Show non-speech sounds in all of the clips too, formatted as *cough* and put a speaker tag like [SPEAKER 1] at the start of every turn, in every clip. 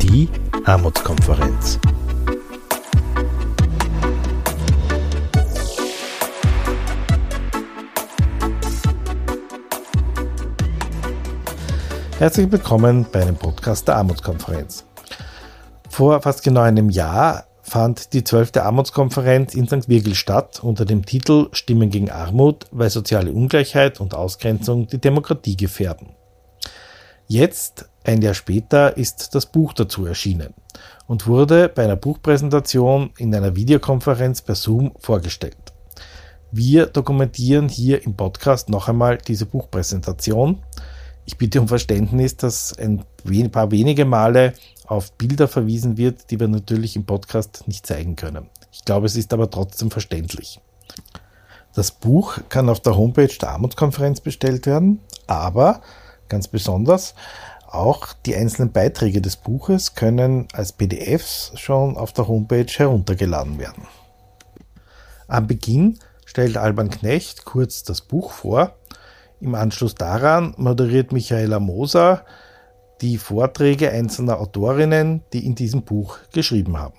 [SPEAKER 1] Die Armutskonferenz. Herzlich willkommen bei einem Podcast der Armutskonferenz. Vor fast genau einem Jahr fand die 12. Armutskonferenz in St. Virgil statt unter dem Titel Stimmen gegen Armut, weil soziale Ungleichheit und Ausgrenzung die Demokratie gefährden. Jetzt, ein Jahr später, ist das Buch dazu erschienen und wurde bei einer Buchpräsentation in einer Videokonferenz per Zoom vorgestellt. Wir dokumentieren hier im Podcast noch einmal diese Buchpräsentation. Ich bitte um Verständnis, dass ein paar wenige Male auf Bilder verwiesen wird, die wir natürlich im Podcast nicht zeigen können. Ich glaube, es ist aber trotzdem verständlich. Das Buch kann auf der Homepage der Armutskonferenz bestellt werden, aber ganz besonders auch die einzelnen Beiträge des Buches können als PDFs schon auf der Homepage heruntergeladen werden. Am Beginn stellt Alban Knecht kurz das Buch vor. Im Anschluss daran moderiert Michaela Moser die Vorträge einzelner Autorinnen, die in diesem Buch geschrieben haben.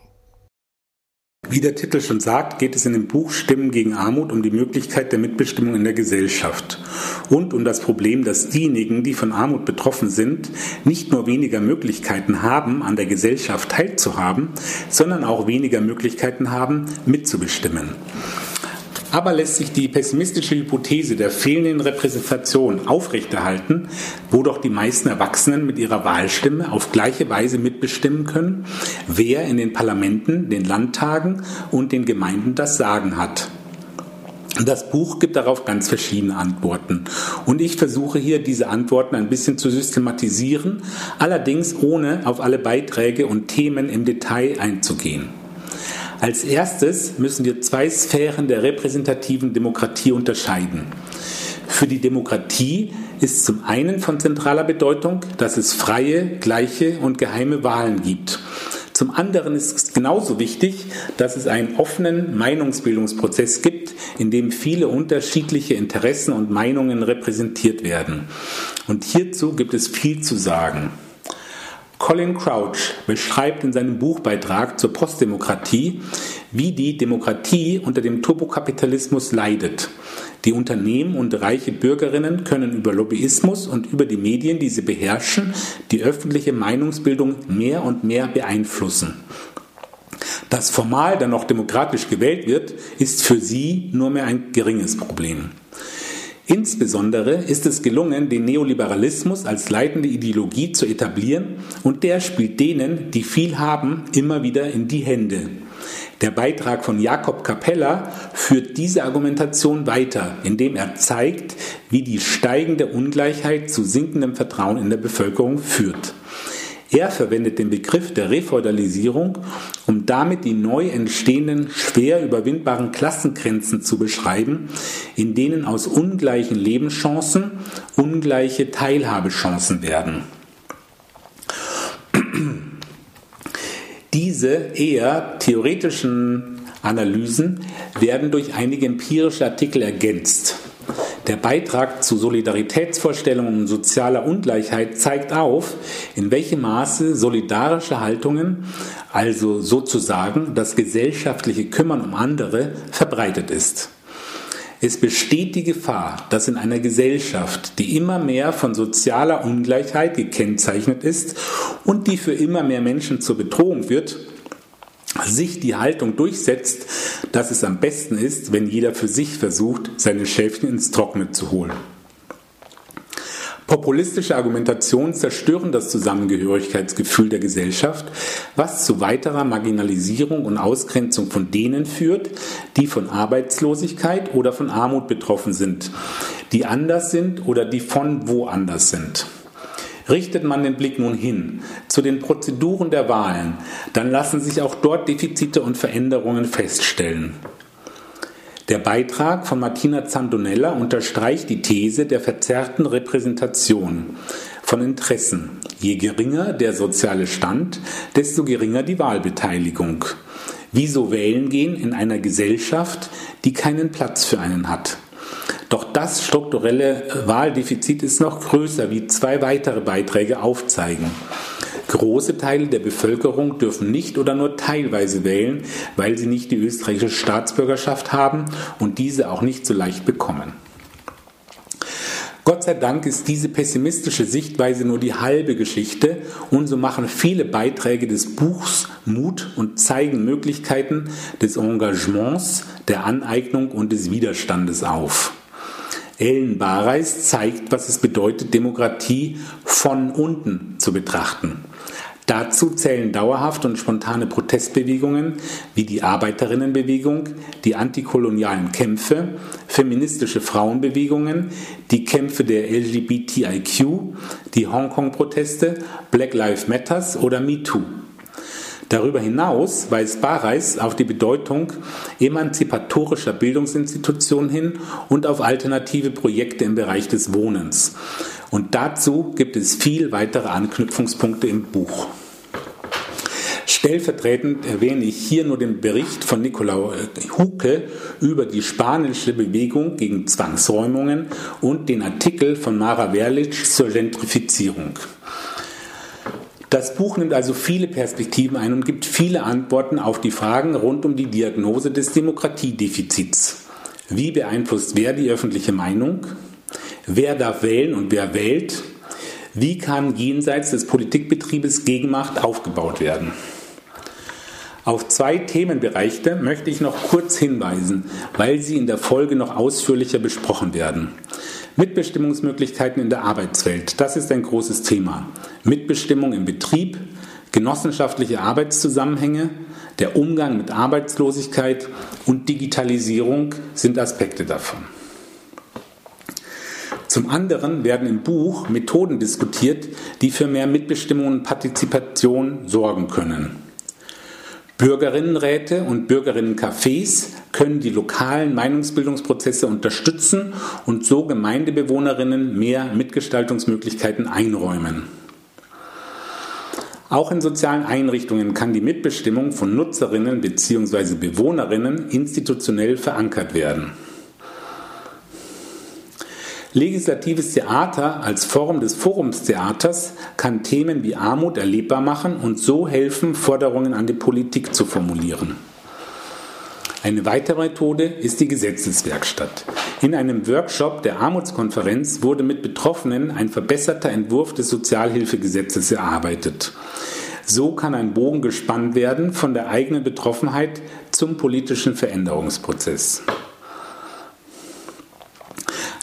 [SPEAKER 2] Wie der Titel schon sagt, geht es in dem Buch Stimmen gegen Armut um die Möglichkeit der Mitbestimmung in der Gesellschaft und um das Problem, dass diejenigen, die von Armut betroffen sind, nicht nur weniger Möglichkeiten haben, an der Gesellschaft teilzuhaben, sondern auch weniger Möglichkeiten haben, mitzubestimmen. Aber lässt sich die pessimistische Hypothese der fehlenden Repräsentation aufrechterhalten, wo doch die meisten Erwachsenen mit ihrer Wahlstimme auf gleiche Weise mitbestimmen können, wer in den Parlamenten, den Landtagen und den Gemeinden das Sagen hat? Das Buch gibt darauf ganz verschiedene Antworten. Und ich versuche hier diese Antworten ein bisschen zu systematisieren, allerdings ohne auf alle Beiträge und Themen im Detail einzugehen. Als erstes müssen wir zwei Sphären der repräsentativen Demokratie unterscheiden. Für die Demokratie ist zum einen von zentraler Bedeutung, dass es freie, gleiche und geheime Wahlen gibt. Zum anderen ist es genauso wichtig, dass es einen offenen Meinungsbildungsprozess gibt, in dem viele unterschiedliche Interessen und Meinungen repräsentiert werden. Und hierzu gibt es viel zu sagen. Colin Crouch beschreibt in seinem Buchbeitrag zur Postdemokratie, wie die Demokratie unter dem Turbokapitalismus leidet. Die Unternehmen und reiche Bürgerinnen können über Lobbyismus und über die Medien, die sie beherrschen, die öffentliche Meinungsbildung mehr und mehr beeinflussen. Dass formal dann noch demokratisch gewählt wird, ist für sie nur mehr ein geringes Problem. Insbesondere ist es gelungen, den Neoliberalismus als leitende Ideologie zu etablieren und der spielt denen, die viel haben, immer wieder in die Hände. Der Beitrag von Jakob Capella führt diese Argumentation weiter, indem er zeigt, wie die steigende Ungleichheit zu sinkendem Vertrauen in der Bevölkerung führt. Er verwendet den Begriff der Refeudalisierung, um damit die neu entstehenden, schwer überwindbaren Klassengrenzen zu beschreiben, in denen aus ungleichen Lebenschancen ungleiche Teilhabechancen werden. Diese eher theoretischen Analysen werden durch einige empirische Artikel ergänzt. Der Beitrag zu Solidaritätsvorstellungen und sozialer Ungleichheit zeigt auf, in welchem Maße solidarische Haltungen, also sozusagen das gesellschaftliche Kümmern um andere, verbreitet ist. Es besteht die Gefahr, dass in einer Gesellschaft, die immer mehr von sozialer Ungleichheit gekennzeichnet ist und die für immer mehr Menschen zur Bedrohung wird, sich die Haltung durchsetzt, dass es am besten ist, wenn jeder für sich versucht, seine Schäfchen ins Trockene zu holen. Populistische Argumentationen zerstören das Zusammengehörigkeitsgefühl der Gesellschaft, was zu weiterer Marginalisierung und Ausgrenzung von denen führt, die von Arbeitslosigkeit oder von Armut betroffen sind, die anders sind oder die von woanders sind. Richtet man den Blick nun hin zu den Prozeduren der Wahlen, dann lassen sich auch dort Defizite und Veränderungen feststellen. Der Beitrag von Martina Zandonella unterstreicht die These der verzerrten Repräsentation von Interessen. Je geringer der soziale Stand, desto geringer die Wahlbeteiligung. Wieso wählen gehen in einer Gesellschaft, die keinen Platz für einen hat? Doch das strukturelle Wahldefizit ist noch größer, wie zwei weitere Beiträge aufzeigen. Große Teile der Bevölkerung dürfen nicht oder nur teilweise wählen, weil sie nicht die österreichische Staatsbürgerschaft haben und diese auch nicht so leicht bekommen. Gott sei Dank ist diese pessimistische Sichtweise nur die halbe Geschichte und so machen viele Beiträge des Buchs Mut und zeigen Möglichkeiten des Engagements, der Aneignung und des Widerstandes auf. Ellen Bareis zeigt, was es bedeutet, Demokratie von unten zu betrachten. Dazu zählen dauerhafte und spontane Protestbewegungen wie die Arbeiterinnenbewegung, die antikolonialen Kämpfe, feministische Frauenbewegungen, die Kämpfe der LGBTIQ, die Hongkong-Proteste, Black Lives Matters oder MeToo. Darüber hinaus weist Bareis auf die Bedeutung emanzipatorischer Bildungsinstitutionen hin und auf alternative Projekte im Bereich des Wohnens. Und dazu gibt es viel weitere Anknüpfungspunkte im Buch. Stellvertretend erwähne ich hier nur den Bericht von Nikolaus Huke über die spanische Bewegung gegen Zwangsräumungen und den Artikel von Mara Werlitsch zur Gentrifizierung. Das Buch nimmt also viele Perspektiven ein und gibt viele Antworten auf die Fragen rund um die Diagnose des Demokratiedefizits. Wie beeinflusst wer die öffentliche Meinung? Wer darf wählen und wer wählt? Wie kann jenseits des Politikbetriebes Gegenmacht aufgebaut werden? Auf zwei Themenbereiche möchte ich noch kurz hinweisen, weil sie in der Folge noch ausführlicher besprochen werden. Mitbestimmungsmöglichkeiten in der Arbeitswelt, das ist ein großes Thema. Mitbestimmung im Betrieb, genossenschaftliche Arbeitszusammenhänge, der Umgang mit Arbeitslosigkeit und Digitalisierung sind Aspekte davon. Zum anderen werden im Buch Methoden diskutiert, die für mehr Mitbestimmung und Partizipation sorgen können. Bürgerinnenräte und Bürgerinnencafés können die lokalen Meinungsbildungsprozesse unterstützen und so Gemeindebewohnerinnen mehr Mitgestaltungsmöglichkeiten einräumen. Auch in sozialen Einrichtungen kann die Mitbestimmung von Nutzerinnen bzw. Bewohnerinnen institutionell verankert werden. Legislatives Theater als Form des Forumstheaters kann Themen wie Armut erlebbar machen und so helfen, Forderungen an die Politik zu formulieren. Eine weitere Methode ist die Gesetzeswerkstatt. In einem Workshop der Armutskonferenz wurde mit Betroffenen ein verbesserter Entwurf des Sozialhilfegesetzes erarbeitet. So kann ein Bogen gespannt werden von der eigenen Betroffenheit zum politischen Veränderungsprozess.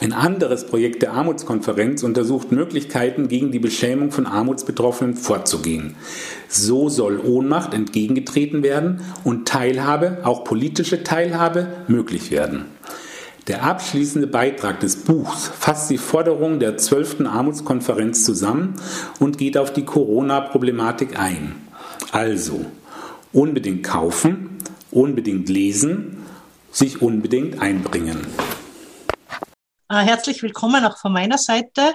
[SPEAKER 2] Ein anderes Projekt der Armutskonferenz untersucht Möglichkeiten, gegen die Beschämung von Armutsbetroffenen vorzugehen. So soll Ohnmacht entgegengetreten werden und Teilhabe, auch politische Teilhabe, möglich werden. Der abschließende Beitrag des Buchs fasst die Forderungen der 12. Armutskonferenz zusammen und geht auf die Corona-Problematik ein. Also, unbedingt kaufen, unbedingt lesen, sich unbedingt einbringen.
[SPEAKER 3] Äh, herzlich willkommen auch von meiner Seite.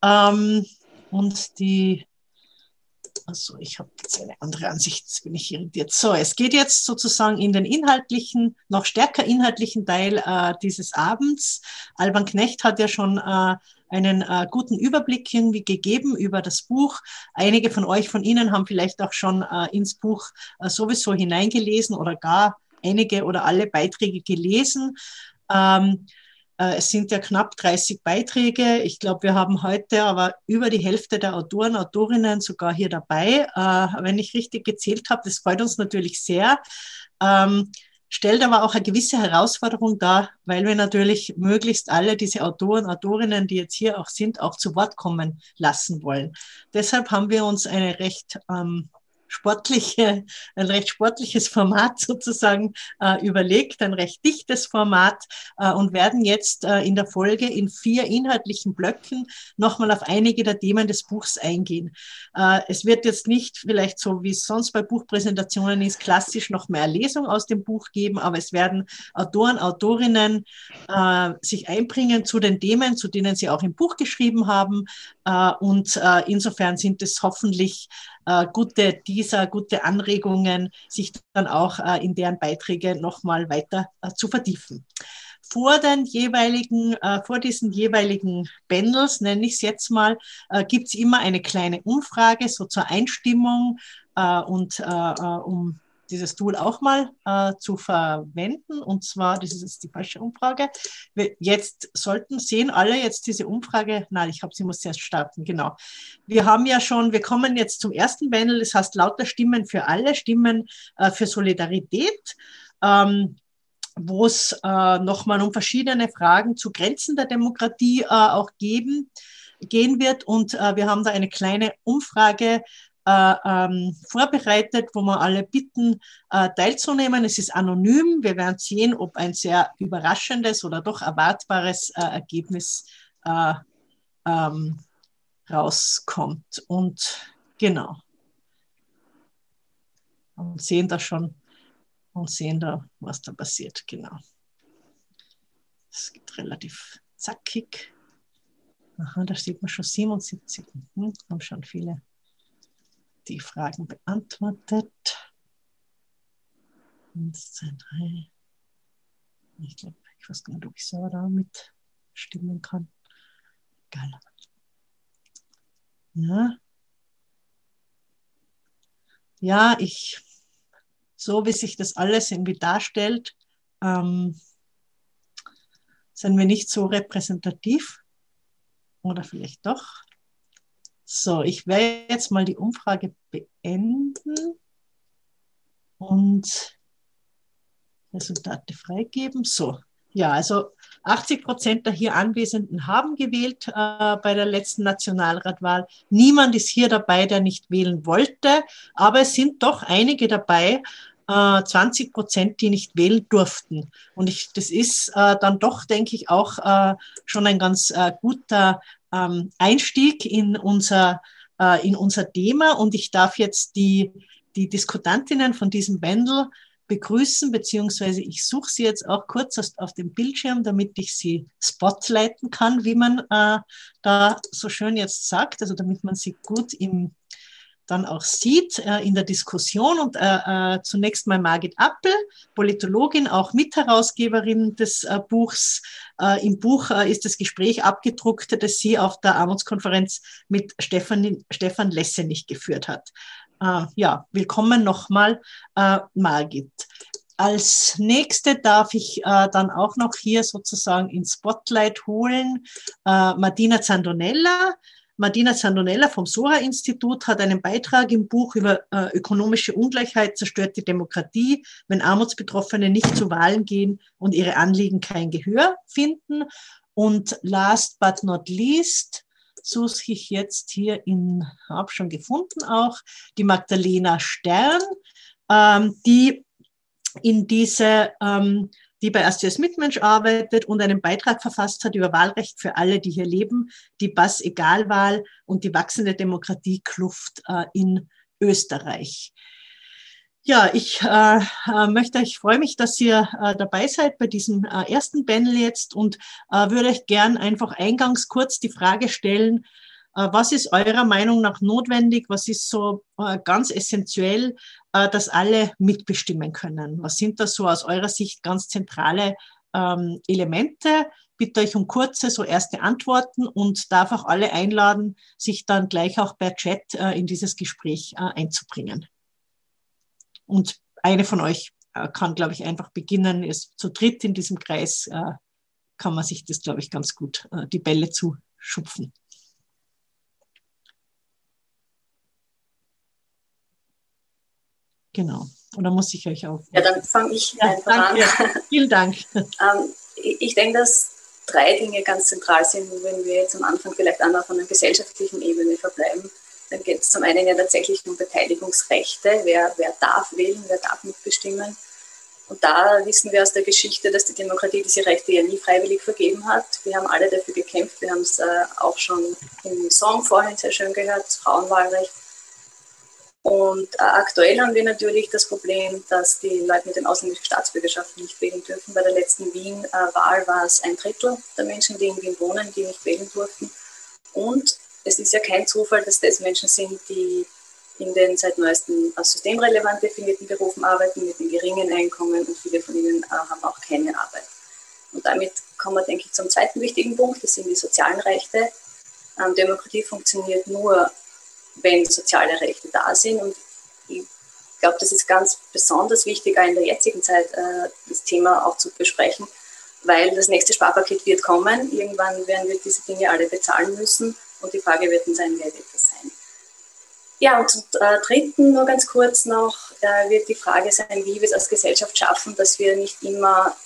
[SPEAKER 3] Ähm, und die, also ich habe jetzt eine andere Ansicht, jetzt bin ich irritiert. So, es geht jetzt sozusagen in den inhaltlichen, noch stärker inhaltlichen Teil äh, dieses Abends. Alban Knecht hat ja schon äh, einen äh, guten Überblick irgendwie gegeben über das Buch. Einige von euch, von Ihnen haben vielleicht auch schon äh, ins Buch äh, sowieso hineingelesen oder gar einige oder alle Beiträge gelesen. Ähm, äh, es sind ja knapp 30 Beiträge. Ich glaube, wir haben heute aber über die Hälfte der Autoren, Autorinnen sogar hier dabei. Äh, wenn ich richtig gezählt habe, das freut uns natürlich sehr. Ähm, stellt aber auch eine gewisse Herausforderung dar, weil wir natürlich möglichst alle diese Autoren, Autorinnen, die jetzt hier auch sind, auch zu Wort kommen lassen wollen. Deshalb haben wir uns eine recht ähm, sportliche, ein recht sportliches Format sozusagen äh, überlegt, ein recht dichtes Format äh, und werden jetzt äh, in der Folge in vier inhaltlichen Blöcken nochmal auf einige der Themen des Buchs eingehen. Äh, es wird jetzt nicht vielleicht so, wie es sonst bei Buchpräsentationen ist, klassisch noch mehr Lesung aus dem Buch geben, aber es werden Autoren, Autorinnen äh, sich einbringen zu den Themen, zu denen sie auch im Buch geschrieben haben. Äh, und insofern sind es hoffentlich äh, gute dieser, gute Anregungen, sich dann auch äh, in deren Beiträge nochmal weiter äh, zu vertiefen. vor den jeweiligen, äh, vor diesen jeweiligen Bundles, nenne ich es jetzt mal, äh, gibt es immer eine kleine Umfrage, so zur Einstimmung äh, und um dieses Tool auch mal äh, zu verwenden. Und zwar, das ist jetzt die falsche Umfrage. Wir jetzt sollten sehen alle jetzt diese Umfrage. Nein, ich habe sie muss erst starten. Genau. Wir haben ja schon, wir kommen jetzt zum ersten Panel. Das heißt lauter Stimmen für alle, Stimmen äh, für Solidarität. Ähm, wo es äh, nochmal um verschiedene Fragen zu Grenzen der Demokratie äh, auch geben, gehen wird. Und äh, wir haben da eine kleine Umfrage äh, ähm, vorbereitet, wo wir alle bitten, äh, teilzunehmen. Es ist anonym. Wir werden sehen, ob ein sehr überraschendes oder doch erwartbares äh, Ergebnis äh, ähm, rauskommt. Und genau. Und sehen da schon und sehen da, was da passiert. Genau. Es geht relativ zackig. Aha, da sieht man schon 77. Hm, haben schon viele die Fragen beantwortet. Eins, zwei, drei. Ich glaube, ich weiß gar nicht, ob ich selber da mitstimmen kann. Geil. Ja. Ja, ich, so wie sich das alles irgendwie darstellt, ähm, sind wir nicht so repräsentativ. Oder vielleicht doch. So, ich werde jetzt mal die Umfrage beenden und Resultate freigeben. So, ja, also 80 Prozent der hier Anwesenden haben gewählt äh, bei der letzten Nationalratwahl. Niemand ist hier dabei, der nicht wählen wollte, aber es sind doch einige dabei, äh, 20 Prozent, die nicht wählen durften. Und ich, das ist äh, dann doch, denke ich, auch äh, schon ein ganz äh, guter ähm, Einstieg in unser, äh, in unser Thema. Und ich darf jetzt die, die Diskutantinnen von diesem Bändel begrüßen, beziehungsweise ich suche sie jetzt auch kurz auf dem Bildschirm, damit ich sie spotlighten kann, wie man äh, da so schön jetzt sagt, also damit man sie gut im dann auch sieht äh, in der Diskussion. Und äh, äh, zunächst mal Margit Appel, Politologin, auch Mitherausgeberin des äh, Buchs. Äh, Im Buch äh, ist das Gespräch abgedruckt, das sie auf der Armutskonferenz mit Stefan, Stefan Lessenich geführt hat. Ja, willkommen nochmal, Margit. Als nächste darf ich äh, dann auch noch hier sozusagen ins Spotlight holen äh, Martina Zandonella, Martina Sandonella vom SORA-Institut hat einen Beitrag im Buch über äh, ökonomische Ungleichheit zerstört die Demokratie, wenn Armutsbetroffene nicht zu Wahlen gehen und ihre Anliegen kein Gehör finden. Und last but not least suche ich jetzt hier in, habe schon gefunden auch, die Magdalena Stern, ähm, die in diese ähm, die bei STS Mitmensch arbeitet und einen Beitrag verfasst hat über Wahlrecht für alle, die hier leben, die Bass-Egalwahl und die wachsende Demokratiekluft äh, in Österreich. Ja, ich äh, äh, möchte, ich freue mich, dass ihr äh, dabei seid bei diesem äh, ersten Panel jetzt und äh, würde euch gern einfach eingangs kurz die Frage stellen, was ist eurer Meinung nach notwendig? Was ist so äh, ganz essentiell, äh, dass alle mitbestimmen können? Was sind da so aus eurer Sicht ganz zentrale ähm, Elemente? Bitte euch um kurze, so erste Antworten und darf auch alle einladen, sich dann gleich auch per Chat in dieses Gespräch einzubringen. Und eine von euch kann, glaube ich, einfach beginnen. Ist zu dritt in diesem Kreis kann man sich das, glaube ich, ganz gut die Bälle zuschupfen. Genau. Und dann muss ich euch auch.
[SPEAKER 4] Ja, dann fange ich ja, einfach
[SPEAKER 3] danke. an. *laughs* Vielen Dank.
[SPEAKER 4] ähm, ich denke, dass drei Dinge ganz zentral sind, wenn wir jetzt am Anfang vielleicht einmal von einer gesellschaftlichen Ebene verbleiben. Dann geht es zum einen ja tatsächlich um Beteiligungsrechte. Wer, wer darf wählen, wer darf mitbestimmen? Und da wissen wir aus der Geschichte, dass die Demokratie diese Rechte ja nie freiwillig vergeben hat. Wir haben alle dafür gekämpft. Wir haben es äh, auch schon im Song vorhin sehr schön gehört, das Frauenwahlrecht. Und äh, aktuell haben wir natürlich das Problem, dass die Leute mit den ausländischen Staatsbürgerschaften nicht wählen dürfen. Bei der letzten Wien-Wahl war es ein Drittel der Menschen, die in Wien wohnen, die nicht wählen durften. Und es ist ja kein Zufall, dass das Menschen sind, die in den seit neuestem als systemrelevant definierten Berufen arbeiten, mit den geringen Einkommen und viele von ihnen äh, haben auch keine Arbeit. Und damit kommen wir, denke ich, zum zweiten wichtigen Punkt, das sind die sozialen Rechte. Ähm, Demokratie funktioniert nur, wenn soziale Rechte da sind. Und ich glaube, das ist ganz besonders wichtig, auch in der jetzigen Zeit äh, das Thema auch zu besprechen, weil das nächste Sparpaket wird kommen. Irgendwann werden wir diese Dinge alle bezahlen müssen. Und die Frage wird dann sein, wer wird das sein? Ja, und zum äh, Dritten nur ganz kurz noch äh, wird die Frage sein, wie wir es als Gesellschaft schaffen, dass wir nicht immer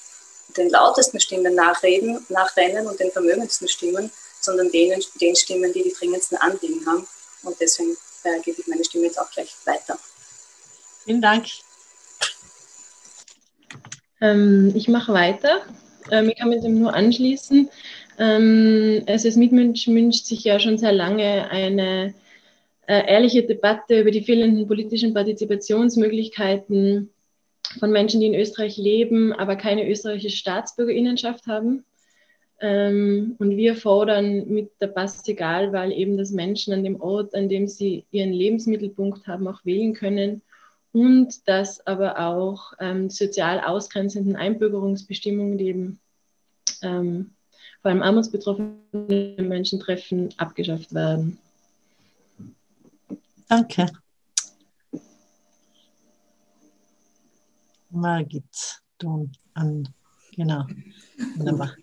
[SPEAKER 4] den lautesten Stimmen nachreden, nachrennen und den vermögendsten Stimmen, sondern denen, den Stimmen, die die dringendsten Anliegen haben. Und deswegen äh, gebe ich meine Stimme jetzt auch gleich weiter.
[SPEAKER 3] Vielen Dank.
[SPEAKER 5] Ähm, ich mache weiter. Ähm, ich kann mich dem nur anschließen. Ähm, also als Mitmensch wünscht sich ja schon sehr lange eine äh, ehrliche Debatte über die fehlenden politischen Partizipationsmöglichkeiten von Menschen, die in Österreich leben, aber keine österreichische Staatsbürgerinnenschaft haben. Ähm, und wir fordern mit der Pass-Egal-Wahl eben, dass Menschen an dem Ort, an dem sie ihren Lebensmittelpunkt haben, auch wählen können und dass aber auch ähm, sozial ausgrenzenden Einbürgerungsbestimmungen, die eben ähm, vor allem armutsbetroffene Menschen treffen, abgeschafft werden.
[SPEAKER 3] Danke. Margit, du an. Genau. Wunderbar.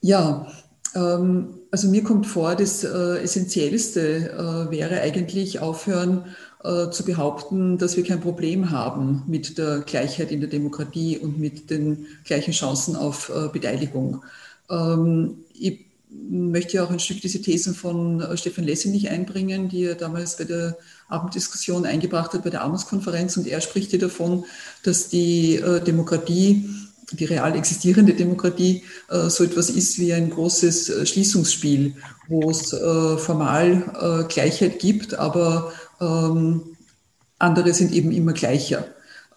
[SPEAKER 6] Ja, ähm, also mir kommt vor, das äh, Essentiellste äh, wäre eigentlich aufhören äh, zu behaupten, dass wir kein Problem haben mit der Gleichheit in der Demokratie und mit den gleichen Chancen auf äh, Beteiligung. Ähm, ich möchte auch ein Stück diese Thesen von äh, Stefan Lessenich einbringen, die er damals bei der Abenddiskussion eingebracht hat bei der Armutskonferenz. Und er spricht hier davon, dass die äh, Demokratie, die real existierende Demokratie, äh, so etwas ist wie ein großes Schließungsspiel, wo es formal Gleichheit gibt, aber ähm, andere sind eben immer gleicher.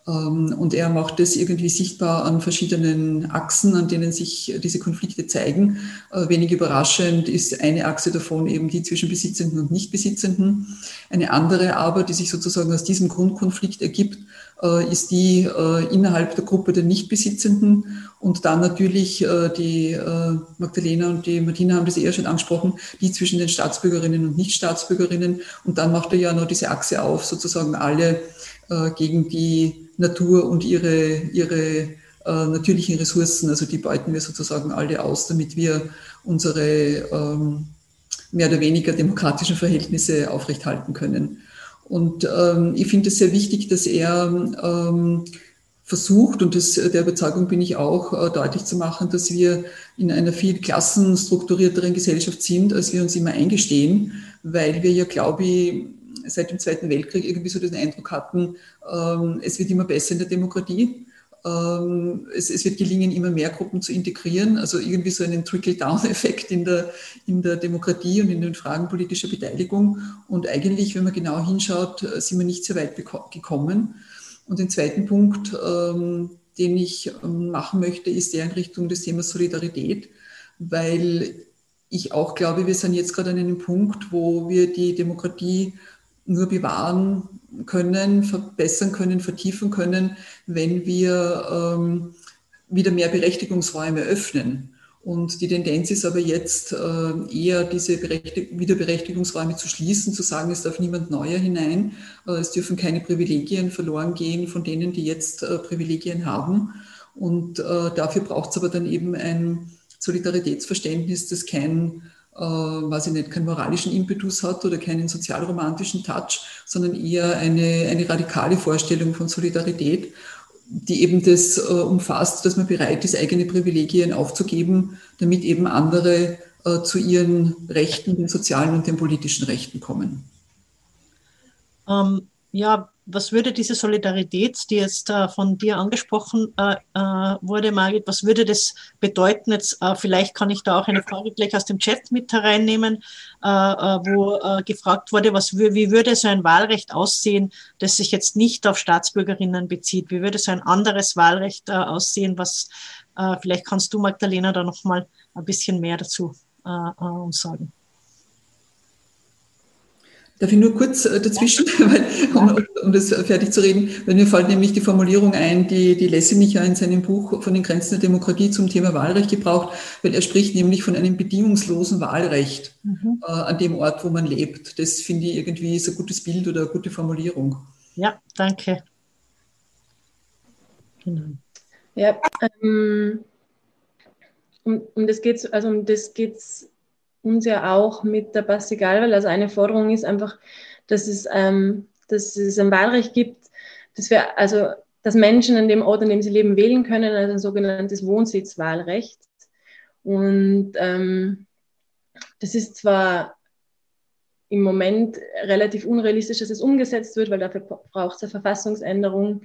[SPEAKER 6] Ähm, und er macht das irgendwie sichtbar an verschiedenen Achsen, an denen sich diese Konflikte zeigen. Äh, wenig überraschend ist eine Achse davon eben die zwischen Besitzenden und Nichtbesitzenden. Eine andere aber, die sich sozusagen aus diesem Grundkonflikt ergibt, äh, ist die äh, innerhalb der Gruppe der Nichtbesitzenden. Und dann natürlich die Magdalena und die Martina haben das eher schon angesprochen, die zwischen den Staatsbürgerinnen und Nichtstaatsbürgerinnen. Und dann macht er ja noch diese Achse auf, sozusagen alle gegen die Natur und ihre, ihre äh, natürlichen Ressourcen. Also die beuten wir sozusagen alle aus, damit wir unsere ähm, mehr oder weniger demokratischen Verhältnisse aufrechthalten können. Und ähm, ich finde es sehr wichtig, dass er ähm, versucht, und das, der Überzeugung bin ich auch, äh, deutlich zu machen, dass wir in einer viel klassenstrukturierteren Gesellschaft sind, als wir uns immer eingestehen, weil wir ja, glaube ich, seit dem Zweiten Weltkrieg irgendwie so den Eindruck hatten, ähm, es wird immer besser in der Demokratie. Ähm, es, es, wird gelingen, immer mehr Gruppen zu integrieren, also irgendwie so einen Trickle-Down-Effekt in der, in der Demokratie und in den Fragen politischer Beteiligung. Und eigentlich, wenn man genau hinschaut, äh, sind wir nicht so weit gekommen. Und den zweiten Punkt, ähm, den ich machen möchte, ist der in Richtung des Themas Solidarität, weil ich auch glaube, wir sind jetzt gerade an einem Punkt, wo wir die Demokratie nur bewahren können, verbessern können, vertiefen können, wenn wir ähm, wieder mehr Berechtigungsräume öffnen. Und die Tendenz ist aber jetzt äh, eher diese Berechtig Wiederberechtigungsräume zu schließen, zu sagen, es darf niemand Neuer hinein, äh, es dürfen keine Privilegien verloren gehen von denen, die jetzt äh, Privilegien haben. Und äh, dafür braucht es aber dann eben ein Solidaritätsverständnis, das kein äh, weiß ich nicht, keinen moralischen Impetus hat oder keinen sozialromantischen Touch, sondern eher eine, eine radikale Vorstellung von Solidarität, die eben das äh, umfasst, dass man bereit ist, eigene Privilegien aufzugeben, damit eben andere äh, zu ihren Rechten, den sozialen und den politischen Rechten kommen.
[SPEAKER 3] Ähm, ja, was würde diese Solidarität, die jetzt äh, von dir angesprochen äh, äh, wurde, Margit, was würde das bedeuten? Jetzt, äh, vielleicht kann ich da auch eine Frage gleich aus dem Chat mit hereinnehmen, äh, äh, wo gefragt wurde, was, wie würde so ein Wahlrecht aussehen, das sich jetzt nicht auf Staatsbürgerinnen bezieht? Wie würde so ein anderes Wahlrecht aussehen? Was, vielleicht kannst du, Magdalena, da noch mal ein bisschen mehr dazu uns sagen.
[SPEAKER 6] Darf ich nur kurz äh, dazwischen, *laughs* weil, um, um, das fertig zu reden, weil mir fällt nämlich die Formulierung ein, die, die Lessing ja in seinem Buch von den Grenzen der Demokratie zum Thema Wahlrecht gebraucht, weil er spricht nämlich von einem bedingungslosen Wahlrecht mhm. äh, an dem Ort, wo man lebt. Das finde ich irgendwie ist ein gutes Bild oder eine gute Formulierung.
[SPEAKER 3] Ja, danke.
[SPEAKER 5] Genau. Ja, ähm, um, um das geht es also um das geht's uns ja auch mit der Passigalwahl. Also eine Forderung ist einfach, dass es, ähm, dass es ein Wahlrecht gibt, dass wir, also, dass Menschen an dem Ort, an dem sie leben, wählen können, also ein sogenanntes Wohnsitzwahlrecht. Und ähm, das ist zwar im Moment relativ unrealistisch, dass es umgesetzt wird, weil dafür braucht es eine Verfassungsänderung.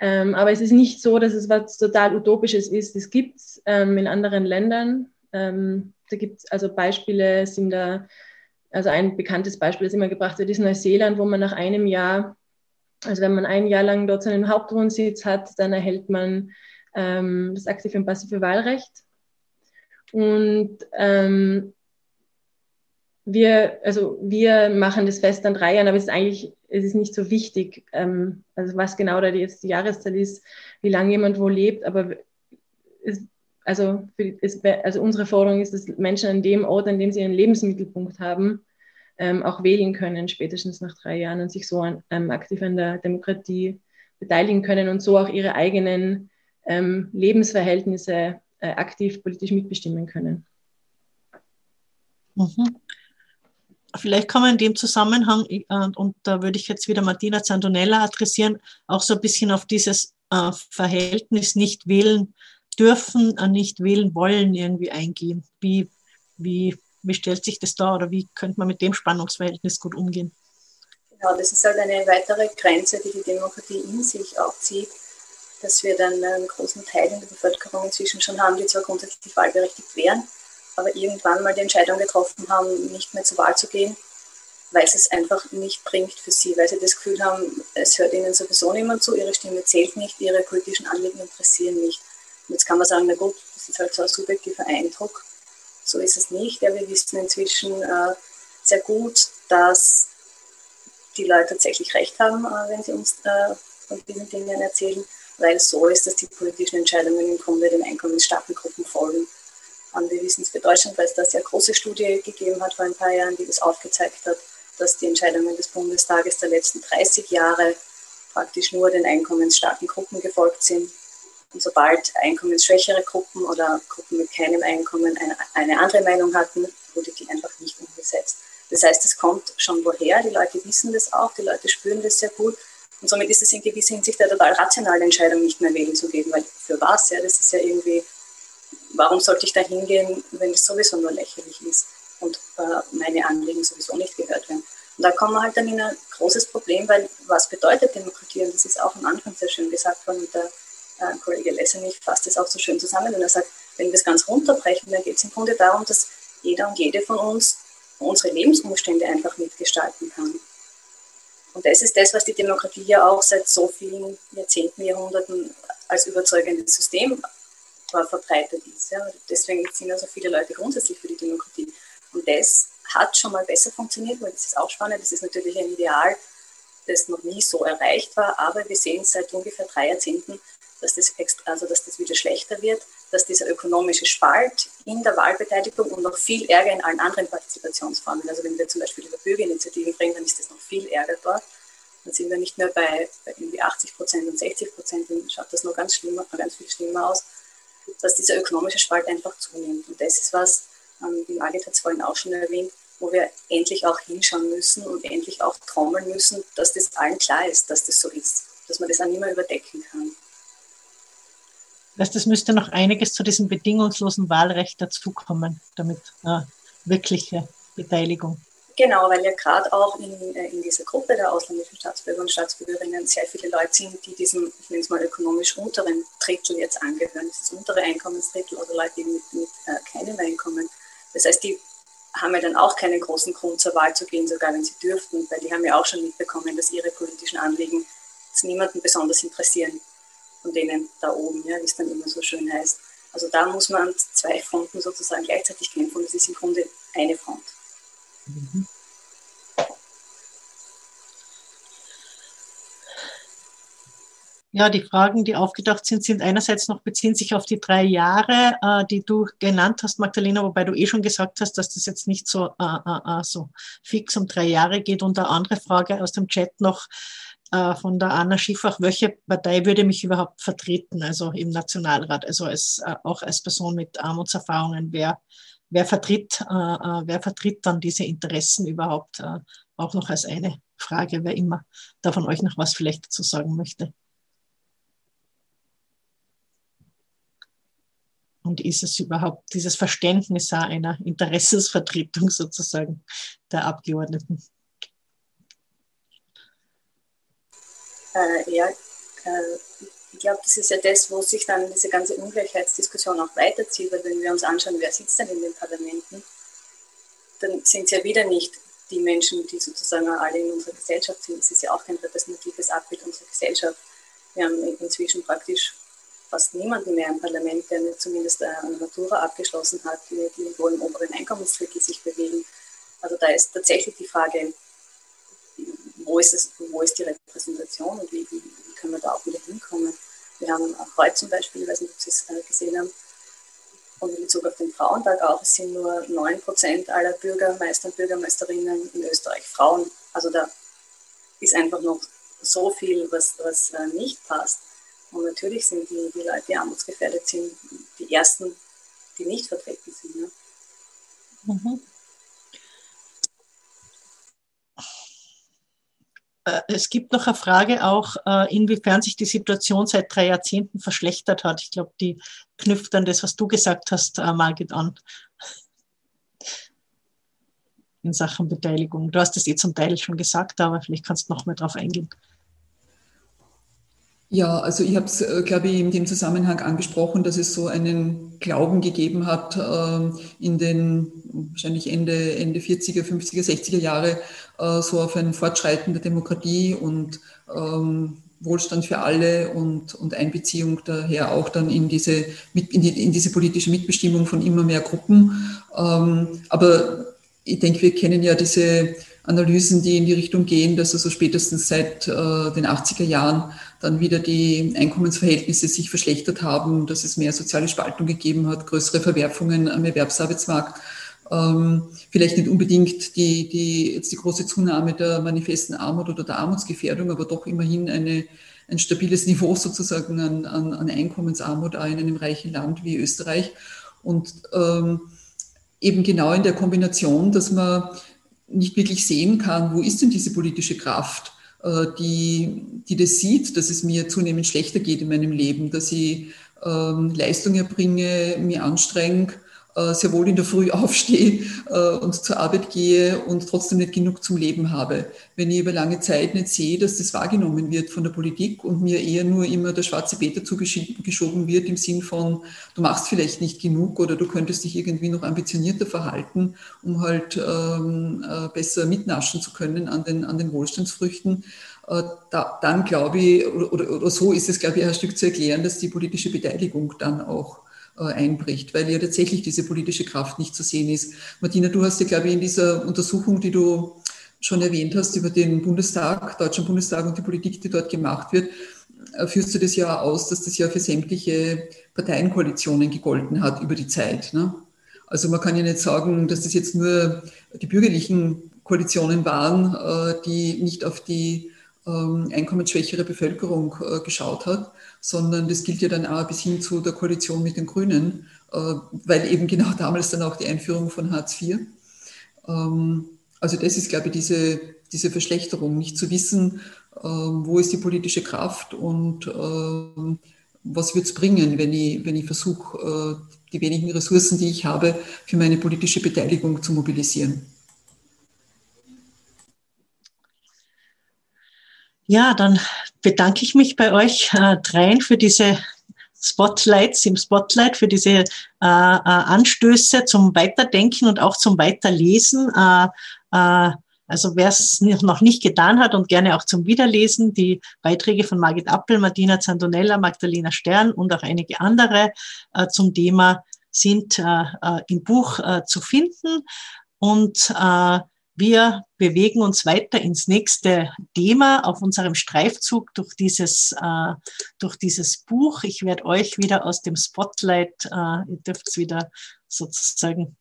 [SPEAKER 5] Ähm, aber es ist nicht so, dass es was total Utopisches ist. Es gibt es ähm, in anderen Ländern. Ähm, da gibt es also Beispiele, sind da, also ein bekanntes Beispiel, das immer gebracht wird, ist Neuseeland, wo man nach einem Jahr, also wenn man ein Jahr lang dort seinen Hauptwohnsitz hat, dann erhält man ähm, das aktive und passive Wahlrecht. Und ähm, wir, also wir machen das fest an drei Jahren, aber es ist eigentlich, es ist nicht so wichtig, ähm, also was genau da jetzt die Jahreszahl ist, wie lange jemand wo lebt, aber es, also, es, also unsere Forderung ist, dass Menschen an dem Ort, an dem sie ihren Lebensmittelpunkt haben, ähm, auch wählen können, spätestens nach drei Jahren und sich so an, ähm, aktiv an der Demokratie beteiligen können und so auch ihre eigenen ähm, Lebensverhältnisse äh, aktiv politisch mitbestimmen können.
[SPEAKER 3] Mhm. Vielleicht kann man in dem Zusammenhang, äh, und da würde ich jetzt wieder Martina Zandonella adressieren, auch so ein bisschen auf dieses äh, Verhältnis nicht wählen dürfen, äh, nicht wählen wollen irgendwie eingehen. Wie, wie, wie stellt sich das da oder wie könnte man mit dem Spannungsverhältnis gut umgehen?
[SPEAKER 4] Genau, das ist halt eine weitere Grenze, die die Demokratie in sich auch zieht, dass wir dann einen großen Teil in der Bevölkerung inzwischen schon haben, die zwar grundsätzlich wahlberechtigt wären, aber irgendwann mal die Entscheidung getroffen haben, nicht mehr zur Wahl zu gehen, weil es es einfach nicht bringt für sie, weil sie das Gefühl haben, es hört ihnen sowieso niemand zu, ihre Stimme zählt nicht, ihre politischen Anliegen interessieren nicht. Jetzt kann man sagen, na gut, das ist halt so ein subjektiver Eindruck. So ist es nicht. Ja, wir wissen inzwischen äh, sehr gut, dass die Leute tatsächlich recht haben, äh, wenn sie uns äh, von diesen Dingen erzählen, weil es so ist, dass die politischen Entscheidungen im Grunde den einkommensstarken folgen. Und wir wissen es für Deutschland, weil es da sehr große Studie gegeben hat vor ein paar Jahren, die das aufgezeigt hat, dass die Entscheidungen des Bundestages der letzten 30 Jahre praktisch nur den einkommensstarken Gruppen gefolgt sind und sobald einkommensschwächere Gruppen oder Gruppen mit keinem Einkommen eine, eine andere Meinung hatten, wurde die einfach nicht umgesetzt. Das heißt, es kommt schon woher, die Leute wissen das auch, die Leute spüren das sehr gut. Und somit ist es in gewisser Hinsicht eine total rationale Entscheidung, nicht mehr wählen zu gehen, weil für was? Ja, das ist ja irgendwie, warum sollte ich da hingehen, wenn es sowieso nur lächerlich ist und äh, meine Anliegen sowieso nicht gehört werden? Und da kommen wir halt dann in ein großes Problem, weil was bedeutet Demokratie? Und das ist auch am Anfang sehr schön gesagt worden mit der äh, Kollege Lessenich fasst das auch so schön zusammen und er sagt, wenn wir es ganz runterbrechen, dann geht es im Grunde darum, dass jeder und jede von uns unsere Lebensumstände einfach mitgestalten kann. Und das ist das, was die Demokratie ja auch seit so vielen Jahrzehnten, Jahrhunderten als überzeugendes System verbreitet ist. Ja. Deswegen sind ja so viele Leute grundsätzlich für die Demokratie. Und das hat schon mal besser funktioniert, weil das ist auch spannend. Das ist natürlich ein Ideal, das noch nie so erreicht war, aber wir sehen seit ungefähr drei Jahrzehnten, dass das, also dass das wieder schlechter wird, dass dieser ökonomische Spalt in der Wahlbeteiligung und noch viel Ärger in allen anderen Partizipationsformen, also wenn wir zum Beispiel über Bürgerinitiativen bringen, dann ist das noch viel Ärger dort. Dann sind wir nicht mehr bei, bei irgendwie 80 Prozent und 60 Prozent, dann schaut das noch ganz, schlimmer, ganz viel schlimmer aus, dass dieser ökonomische Spalt einfach zunimmt. Und das ist was, ähm, wie Margit hat es vorhin auch schon erwähnt, wo wir endlich auch hinschauen müssen und endlich auch trommeln müssen, dass das allen klar ist, dass das so ist, dass man das auch nicht mehr überdecken kann.
[SPEAKER 3] Das, das müsste noch einiges zu diesem bedingungslosen Wahlrecht dazukommen, damit äh, wirkliche Beteiligung.
[SPEAKER 4] Genau, weil ja gerade auch in, äh, in dieser Gruppe der ausländischen Staatsbürger und Staatsbürgerinnen sehr viele Leute sind, die diesem, ich nenne es mal ökonomisch unteren Drittel jetzt angehören, dieses untere Einkommensdrittel oder Leute mit, mit äh, keinem Einkommen. Das heißt, die haben ja dann auch keinen großen Grund zur Wahl zu gehen, sogar wenn sie dürften, weil die haben ja auch schon mitbekommen, dass ihre politischen Anliegen niemanden besonders interessieren von denen da oben, ja, wie es dann immer so schön heißt. Also da muss man an zwei Fronten sozusagen gleichzeitig kämpfen. Das ist im Grunde eine Front. Mhm.
[SPEAKER 3] Ja, die Fragen, die aufgedacht sind, sind einerseits noch beziehen sich auf die drei Jahre, äh, die du genannt hast, Magdalena, wobei du eh schon gesagt hast, dass das jetzt nicht so, äh, äh, äh so fix um drei Jahre geht. Und eine andere Frage aus dem Chat noch, äh, von der Anna Schiffach, welche Partei würde mich überhaupt vertreten, also im Nationalrat, also als, äh, auch als Person mit Armutserfahrungen, wer, wer vertritt, äh, äh wer vertritt dann diese Interessen überhaupt, äh, auch noch als eine Frage, wer immer da von euch noch was vielleicht dazu sagen möchte. Und ist es überhaupt dieses Verständnis einer Interessensvertretung *laughs* sozusagen der Abgeordneten?
[SPEAKER 4] Äh, ja, äh, ich glaube, das ist ja das, wo sich dann diese ganze Ungleichheitsdiskussion auch weiterzieht, weil wenn wir uns anschauen, wer sitzt denn in den Parlamenten, dann sind es ja wieder nicht die Menschen, die sozusagen alle in unserer Gesellschaft sind. Es ist ja auch kein repräsentatives Abbild unserer Gesellschaft. Wir haben inzwischen praktisch fast niemanden mehr im Parlament, der nicht zumindest eine Matura abgeschlossen hat, die, die irgendwo im oberen Einkommensdrittel sich bewegen. Also da ist tatsächlich die Frage, wo ist, es, wo ist die Repräsentation und wie, wie, können wir da auch wieder hinkommen. Wir haben auch heute zum Beispiel, ich weiß nicht, ob Sie es äh, gesehen haben, und in Bezug auf den Frauentag auch, es sind nur 9% aller Bürgermeister und Bürgermeisterinnen in Österreich Frauen. Also da ist einfach noch so viel, was, was äh, nicht passt. Und natürlich sind die, die Leute, die armutsgefährdet sind, die ersten, die nicht vertreten sind. Ne? Mhm.
[SPEAKER 3] Es gibt noch eine Frage auch, äh, inwiefern sich die Situation seit drei Jahrzehnten verschlechtert hat. Ich glaube, die knüpft an das, was du gesagt hast, äh, Margit, an. In Sachen Beteiligung. Du hast es eh zum Teil schon gesagt, aber vielleicht kannst du noch mal drauf eingehen.
[SPEAKER 6] Ja, also ich habe es, äh, glaube ich, in dem Zusammenhang angesprochen, dass es so einen Glauben gegeben hat äh, in den wahrscheinlich Ende, Ende 40er, 50er, 60er Jahre äh, so auf ein Fortschreiten der Demokratie und ähm, Wohlstand für alle und, und Einbeziehung daher auch dann in diese, in, die, in diese politische Mitbestimmung von immer mehr Gruppen. Ähm, aber ich denke, wir kennen ja diese Analysen, die in die Richtung gehen, dass also spätestens seit äh, den 80er Jahren dann wieder die Einkommensverhältnisse sich verschlechtert haben, dass es mehr soziale Spaltung gegeben hat, größere Verwerfungen am Erwerbsarbeitsmarkt. Ähm, vielleicht nicht unbedingt die, die, jetzt die große Zunahme der manifesten Armut oder der Armutsgefährdung, aber doch immerhin eine, ein stabiles Niveau sozusagen an, an, an Einkommensarmut auch in einem reichen Land wie Österreich. Und ähm, eben genau in der Kombination, dass man nicht wirklich sehen kann, wo ist denn diese politische Kraft, äh, die, die das sieht, dass es mir zunehmend schlechter geht in meinem Leben, dass ich ähm, Leistung erbringe, mir anstrenge sehr wohl in der Früh *laughs* aufstehe äh, und zur Arbeit gehe und trotzdem nicht genug zum Leben habe. Wenn ich über lange Zeit nicht sehe, dass das wahrgenommen wird von der Politik und mir eher nur immer der schwarze Peter zugeschoben wird im Sinn von, du machst vielleicht nicht genug oder du könntest dich irgendwie noch ambitionierter verhalten, um halt ähm, äh, besser mitnaschen zu können an den, an den Wohlstandsfrüchten, äh, da, dann glaube ich, oder, oder, oder so ist es, glaube ich, ein Stück zu erklären, dass die politische Beteiligung dann auch äh, einbricht, weil ja tatsächlich diese politische Kraft nicht zu sehen ist. Martina, du hast ja, glaube ich, in dieser Untersuchung, die du schon erwähnt hast, über den Bundestag, Deutschen Bundestag und die Politik, die dort gemacht wird, äh, führst du das ja aus, dass das ja für sämtliche Parteienkoalitionen gegolten hat über die Zeit. Ne? Also man kann ja nicht sagen, dass das jetzt nur die bürgerlichen Koalitionen waren, äh, die nicht auf die ähm, einkommensschwächere Bevölkerung geschaut hat, sondern das gilt ja dann auch bis hin zu der Koalition mit den Grünen, äh, weil eben genau *laughs* damals dann auch die Einführung von Hartz IV. Ähm, also das ist, glaube ich, diese, diese Verschlechterung, nicht zu wissen, ähm, wo ist die politische Kraft und ähm, was wird es bringen, wenn ich, wenn ich versuche, äh, die wenigen Ressourcen, die ich habe, für meine politische Beteiligung zu mobilisieren.
[SPEAKER 3] Ja, dann bedanke ich mich bei euch äh, dreien für diese Spotlights im Spotlight, für diese äh, äh, Anstöße zum Weiterdenken und auch zum Weiterlesen. Äh, äh, also wer es noch nicht getan hat und gerne auch zum Wiederlesen, die Beiträge von Margit Appel, Martina Zandonella, Magdalena Stern und auch einige andere äh, zum Thema sind äh, äh im Buch äh, zu finden. Und äh, wir bewegen uns weiter ins nächste Thema auf unserem Streifzug durch dieses, äh, durch dieses Buch. Ich werde euch wieder aus dem Spotlight, äh, ihr dürft wieder sozusagen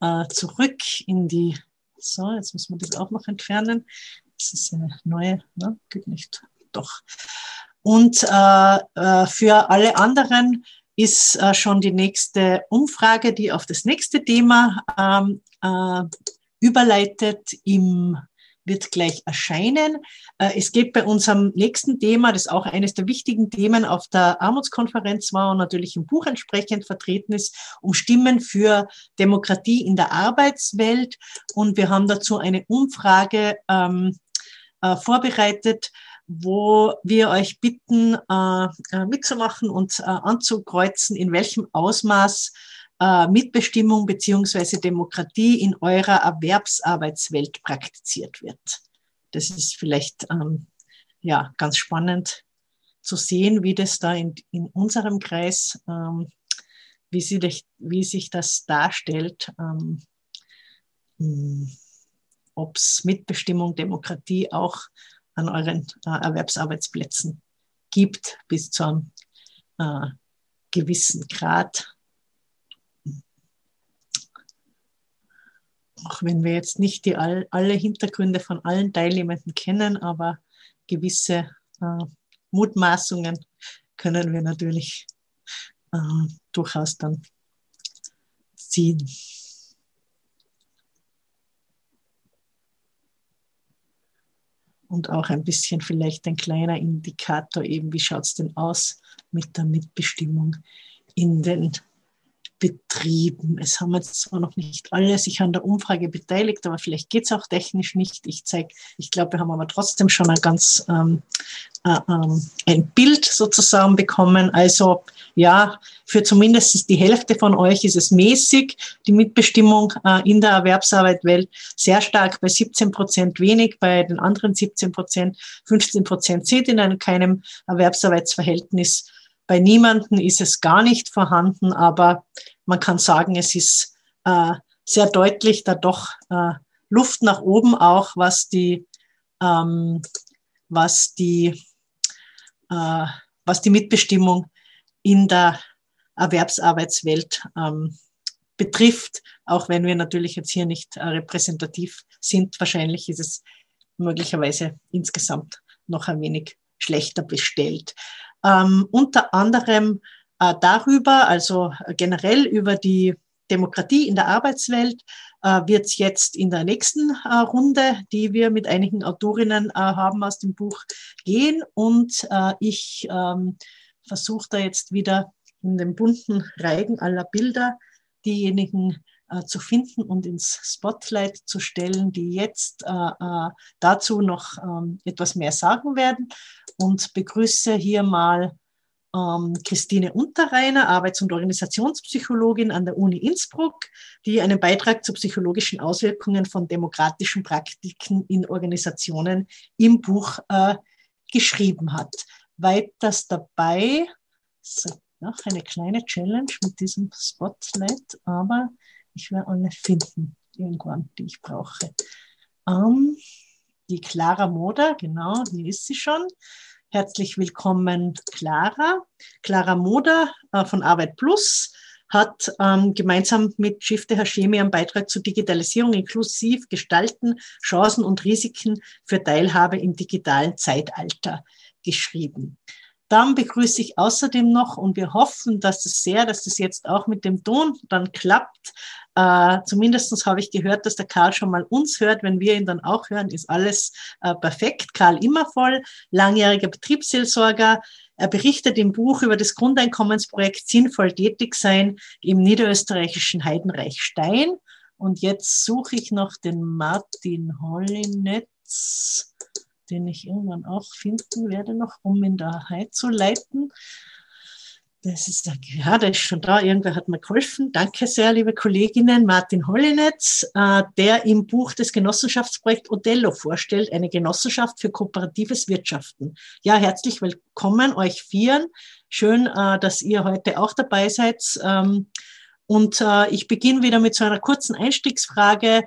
[SPEAKER 3] äh, zurück in die, so, jetzt müssen wir das auch noch entfernen. Das ist eine neue, ne? geht nicht, doch. Und für alle anderen ist schon die nächste Umfrage, die auf das nächste Thema ähm, äh, überleitet im wird gleich erscheinen. Äh, es geht bei unserem nächsten Thema, das auch eines der wichtigen Themen auf der Armutskonferenz war und natürlich im Buch entsprechend vertreten ist, um Stimmen für Demokratie in der Arbeitswelt. Und wir haben dazu eine Umfrage ähm, äh, vorbereitet, wo wir euch bitten, äh, äh, mitzumachen und anzukreuzen, in welchem Ausmaß äh, Mitbestimmung beziehungsweise Demokratie in eurer Erwerbsarbeitswelt praktiziert wird. Das ist vielleicht ähm, ja ganz spannend zu sehen, wie das da in, in unserem Kreis, ähm, wie, sie, wie sich das darstellt. Ähm, hm, ob es Mitbestimmung, Demokratie auch an euren äh, Erwerbsarbeitsplätzen gibt, bis zu einem äh, gewissen Grad. Auch wenn wir jetzt nicht die all, alle Hintergründe von allen Teilnehmenden kennen, aber gewisse äh, Mutmaßungen können wir natürlich äh, durchaus dann ziehen. und auch ein bisschen vielleicht ein kleiner Indikator eben, wie schaut es denn aus mit der Mitbestimmung in den Betrieben. Es haben jetzt zwar noch nicht alle sich an der Umfrage beteiligt, aber vielleicht geht es auch technisch nicht. Ich zeige, ich glaube, wir haben aber trotzdem schon ein ganz ähm, äh, ähm, ein Bild sozusagen bekommen. Also ja, für zumindest die Hälfte von euch ist es mäßig, die Mitbestimmung äh, in der Erwerbsarbeitwelt sehr stark bei 17 Prozent wenig, bei den anderen 17 Prozent, 15 Prozent sind in einem, keinem Erwerbsarbeitsverhältnis bei niemanden ist es gar nicht vorhanden, aber man kann sagen, es ist äh, sehr deutlich da doch äh, Luft nach oben auch, was die, ähm, was die, äh, was die Mitbestimmung in der Erwerbsarbeitswelt ähm, betrifft, auch wenn wir natürlich jetzt hier nicht äh, repräsentativ sind. Wahrscheinlich ist es möglicherweise insgesamt noch ein wenig schlechter bestellt. Ähm, unter anderem äh, darüber, also generell über die Demokratie in der Arbeitswelt, äh, wird es jetzt in der nächsten äh, Runde, die wir mit einigen Autorinnen äh, haben aus dem Buch, gehen. Und äh, ich ähm, versuche da jetzt wieder in den bunten Reigen aller Bilder diejenigen äh, zu finden und ins Spotlight zu stellen, die jetzt äh, äh, dazu noch ähm, etwas mehr sagen werden. Und begrüße hier mal ähm, Christine Unterreiner, Arbeits- und Organisationspsychologin an der Uni Innsbruck, die einen Beitrag zu psychologischen Auswirkungen von demokratischen Praktiken in Organisationen im Buch äh, geschrieben hat. Weiters dabei, so, noch eine kleine Challenge mit diesem Spotlight, aber ich werde alle finden, irgendwann, die ich brauche. Ähm, die Clara Moder, genau, hier ist sie schon. Herzlich willkommen, Clara. Clara Moder äh, von Arbeit Plus hat ähm, gemeinsam mit Schifte Hashemi einen Beitrag zur Digitalisierung inklusiv gestalten, Chancen und Risiken für Teilhabe im digitalen Zeitalter geschrieben. Dann begrüße ich außerdem noch und wir hoffen, dass es sehr, dass das jetzt auch mit dem Ton dann klappt. Äh, Zumindest habe ich gehört, dass der Karl schon mal uns hört. Wenn wir ihn dann auch hören, ist alles äh, perfekt. Karl Immervoll, langjähriger Betriebsseelsorger. Er berichtet im Buch über das Grundeinkommensprojekt Sinnvoll tätig sein im niederösterreichischen Heidenreich Stein. Und jetzt suche ich noch den Martin Hollinetz den ich irgendwann auch finden werde, noch, um ihn da leiten. Das ist, ja, der ist schon da. Irgendwer hat mir geholfen. Danke sehr, liebe Kolleginnen. Martin Hollinetz, äh, der im Buch das Genossenschaftsprojekt Odello vorstellt, eine Genossenschaft für kooperatives Wirtschaften. Ja, herzlich willkommen euch Vieren. Schön, äh, dass ihr heute auch dabei seid. Ähm, und äh, ich beginne wieder mit so einer kurzen Einstiegsfrage.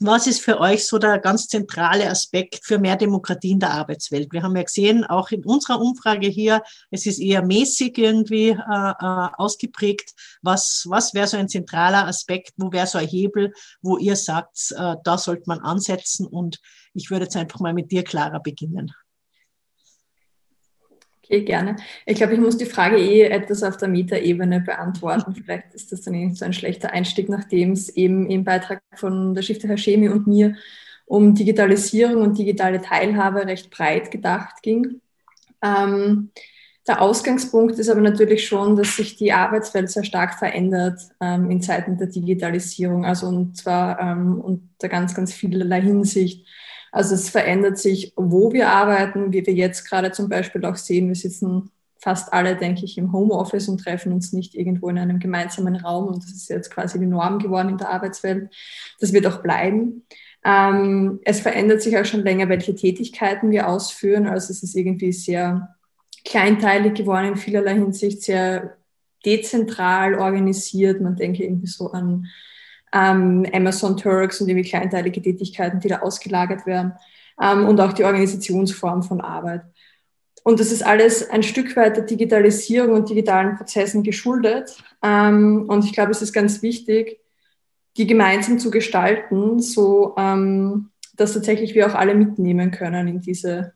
[SPEAKER 3] Was ist für euch so der ganz zentrale Aspekt für mehr Demokratie in der Arbeitswelt? Wir haben ja gesehen, auch in unserer Umfrage hier, es ist eher mäßig irgendwie äh, äh, ausgeprägt. Was, was wäre so ein zentraler Aspekt? Wo wäre so ein Hebel, wo ihr sagt, äh, da sollte man ansetzen? Und ich würde jetzt einfach mal mit dir, Clara, beginnen.
[SPEAKER 7] Okay, gerne. Ich glaube, ich muss die Frage eh etwas auf der Metaebene beantworten. *laughs* Vielleicht ist das dann so ein schlechter Einstieg, nachdem es eben im Beitrag von der Stifter Hashemi und mir um Digitalisierung und digitale Teilhabe recht breit gedacht ging. Ähm, der Ausgangspunkt ist aber natürlich schon, dass sich die Arbeitswelt sehr stark verändert ähm, in Zeiten der Digitalisierung, also und zwar ähm, unter ganz, ganz vielerlei Hinsicht. Also es verändert sich, wo wir arbeiten, wie wir jetzt gerade zum Beispiel auch sehen. Wir sitzen fast alle, denke ich, im Homeoffice und treffen uns nicht irgendwo in einem gemeinsamen Raum. Und das ist jetzt quasi die Norm geworden in der Arbeitswelt. Das wird auch bleiben. Ähm, es verändert sich auch schon länger, welche Tätigkeiten wir ausführen. Also es ist irgendwie sehr kleinteilig geworden in vielerlei Hinsicht, sehr dezentral organisiert. Man denke irgendwie so an ähm, Amazon Turks und irgendwie kleinteilige Tätigkeiten, die da ausgelagert werden ähm, und auch die Organisationsform von Arbeit. Und das ist alles ein Stück weit der Digitalisierung und digitalen Prozessen geschuldet. Ähm, und ich glaube, es ist ganz wichtig, die gemeinsam zu gestalten, so ähm, dass tatsächlich wir auch alle mitnehmen können in diese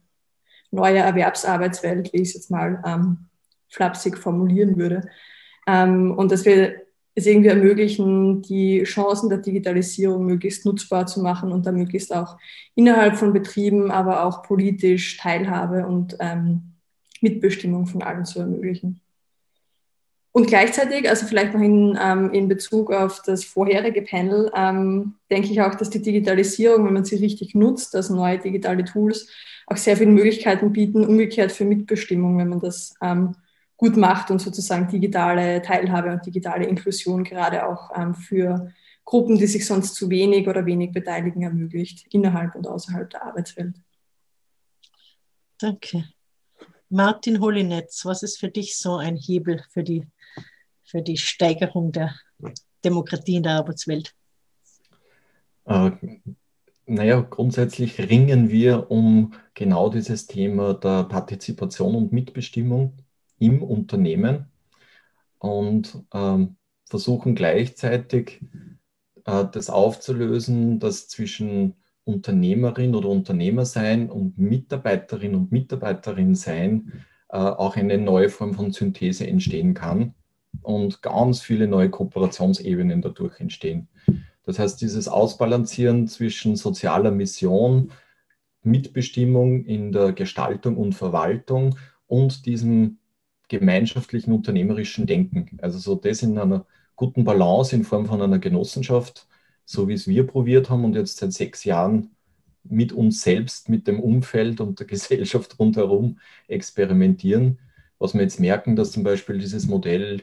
[SPEAKER 7] neue Erwerbsarbeitswelt, wie ich es jetzt mal ähm, flapsig formulieren würde. Ähm, und dass wir es irgendwie ermöglichen, die Chancen der Digitalisierung möglichst nutzbar zu machen und da möglichst auch innerhalb von Betrieben, aber auch politisch Teilhabe und ähm, Mitbestimmung von allen zu ermöglichen. Und gleichzeitig, also vielleicht noch in, ähm, in Bezug auf das vorherige Panel, ähm, denke ich auch, dass die Digitalisierung, wenn man sie richtig nutzt, also neue digitale Tools, auch sehr viele Möglichkeiten bieten, umgekehrt für Mitbestimmung, wenn man das ähm, gut macht und sozusagen digitale Teilhabe und digitale Inklusion gerade auch ähm, für Gruppen, die sich sonst zu wenig oder wenig beteiligen, ermöglicht, innerhalb und außerhalb der Arbeitswelt.
[SPEAKER 3] Danke. Martin Holinetz, was ist für dich so ein Hebel für die, für die Steigerung der Demokratie in der Arbeitswelt?
[SPEAKER 8] Äh, naja, grundsätzlich ringen wir um genau dieses Thema der Partizipation und Mitbestimmung im Unternehmen und ähm, versuchen gleichzeitig äh, das aufzulösen, dass zwischen Unternehmerin oder Unternehmer sein und Mitarbeiterin und Mitarbeiterin sein äh, auch eine neue Form von Synthese entstehen kann und ganz viele neue Kooperationsebenen dadurch entstehen. Das heißt, dieses Ausbalancieren zwischen sozialer Mission, Mitbestimmung in der Gestaltung und Verwaltung und diesem gemeinschaftlichen unternehmerischen Denken. Also so das in einer guten Balance in Form von einer Genossenschaft, so wie es wir probiert haben und jetzt seit sechs Jahren mit uns selbst, mit dem Umfeld und der *laughs* Gesellschaft rundherum experimentieren. Was wir jetzt merken, dass zum Beispiel dieses Modell,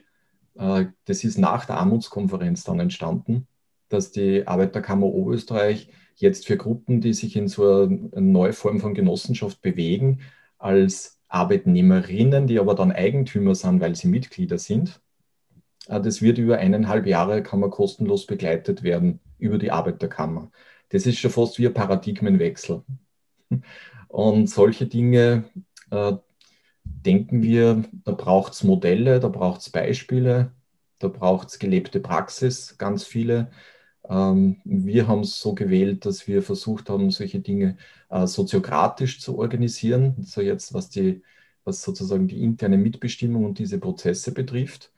[SPEAKER 8] äh, das ist nach der Armutskonferenz dann entstanden, dass die Arbeiterkammer Oberösterreich jetzt für Gruppen, die sich in so eine neue Form von Genossenschaft bewegen, als Arbeitnehmerinnen, die aber dann Eigentümer sind, weil sie Mitglieder sind. Äh, das wird über eineinhalb Jahre, kann man kostenlos begleitet werden über die Arbeiterkammer. Das ist schon fast wie ein Paradigmenwechsel. *laughs* Und solche Dinge äh, denken wir, da braucht es Modelle, da braucht es Beispiele, da braucht es gelebte Praxis, ganz viele. Ähm, wir haben es so gewählt, dass wir versucht haben, solche Dinge äh, soziokratisch zu organisieren. So jetzt, was die, was sozusagen die interne Mitbestimmung und diese Prozesse betrifft.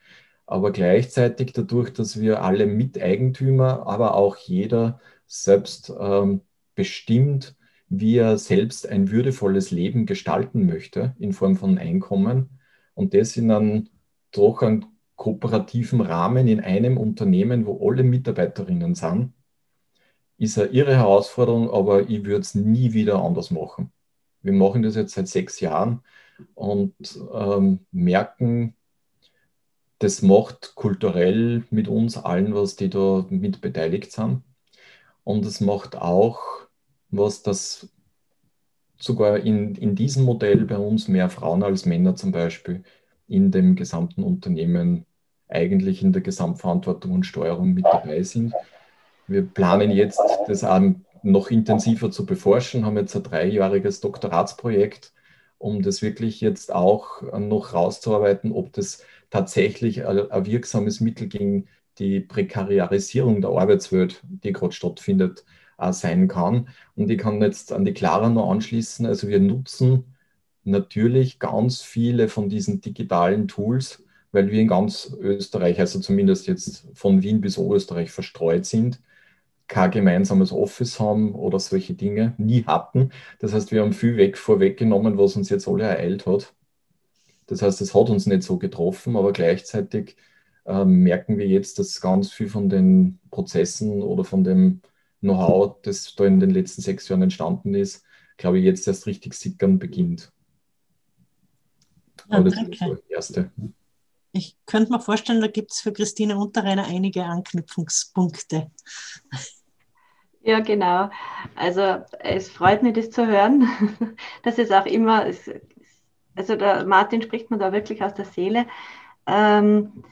[SPEAKER 8] Aber gleichzeitig dadurch, dass wir alle Miteigentümer, aber auch jeder selbst ähm, bestimmt, wie er selbst ein würdevolles Leben gestalten möchte in Form von Einkommen und das in einem doch einen kooperativen Rahmen in einem Unternehmen, wo alle Mitarbeiterinnen sind, ist eine irre Herausforderung, aber ich würde es nie wieder anders machen. Wir machen das jetzt seit sechs Jahren und ähm, merken, das macht kulturell mit uns allen was, die da mit beteiligt sind. Und es macht auch was, dass sogar in, in diesem Modell bei uns mehr Frauen als Männer zum Beispiel in dem gesamten Unternehmen eigentlich in der Gesamtverantwortung und Steuerung mit dabei sind. wir planen jetzt, das noch intensiver zu beforschen, haben jetzt ein dreijähriges Doktoratsprojekt, um das wirklich jetzt auch noch rauszuarbeiten, ob das tatsächlich ein, wirksames Mittel gegen die Prekariarisierung der Arbeitswelt, die gerade stattfindet, sein kann. Und ich kann jetzt an die Clara noch anschließen. Also wir nutzen natürlich ganz viele von diesen digitalen Tools, weil wir in ganz Österreich, also zumindest jetzt von Wien bis Oberösterreich verstreut sind, kein gemeinsames Office haben oder solche Dinge nie hatten. Das heißt, wir haben viel weg vorweggenommen, was uns jetzt alle ereilt hat. Das heißt, es hat uns nicht so getroffen, aber gleichzeitig äh, merken wir jetzt, dass ganz viel von den Prozessen oder von dem Know-how, das da in den letzten sechs Jahren entstanden ist, glaube ich, jetzt erst richtig sickern beginnt.
[SPEAKER 3] Ja, das ist so das Erste. Ich könnte mir vorstellen, da gibt es für Christine Unterreiner einige Anknüpfungspunkte.
[SPEAKER 9] Ja, genau. Also es freut mich, das zu hören. *laughs* Das ist auch immer, also der Martin spricht mir da wirklich aus der Seele. Ähm,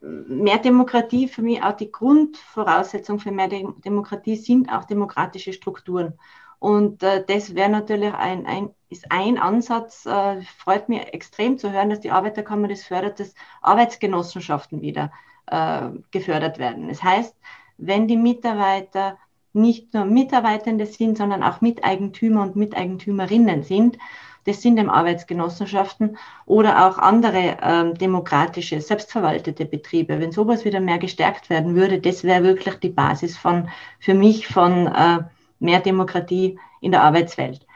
[SPEAKER 9] mehr Demokratie für mich auch die Grundvoraussetzung für mehr Demokratie sind auch demokratische Strukturen. Und äh, das wäre natürlich ein, ein, ist ein Ansatz, äh, freut mich extrem zu hören, dass die Arbeiterkammer das fördert, dass Arbeitsgenossenschaften wieder äh, gefördert werden. Das heißt, wenn die Mitarbeiter nicht nur Mitarbeitende sind, sondern auch Miteigentümer und Miteigentümerinnen sind, das sind eben Arbeitsgenossenschaften oder auch andere ähm, demokratische, selbstverwaltete Betriebe. Wenn sowas wieder mehr gestärkt werden würde, das wäre wirklich die Basis von, für mich von äh, mehr Demokratie in der Arbeitswelt.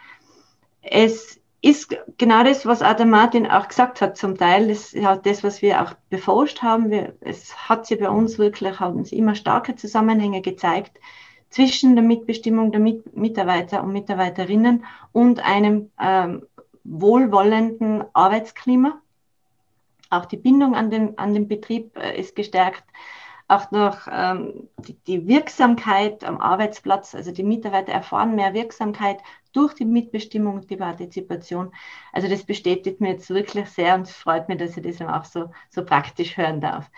[SPEAKER 9] Es ist genau das, was Adam Martin auch gesagt hat zum Teil. Das ist auch das, was wir auch beforscht haben. Wir, es hat sich bei uns wirklich, haben sich immer starke Zusammenhänge gezeigt zwischen der Mitbestimmung der Mit Mitarbeiter und Mitarbeiterinnen und einem ähm, wohlwollenden Arbeitsklima. Auch die Bindung an den, an den Betrieb äh, ist gestärkt. Auch noch ähm, die, die, Wirksamkeit am Arbeitsplatz, also die Mitarbeiter erfahren mehr Wirksamkeit durch die Mitbestimmung und die Partizipation. Also das bestätigt mir jetzt wirklich sehr und freut mich, dass ich das auch so, so praktisch hören darf.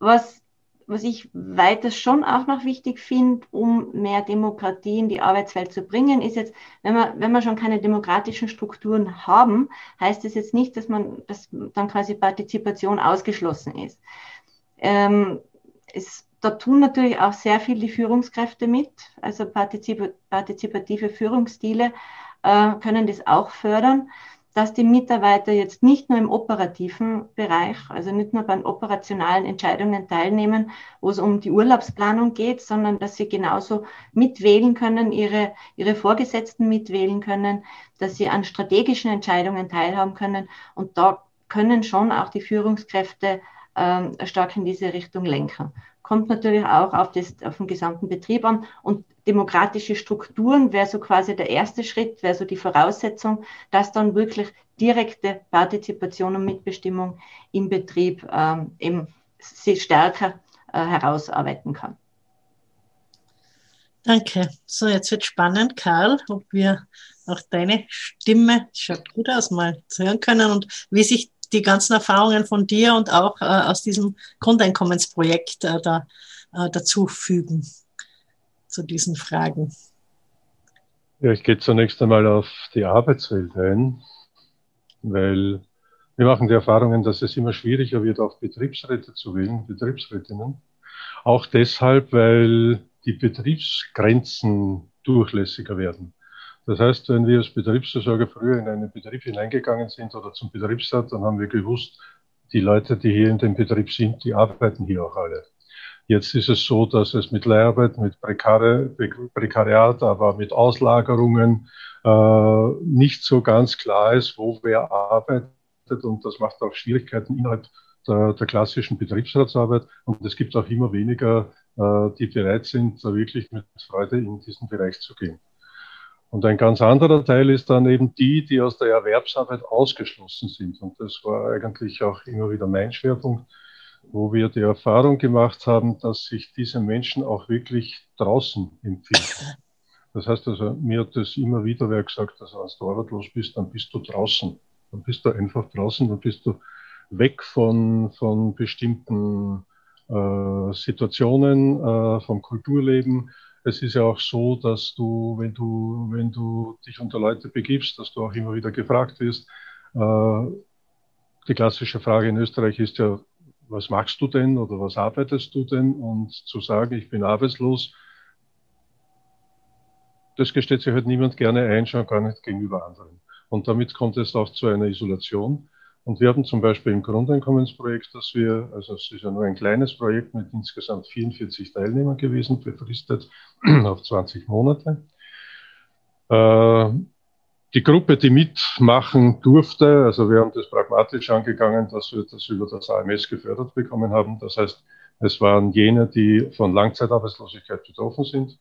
[SPEAKER 9] Was was ich weiter schon auch noch wichtig finde, um mehr Demokratie in die Arbeitswelt zu bringen, ist jetzt, wenn wir, wenn wir schon keine demokratischen Strukturen haben, heißt das jetzt nicht, dass man, dass dann quasi Partizipation ausgeschlossen ist. Ähm, es, da tun natürlich auch sehr viel die Führungskräfte mit, also partizip partizipative Führungsstile äh, können das auch fördern dass die Mitarbeiter jetzt nicht nur im operativen Bereich, also nicht nur bei operationalen Entscheidungen teilnehmen, wo es um die Urlaubsplanung geht, sondern dass sie genauso mitwählen können, ihre, ihre Vorgesetzten mitwählen können, dass sie an strategischen Entscheidungen teilhaben können. Und da können schon auch die Führungskräfte ähm, stark in diese Richtung lenken kommt natürlich auch auf, das, auf den gesamten Betrieb an. Und demokratische Strukturen wäre so quasi der erste Schritt, wäre so die Voraussetzung, dass dann wirklich direkte Partizipation und Mitbestimmung im Betrieb ähm, eben sich stärker äh, herausarbeiten kann.
[SPEAKER 3] Danke. So, jetzt wird spannend, Karl, ob wir auch deine Stimme, schaut gut aus, mal zu hören können und wie sich die ganzen Erfahrungen von dir und auch äh, aus diesem Grundeinkommensprojekt äh, da, äh, dazu fügen zu diesen Fragen.
[SPEAKER 10] Ja, ich gehe zunächst einmal auf die Arbeitswelt ein, weil wir machen die Erfahrungen, dass es immer schwieriger wird, auch Betriebsräte zu wählen, Betriebsrätinnen. Auch deshalb, weil die Betriebsgrenzen durchlässiger werden. Das heißt, wenn wir als Betriebsversorger früher in einen Betrieb hineingegangen sind oder zum Betriebsrat, dann haben wir gewusst, die Leute, die hier in dem Betrieb sind, die arbeiten hier auch alle. Jetzt ist es so, dass es mit Leiharbeit, mit Prekari Prekariat, aber mit Auslagerungen äh, nicht so ganz klar ist, wo wer arbeitet. Und das macht auch Schwierigkeiten innerhalb der, der klassischen Betriebsratsarbeit. Und es gibt auch immer weniger, äh, die bereit sind, da wirklich mit Freude in diesen Bereich zu gehen. Und ein ganz anderer Teil ist dann eben die, die aus der Erwerbsarbeit ausgeschlossen sind. Und das war eigentlich auch immer wieder mein Schwerpunkt, wo wir die Erfahrung gemacht haben, dass sich diese Menschen auch wirklich draußen empfinden. Das heißt also, mir hat das immer wieder wer gesagt, dass als du arbeitslos bist, dann bist du draußen. Dann bist du einfach draußen, dann bist du weg von, von bestimmten äh, Situationen äh, vom Kulturleben. Es ist ja auch so, dass du, wenn du, wenn du dich unter Leute begibst, dass du auch immer wieder gefragt wirst. Äh, die klassische Frage in Österreich ist ja, was machst du denn oder was arbeitest du denn? Und zu sagen, ich bin arbeitslos, das gesteht sich halt niemand gerne ein, schon gar nicht gegenüber anderen. Und damit kommt es auch zu einer Isolation. Und wir haben zum Beispiel im Grundeinkommensprojekt, dass wir, also es ist ja nur ein kleines Projekt mit insgesamt 44 Teilnehmern gewesen, befristet *clears throat* auf 20 Monate. Äh, die Gruppe, die mitmachen durfte, also wir haben das pragmatisch angegangen, dass wir das über das AMS gefördert bekommen haben. Das heißt, es waren jene, die von Langzeitarbeitslosigkeit betroffen sind.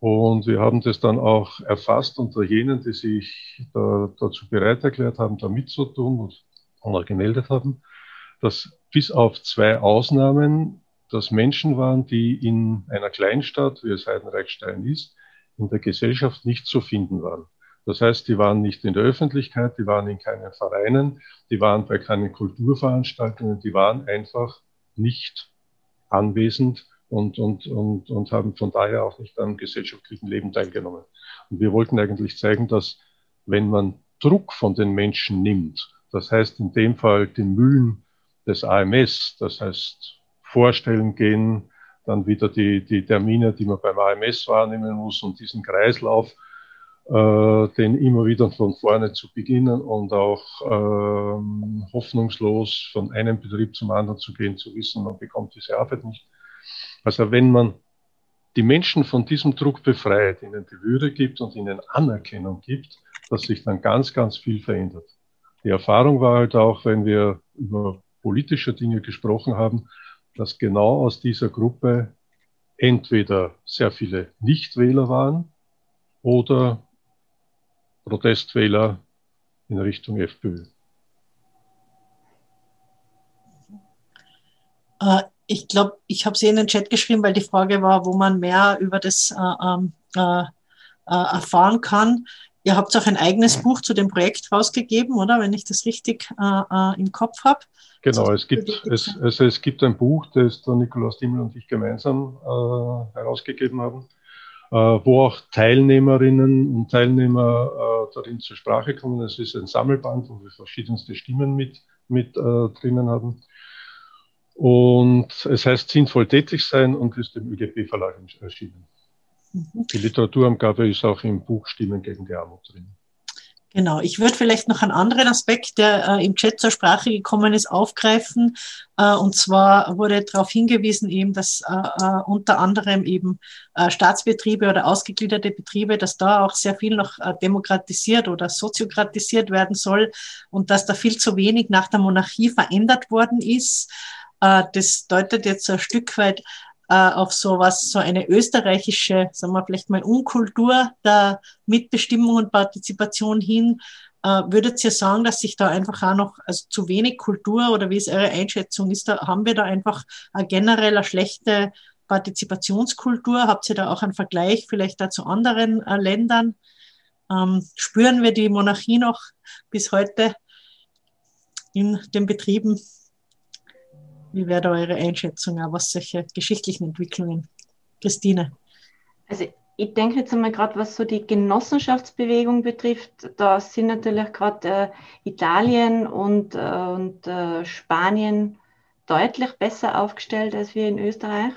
[SPEAKER 10] Und wir haben das dann auch erfasst unter jenen, die sich da, dazu bereit erklärt haben, da mitzutun und, auch gemeldet haben, dass bis auf zwei Ausnahmen das Menschen waren, die in einer Kleinstadt, wie es Heidenreichstein ist, in der Gesellschaft nicht zu finden waren. Das heißt, die waren nicht in der Öffentlichkeit, die waren in keinen Vereinen, die waren bei keinen Kulturveranstaltungen, die waren einfach nicht anwesend und, und, und, und haben von daher auch nicht am gesellschaftlichen Leben teilgenommen. Und wir wollten eigentlich zeigen, dass wenn man Druck von den Menschen nimmt, das heißt in dem Fall den Mühlen des AMS, das heißt vorstellen gehen, dann wieder die, die Termine, die man beim AMS wahrnehmen muss und diesen Kreislauf, äh, den immer wieder von vorne zu beginnen und auch ähm, hoffnungslos von einem Betrieb zum anderen zu gehen, zu wissen, man bekommt diese Arbeit nicht. Also wenn man die Menschen von diesem Druck befreit, ihnen die Würde gibt und ihnen Anerkennung gibt, dass sich dann ganz, ganz viel verändert. Die Erfahrung war halt auch, wenn wir über politische Dinge gesprochen haben, dass genau aus dieser Gruppe entweder sehr viele Nichtwähler waren oder Protestwähler in Richtung FPÖ.
[SPEAKER 3] Äh, ich glaube, ich habe sie in den Chat geschrieben, weil die Frage war, wo man mehr über das äh, ähm, äh, äh, erfahren kann. Ihr habt auch ein eigenes Buch zu dem Projekt rausgegeben, oder? Wenn ich das richtig äh, äh, im Kopf habe.
[SPEAKER 10] Genau, es gibt, es, also es gibt ein Buch, das der Nikolaus Dimmel und ich gemeinsam herausgegeben haben äh, wo auch Teilnehmerinnen und Teilnehmer äh, darin zur Sprache kommen. Es ist ein Sammelband, wo wir verschiedenste Stimmen mit, mit äh, drinnen haben. Und es heißt sinnvoll tätig sein und ist im ÖGB-Verlag erschienen. Mhm. Die Literaturangabe ist auch im Buch Stimmen gegen die Armut drin.
[SPEAKER 3] Genau, ich würde vielleicht noch einen anderen Aspekt, der äh, im Chat zur Sprache gekommen ist, aufgreifen. Äh, und zwar wurde darauf hingewiesen, eben, dass äh, äh unter anderem eben äh, Staatsbetriebe oder ausgegliederte Betriebe, dass da auch sehr viel noch äh, demokratisiert oder soziokratisiert werden soll und dass da viel zu wenig nach der Monarchie verändert worden ist. Das deutet jetzt ein Stück weit äh, auf sowas, so eine österreichische, sagen wir vielleicht mal Unkultur der Mitbestimmung und Partizipation hin. Äh, würdet ihr sagen, dass sich da einfach auch noch also zu wenig Kultur oder wie ist eure Einschätzung? Ist da, haben wir da einfach eine generell eine schlechte Partizipationskultur? Habt ihr da auch einen Vergleich vielleicht da zu anderen äh, Ländern? Ähm, spüren wir die Monarchie noch bis heute in den Betrieben? Wie wäre da eure Einschätzung, auch was solche geschichtlichen Entwicklungen? Christine.
[SPEAKER 9] Also ich denke jetzt einmal gerade, was so die Genossenschaftsbewegung betrifft, da sind natürlich gerade äh, Italien und, äh, und äh, Spanien deutlich besser aufgestellt als wir in Österreich.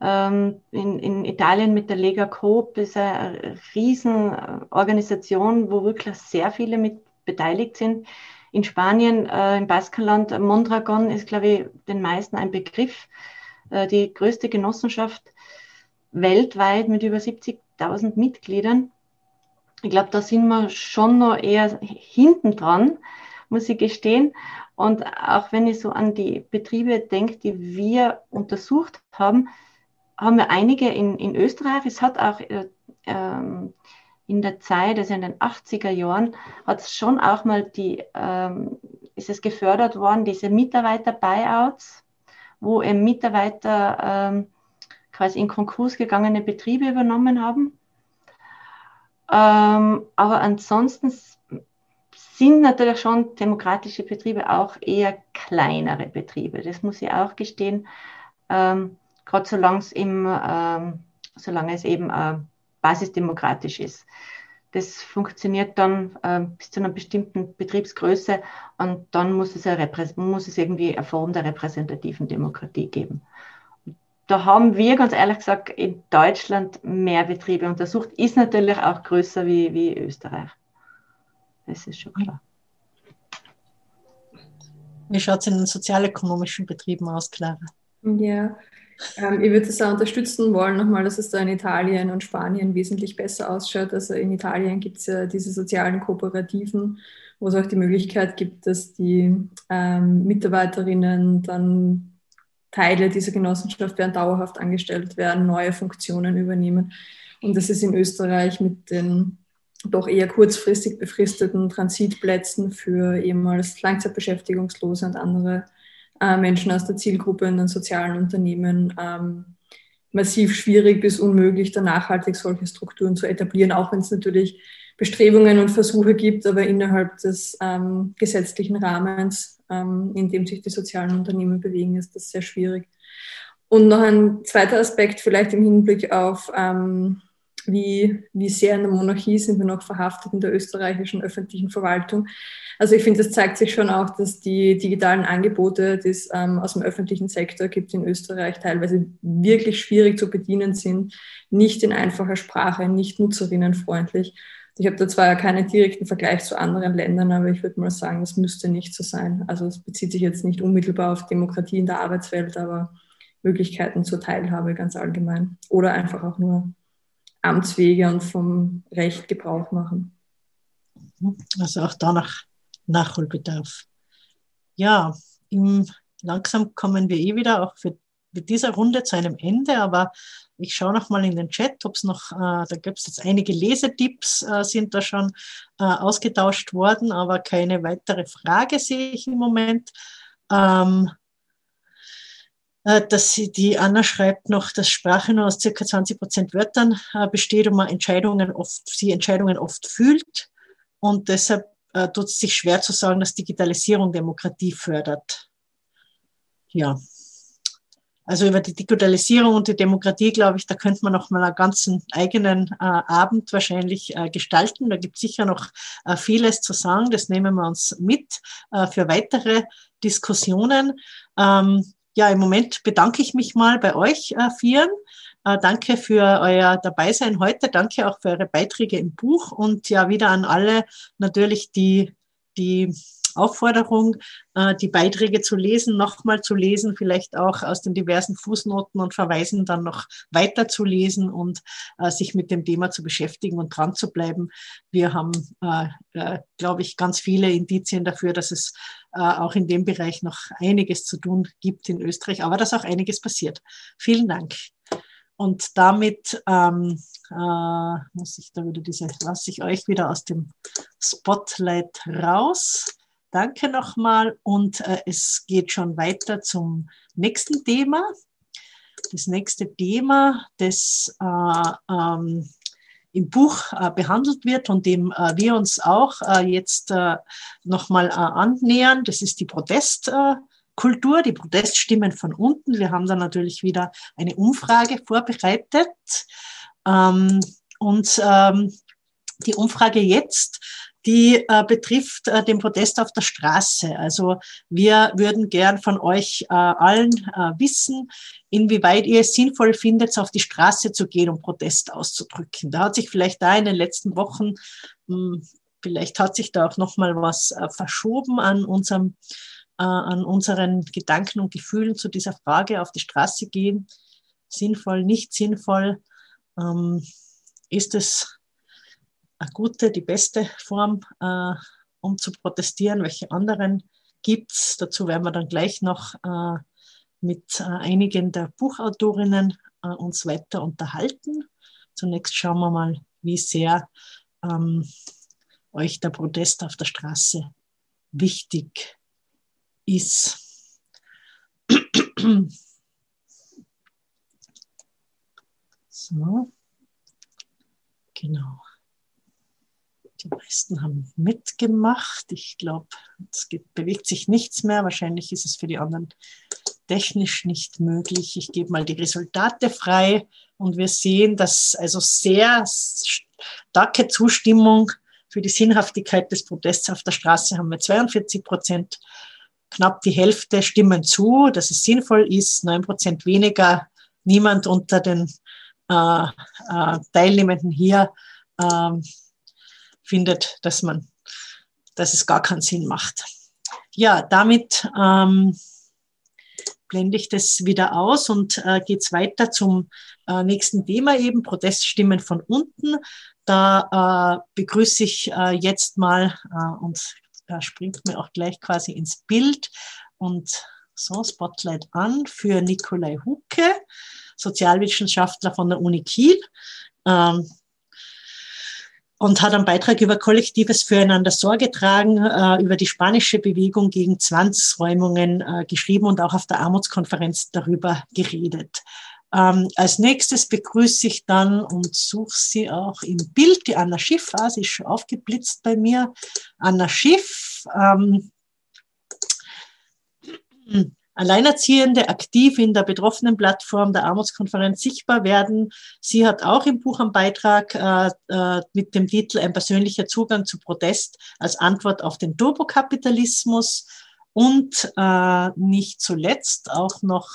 [SPEAKER 9] Ähm, in, in, Italien mit der Lega Coop ist eine Riesenorganisation, wo wirklich sehr viele mit beteiligt sind in Spanien, äh, im Baskenland, Mondragon ist, glaube ich, den meisten ein Begriff. Äh, die größte Genossenschaft weltweit mit über 70.000 Mitgliedern. Ich glaube, da sind wir schon noch eher hinten dran, muss ich gestehen. Und auch wenn ich so an die Betriebe denke, die wir untersucht haben, haben wir einige in, in Österreich. Es hat auch äh, ähm, in der Zeit, also in den 80er Jahren, hat es schon auch mal die, ähm, ist es gefördert worden, diese Mitarbeiter-Buyouts, wo eben Mitarbeiter ähm, quasi in Konkurs gegangene Betriebe übernommen haben. Ähm, aber ansonsten sind natürlich schon demokratische Betriebe auch eher kleinere Betriebe. Das muss ich auch gestehen. ähm, gerade solange es eben, ähm, solange es eben äh, basisdemokratisch ist. Das funktioniert dann äh, bis zu einer bestimmten Betriebsgröße und dann muss es, eine muss es irgendwie eine Form der repräsentativen Demokratie geben. Da haben wir ganz ehrlich gesagt in Deutschland mehr Betriebe untersucht, ist natürlich auch größer wie, wie Österreich. Das ist schon klar.
[SPEAKER 3] Wie schaut es in den sozialökonomischen Betrieben aus, Clara?
[SPEAKER 7] Ja, ähm, ich würde es auch unterstützen wollen, nochmal, dass es da in Italien und Spanien wesentlich besser ausschaut. Also in Italien gibt es ja diese sozialen Kooperativen, wo es auch die Möglichkeit gibt, dass die ähm, Mitarbeiterinnen dann Teile dieser Genossenschaft werden dauerhaft angestellt werden, neue Funktionen übernehmen. Und das ist in Österreich mit den doch eher kurzfristig befristeten Transitplätzen für ehemals Langzeitbeschäftigungslose und andere äh, Menschen aus der Zielgruppe in den sozialen Unternehmen ähm, massiv schwierig bis unmöglich, da nachhaltig solche Strukturen zu etablieren, auch wenn es natürlich Bestrebungen und Versuche gibt, aber innerhalb des ähm, gesetzlichen Rahmens, ähm, in dem sich die sozialen Unternehmen bewegen, ist das sehr schwierig. Und noch ein zweiter Aspekt, vielleicht im Hinblick auf ähm, wie, wie sehr in der Monarchie sind wir noch verhaftet in der österreichischen öffentlichen Verwaltung. Also ich finde, das zeigt sich schon auch, dass die digitalen Angebote, die es ähm, aus dem öffentlichen Sektor gibt in Österreich, teilweise wirklich schwierig zu bedienen sind, nicht in einfacher Sprache, nicht nutzerinnenfreundlich. Ich habe da zwar keinen direkten Vergleich zu anderen Ländern, aber ich würde mal sagen, das müsste nicht so sein. Also es bezieht sich jetzt nicht unmittelbar auf Demokratie in der Arbeitswelt, aber Möglichkeiten zur Teilhabe ganz allgemein. Oder einfach auch nur Amtswege und vom Recht Gebrauch machen.
[SPEAKER 3] Also auch danach Nachholbedarf. Ja, im, langsam kommen wir eh wieder auch für mit dieser Runde zu einem Ende, aber ich schaue noch mal in den Chat, ob es noch, äh, da gibt es jetzt einige Lesetipps, äh, sind da schon äh, ausgetauscht worden, aber keine weitere Frage sehe ich im Moment. Ähm, äh, dass sie, die Anna schreibt noch, dass Sprache nur aus circa 20 Prozent Wörtern äh, besteht und man Entscheidungen oft, sie Entscheidungen oft fühlt. Und deshalb äh, tut es sich schwer zu sagen, dass Digitalisierung Demokratie fördert. Ja. Also über die Digitalisierung und die Demokratie, glaube ich, da könnte man noch mal einen ganzen eigenen äh, Abend wahrscheinlich äh, gestalten. Da gibt es sicher noch äh, vieles zu sagen. Das nehmen wir uns mit äh, für weitere Diskussionen. Ähm, ja, im Moment bedanke ich mich mal bei euch äh, Vieren. Äh, danke für euer Dabeisein heute. Danke auch für eure Beiträge im Buch und ja wieder an alle natürlich die, die Aufforderung, äh, die Beiträge zu lesen, nochmal zu lesen, vielleicht auch aus den diversen Fußnoten und Verweisen dann noch weiter zu lesen und äh, sich mit dem Thema zu beschäftigen und dran zu bleiben. Wir haben, äh, glaube ich, ganz viele Indizien dafür, dass es auch in dem Bereich noch einiges zu tun gibt in Österreich, aber dass auch einiges passiert. Vielen Dank. Und damit ähm, äh, muss ich da wieder diese, lasse ich euch wieder aus dem Spotlight raus. Danke nochmal und äh, es geht schon weiter zum nächsten Thema. Das nächste Thema, das äh, ähm, im Buch äh, behandelt wird und dem äh, wir uns auch äh, jetzt äh, nochmal äh, annähern, das ist die Protestkultur, die Proteststimmen von unten. Wir haben da natürlich wieder eine Umfrage vorbereitet. Ähm, und ähm, die Umfrage jetzt die äh, betrifft äh, den Protest auf der Straße. Also wir würden gern von euch äh, allen äh, wissen, inwieweit ihr es sinnvoll findet, auf die Straße zu gehen, um Protest auszudrücken. Da hat sich vielleicht da in den letzten Wochen, mh, hm, vielleicht hat sich da auch noch mal was äh, verschoben an unserem äh, an unseren Gedanken und Gefühlen zu dieser Frage auf die Straße gehen. Sinnvoll, nicht sinnvoll. Ähm, ist es eine gute, die beste Form, äh, um zu protestieren. Welche anderen gibt's? Dazu werden wir dann gleich noch äh, mit äh, einigen der Buchautorinnen äh, uns weiter unterhalten. Zunächst schauen wir mal, wie sehr ähm, euch der Protest auf der Straße wichtig ist. so, genau. Die meisten haben mitgemacht. Ich glaube, es bewegt sich nichts mehr. Wahrscheinlich ist es für die anderen technisch nicht möglich. Ich gebe mal die Resultate frei und wir sehen, dass also sehr starke Zustimmung für die Sinnhaftigkeit des Protests auf der Straße haben wir 42 Prozent. Knapp die Hälfte stimmen zu, dass es sinnvoll ist, 9 Prozent weniger. Niemand unter den äh, äh, Teilnehmenden hier äh, findet, dass man, dass es gar keinen Sinn macht. Ja, damit ähm, blende ich das wieder aus und äh, es weiter zum äh, nächsten Thema eben, Proteststimmen von unten. Da äh, begrüße ich äh, jetzt mal äh, und da springt mir auch gleich quasi ins Bild und so Spotlight an für Nikolai Hucke, Sozialwissenschaftler von der Uni Kiel. Ähm, und hat einen Beitrag über kollektives Füreinander Sorge tragen, äh, über die spanische Bewegung gegen Zwangsräumungen äh, geschrieben und auch auf der Armutskonferenz darüber geredet. Ähm, als nächstes begrüße ich dann und suche sie auch im Bild, die Anna Schiff. Ah, sie ist schon aufgeblitzt bei mir. Anna Schiff. Ähm, Alleinerziehende aktiv in der betroffenen Plattform der Armutskonferenz sichtbar werden. Sie hat auch im Buch einen Beitrag äh, äh, mit dem Titel Ein persönlicher Zugang zu Protest als Antwort auf den Turbokapitalismus und äh, nicht zuletzt auch noch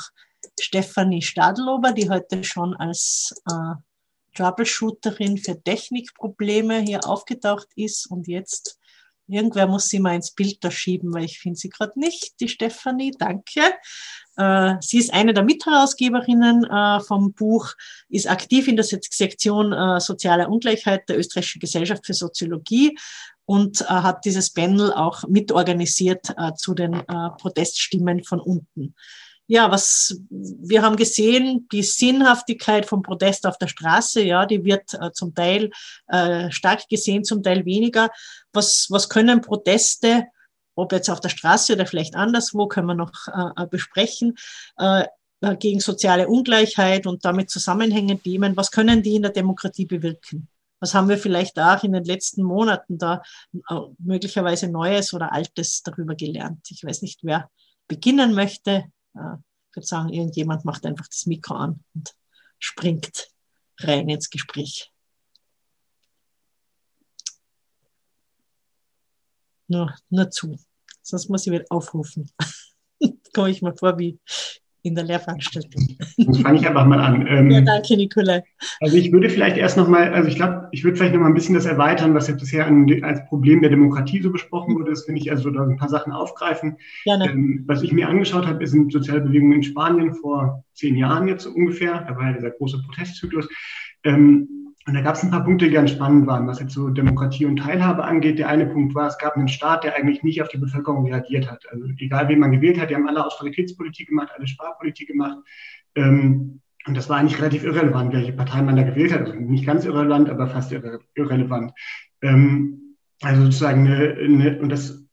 [SPEAKER 3] Stefanie Stadlober, die heute schon als äh, Troubleshooterin für Technikprobleme hier aufgetaucht ist und jetzt Irgendwer muss sie mal ins Bild da schieben, weil ich finde sie gerade nicht, die Stefanie. Danke. Äh, sie ist eine der Mitherausgeberinnen äh, vom Buch, ist aktiv in der Sektion äh, Soziale Ungleichheit der Österreichischen Gesellschaft für Soziologie und hat dieses Panel auch mitorganisiert zu den Proteststimmen von unten ja, was wir haben gesehen, die Sinnhaftigkeit vom Protest auf der Straße, ja, die wird äh, zum Teil äh, stark gesehen, zum Teil weniger. Was, was können Proteste, ob jetzt auf der Straße oder vielleicht anderswo, können wir noch äh, äh besprechen, äh, äh, gegen soziale Ungleichheit und damit zusammenhängende Themen, was können die in der Demokratie bewirken? Was haben wir vielleicht auch in den letzten Monaten da möglicherweise Neues oder Altes darüber gelernt? Ich weiß nicht, wer beginnen möchte. Äh, ich würde sagen, irgendjemand macht einfach das Mikro an und springt rein ins Gespräch. Nur, nur zu. Sonst muss ich wieder aufrufen. *laughs* komme ich mir vor wie in der Lehrveranstaltung.
[SPEAKER 11] Das fange ich einfach mal an.
[SPEAKER 3] Ähm, ja, danke, Nikolai.
[SPEAKER 11] Also ich würde vielleicht erst nochmal, also ich glaube, ich würde vielleicht nochmal ein bisschen das erweitern, was jetzt bisher an, als Problem der Demokratie so besprochen wurde. Das finde ich also da ein paar Sachen aufgreifen. Gerne. Ähm, was ich mir angeschaut habe, sind soziale Bewegungen in Spanien vor zehn Jahren jetzt ungefähr. Da war ja dieser große Protestzyklus. Ähm, und da gab es ein paar Punkte, die ganz spannend waren, was jetzt so Demokratie und Teilhabe angeht. Der eine Punkt war, es gab einen Staat, der eigentlich nicht auf die Bevölkerung reagiert hat. Also egal, wen man gewählt hat, die haben alle Austeritätspolitik gemacht, alle Sparpolitik gemacht. Ähm, und das war eigentlich relativ irrelevant, welche Partei man da gewählt hat. Also nicht ganz irrelevant, aber fast irre irrelevant. Ähm, also sozusagen eine, eine und das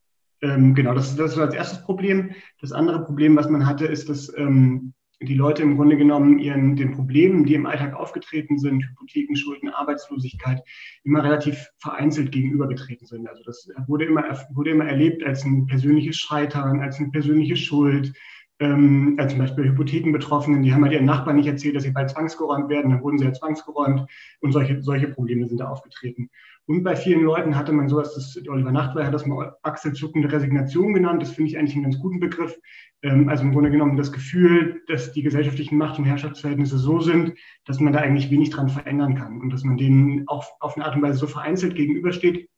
[SPEAKER 11] ähm, genau, das, das ist als erstes Problem. Das andere Problem, was man hatte, ist, dass ähm, die Leute im Grunde genommen ihren, den Problemen, die im Alltag aufgetreten sind, Hypotheken, Schulden, Arbeitslosigkeit, immer relativ vereinzelt gegenübergetreten sind. Also das wurde immer, wurde immer erlebt als ein persönliches Scheitern, als eine persönliche Schuld, ähm, als zum Beispiel Hypothekenbetroffenen, die haben halt ihren Nachbarn nicht erzählt, dass sie bald zwangsgeräumt werden, dann wurden sie ja zwangsgeräumt und solche, solche Probleme sind da aufgetreten. Und bei vielen Leuten hatte man sowas, das Oliver Nachtwey hat das mal achselzuckende Resignation genannt, das finde ich eigentlich einen ganz guten Begriff. Ähm, also im Grunde genommen das Gefühl, dass die gesellschaftlichen Macht- und Herrschaftsverhältnisse so sind, dass man da eigentlich wenig dran verändern kann und dass man denen auch auf eine Art und Weise so vereinzelt gegenübersteht,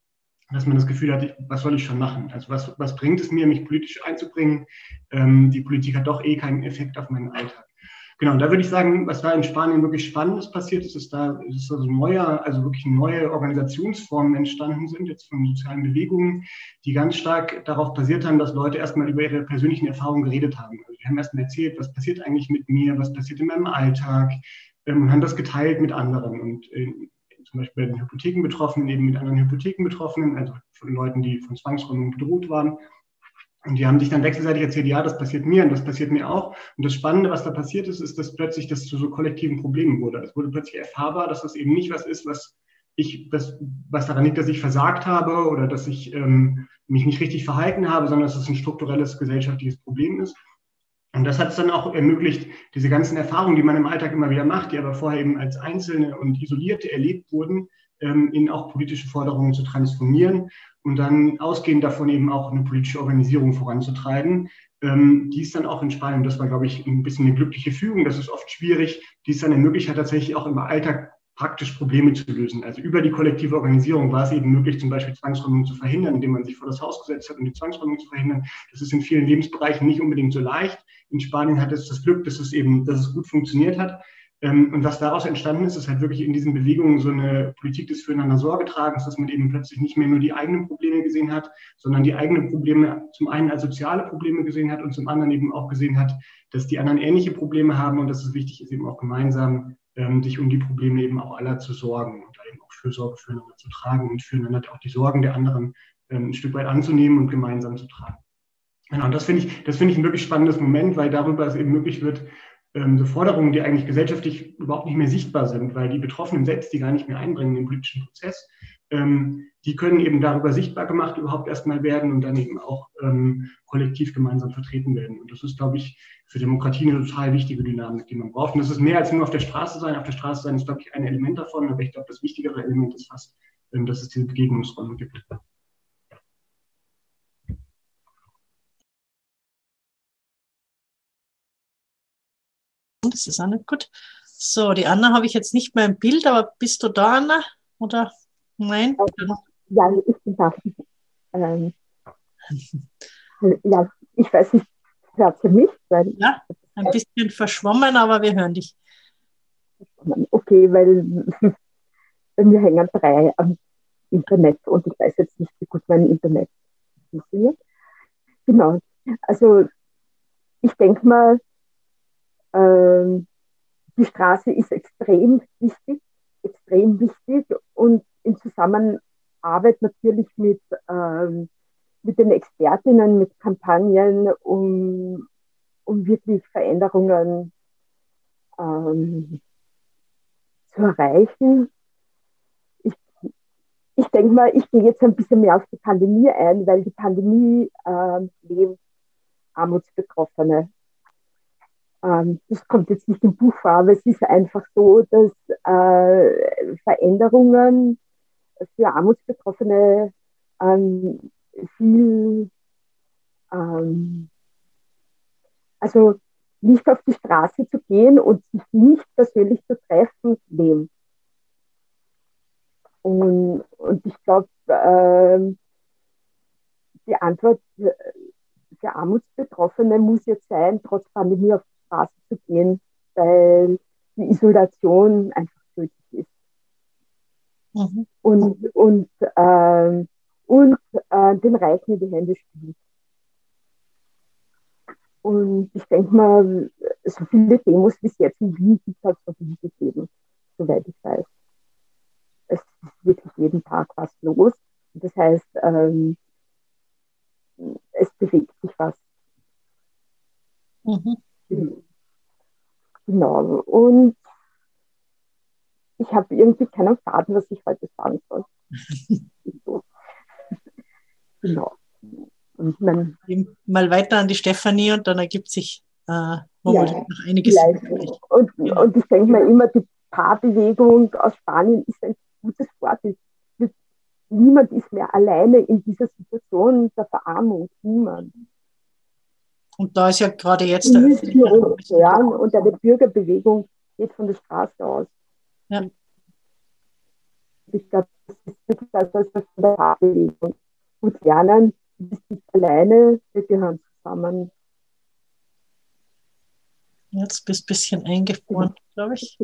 [SPEAKER 11] dass man das Gefühl hat, was soll ich schon machen? Also was, was bringt es mir, mich politisch einzubringen? Ähm, die Politik hat doch eh keinen Effekt auf meinen Alltag. Genau, da würde ich sagen, was da in Spanien wirklich Spannendes passiert ist, ist da ist also neue, also wirklich neue Organisationsformen entstanden sind, jetzt von sozialen Bewegungen, die ganz stark darauf basiert haben, dass Leute erstmal über ihre persönlichen Erfahrungen geredet haben. Also die haben erstmal erzählt, was passiert eigentlich mit mir, was passiert in meinem Alltag, ähm, und haben das geteilt mit anderen. Und äh, zum Beispiel bei den Hypothekenbetroffenen eben mit anderen Hypothekenbetroffenen, also von Leuten, die von Zwangsräumungen bedroht waren. Und die haben sich dann wechselseitig erzählt, ja, das passiert mir und das passiert mir auch. Und das Spannende, was da passiert ist, ist, dass plötzlich das zu so kollektiven Problemen wurde. Es wurde plötzlich erfahrbar, dass das eben nicht was ist, was ich, das, was daran liegt, dass ich versagt habe oder dass ich ähm, mich nicht richtig verhalten habe, sondern dass es ein strukturelles gesellschaftliches Problem ist. Und das hat es dann auch ermöglicht, diese ganzen Erfahrungen, die man im Alltag immer wieder macht, die aber vorher eben als Einzelne und Isolierte erlebt wurden, ähm, in auch politische Forderungen zu transformieren und dann ausgehend davon eben auch eine politische Organisierung voranzutreiben, ähm, die ist dann auch in Spanien, das war, glaube ich, ein bisschen eine glückliche Fügung, das ist oft schwierig, die es dann ermöglicht hat, tatsächlich auch im Alltag praktisch Probleme zu lösen. Also über die kollektive Organisierung war es eben möglich, zum Beispiel Zwangsräumung zu verhindern, indem man sich vor das Haus gesetzt hat, um die Zwangsräumung zu verhindern. Das ist in vielen Lebensbereichen nicht unbedingt so leicht. In Spanien hat es das Glück, dass es eben, dass es gut funktioniert hat. Ähm, und was daraus entstanden ist, ist halt wirklich in diesen Bewegungen so eine Politik des Füreinander Sorgetragens, dass man eben plötzlich nicht mehr nur die eigenen Probleme gesehen hat, sondern die eigenen Probleme zum einen als soziale Probleme gesehen hat und zum anderen eben auch gesehen hat, dass die anderen ähnliche Probleme haben und dass es wichtig ist, eben auch gemeinsam ähm, sich um die Probleme eben auch aller zu sorgen und da eben auch Fürsorge füreinander zu tragen und füreinander auch die Sorgen der anderen ähm, ein Stück weit anzunehmen und gemeinsam zu tragen. Genau, und das finde ich, das finde ich ein wirklich spannendes Moment, weil darüber es eben möglich wird, ähm, so Forderungen, die eigentlich gesellschaftlich überhaupt nicht mehr sichtbar sind, weil die Betroffenen selbst die gar nicht mehr einbringen in den politischen Prozess, ähm, die können eben darüber sichtbar gemacht überhaupt erstmal werden und dann eben auch ähm, kollektiv gemeinsam vertreten werden. Und das ist, glaube ich, für Demokratie eine total wichtige Dynamik, die man braucht. Und das ist mehr als nur auf der Straße sein. Auf der Straße sein ist, glaube ich, ein Element davon, aber ich glaube, das wichtigere Element ist fast, ähm, dass es diese Begegnungsräume gibt.
[SPEAKER 3] Das ist auch nicht gut. So, die Anna habe ich jetzt nicht mehr im Bild, aber bist du da, Anna? Oder nein?
[SPEAKER 12] Ja, ich bin da. Ähm, ja, ich weiß nicht, hört ihr mich? Weil
[SPEAKER 3] ja, ein bisschen verschwommen, aber wir hören dich.
[SPEAKER 12] Okay, weil bei mir hängen drei am Internet und ich weiß jetzt nicht, wie gut mein Internet funktioniert. Genau. Also ich denke mal, ähm, die Straße ist extrem wichtig, extrem wichtig und in Zusammenarbeit natürlich mit, ähm, mit den Expertinnen, mit Kampagnen, um, um wirklich Veränderungen ähm, zu erreichen. Ich, denke mal, ich gehe jetzt ein bisschen mehr auf die Pandemie ein, weil die Pandemie äh, lebt Armutsbetroffene ähm, das kommt jetzt nicht im Buch vor, aber es ist einfach so, dass äh, Veränderungen für Armutsbetroffene ähm, viel, ähm, also nicht auf die Straße zu gehen und sich nicht persönlich zu treffen, nehmen. Und, und ich glaube, äh, die Antwort für Armutsbetroffene muss jetzt sein, trotz Pandemie auf Straße zu gehen, weil die Isolation einfach tödlich ist. Mhm. Und, und, äh, und äh, den Reichen in die Hände spielt. Und ich denke mal, so viele Demos es jetzt in Wien gibt es noch nie gegeben, soweit ich weiß. Es ist wirklich jeden Tag was los. Das heißt, ähm, es bewegt sich was. Mhm. Genau. Und ich habe irgendwie keinen Faden, was ich heute sagen soll. *laughs*
[SPEAKER 3] genau. Und mein, Mal weiter an die Stefanie und dann ergibt sich äh,
[SPEAKER 12] noch einiges. Und, genau. und ich denke mal immer, die Paarbewegung aus Spanien ist ein gutes Wort. Niemand ist mehr alleine in dieser Situation der Verarmung. Niemand.
[SPEAKER 3] Und da ist ja gerade jetzt
[SPEAKER 12] der hören und eine Bürgerbewegung geht von der Straße aus. Ja. Ich glaube, das ist wirklich das, was von der Bewegung. Gut lernen, du bist nicht alleine, wir gehören zusammen.
[SPEAKER 3] Jetzt bist du ein bisschen eingefroren, glaube ich.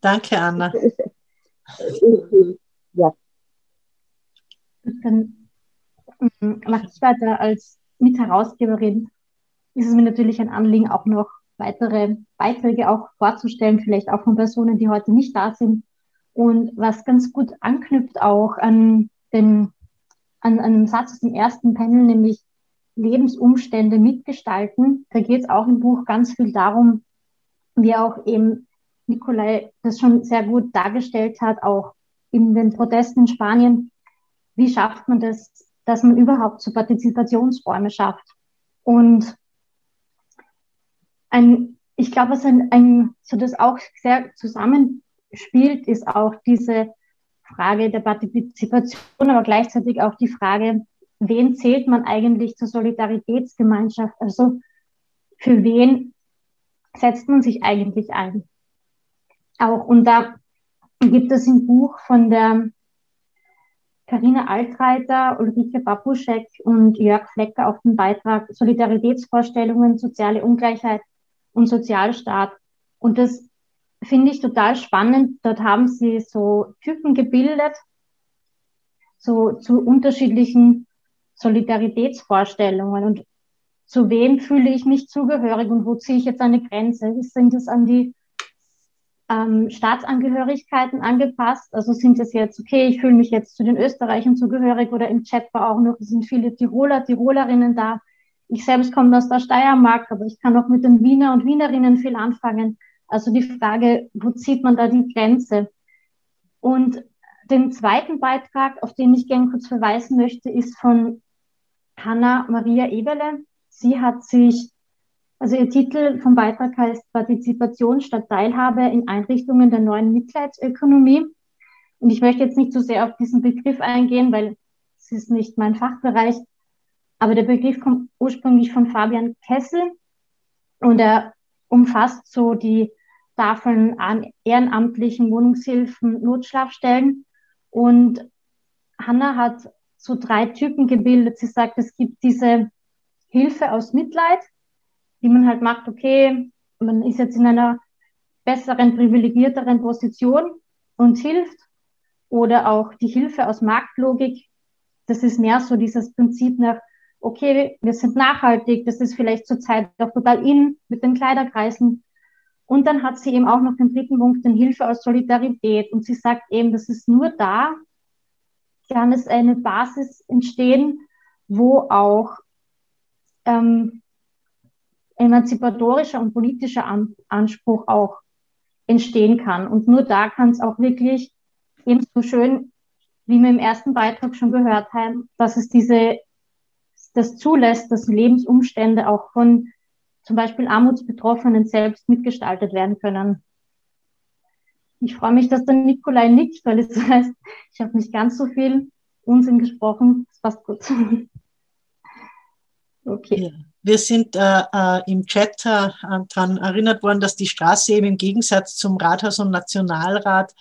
[SPEAKER 3] Danke, Anna. *laughs*
[SPEAKER 13] Ja. Dann mache ich weiter als Mitherausgeberin ist es mir natürlich ein Anliegen, auch noch weitere Beiträge auch vorzustellen, vielleicht auch von Personen, die heute nicht da sind. Und was ganz gut anknüpft auch an dem, an, an einem Satz aus dem ersten Panel, nämlich Lebensumstände mitgestalten. Da geht es auch im Buch ganz viel darum, wie auch eben Nikolai das schon sehr gut dargestellt hat, auch in den Protesten in Spanien. Wie schafft man das, dass man überhaupt so Partizipationsräume schafft. Und ein, ich glaube, was ein, ein, so das auch sehr zusammenspielt, ist auch diese Frage der Partizipation, aber gleichzeitig auch die Frage, wen zählt man eigentlich zur Solidaritätsgemeinschaft? Also für wen setzt man sich eigentlich ein? Auch, und da gibt es im Buch von der Karina Altreiter, Ulrike Babuschek und Jörg Flecker auf den Beitrag Solidaritätsvorstellungen, soziale Ungleichheit und Sozialstaat. Und das finde ich total spannend. Dort haben sie so Typen gebildet, so zu unterschiedlichen Solidaritätsvorstellungen. Und zu wem fühle ich mich zugehörig und wo ziehe ich jetzt eine Grenze? Sind es an die ähm, Staatsangehörigkeiten angepasst? Also sind es jetzt, okay, ich fühle mich jetzt zu den Österreichern zugehörig oder im Chat war auch noch, es sind viele Tiroler, Tirolerinnen da. Ich selbst komme aus der Steiermark, aber ich kann auch mit den Wiener und Wienerinnen viel anfangen. Also die Frage, wo zieht man da die Grenze? Und den zweiten Beitrag, auf den ich gerne kurz verweisen möchte, ist von Hanna Maria Eberle. Sie hat sich also Ihr Titel vom Beitrag heißt Partizipation statt Teilhabe in Einrichtungen der neuen Mitgliedsökonomie. Und ich möchte jetzt nicht zu so sehr auf diesen Begriff eingehen, weil es ist nicht mein Fachbereich. Aber der Begriff kommt ursprünglich von Fabian Kessel und er umfasst so die Tafeln an ehrenamtlichen Wohnungshilfen, Notschlafstellen. Und Hanna hat so drei Typen gebildet. Sie sagt, es gibt diese Hilfe aus Mitleid, die man halt macht, okay, man ist jetzt in einer besseren, privilegierteren Position und hilft. Oder auch die Hilfe aus Marktlogik. Das ist mehr so dieses Prinzip nach, okay, wir sind nachhaltig, das ist vielleicht zurzeit auch total in mit den Kleiderkreisen. Und dann hat sie eben auch noch den dritten Punkt, den Hilfe aus Solidarität. Und sie sagt eben, das ist nur da, kann es eine Basis entstehen, wo auch ähm, emanzipatorischer und politischer An Anspruch auch entstehen kann. Und nur da kann es auch wirklich eben so schön, wie wir im ersten Beitrag schon gehört haben, dass es diese, das zulässt, dass Lebensumstände auch von zum Beispiel Armutsbetroffenen selbst mitgestaltet werden können. Ich freue mich, dass der Nikolai nickt, weil es heißt, ich habe nicht ganz so viel Unsinn gesprochen. Das passt gut. *laughs*
[SPEAKER 3] Okay. Ja. Wir sind äh, äh, im Chat äh, daran erinnert worden, dass die Straße eben im Gegensatz zum Rathaus und Nationalrat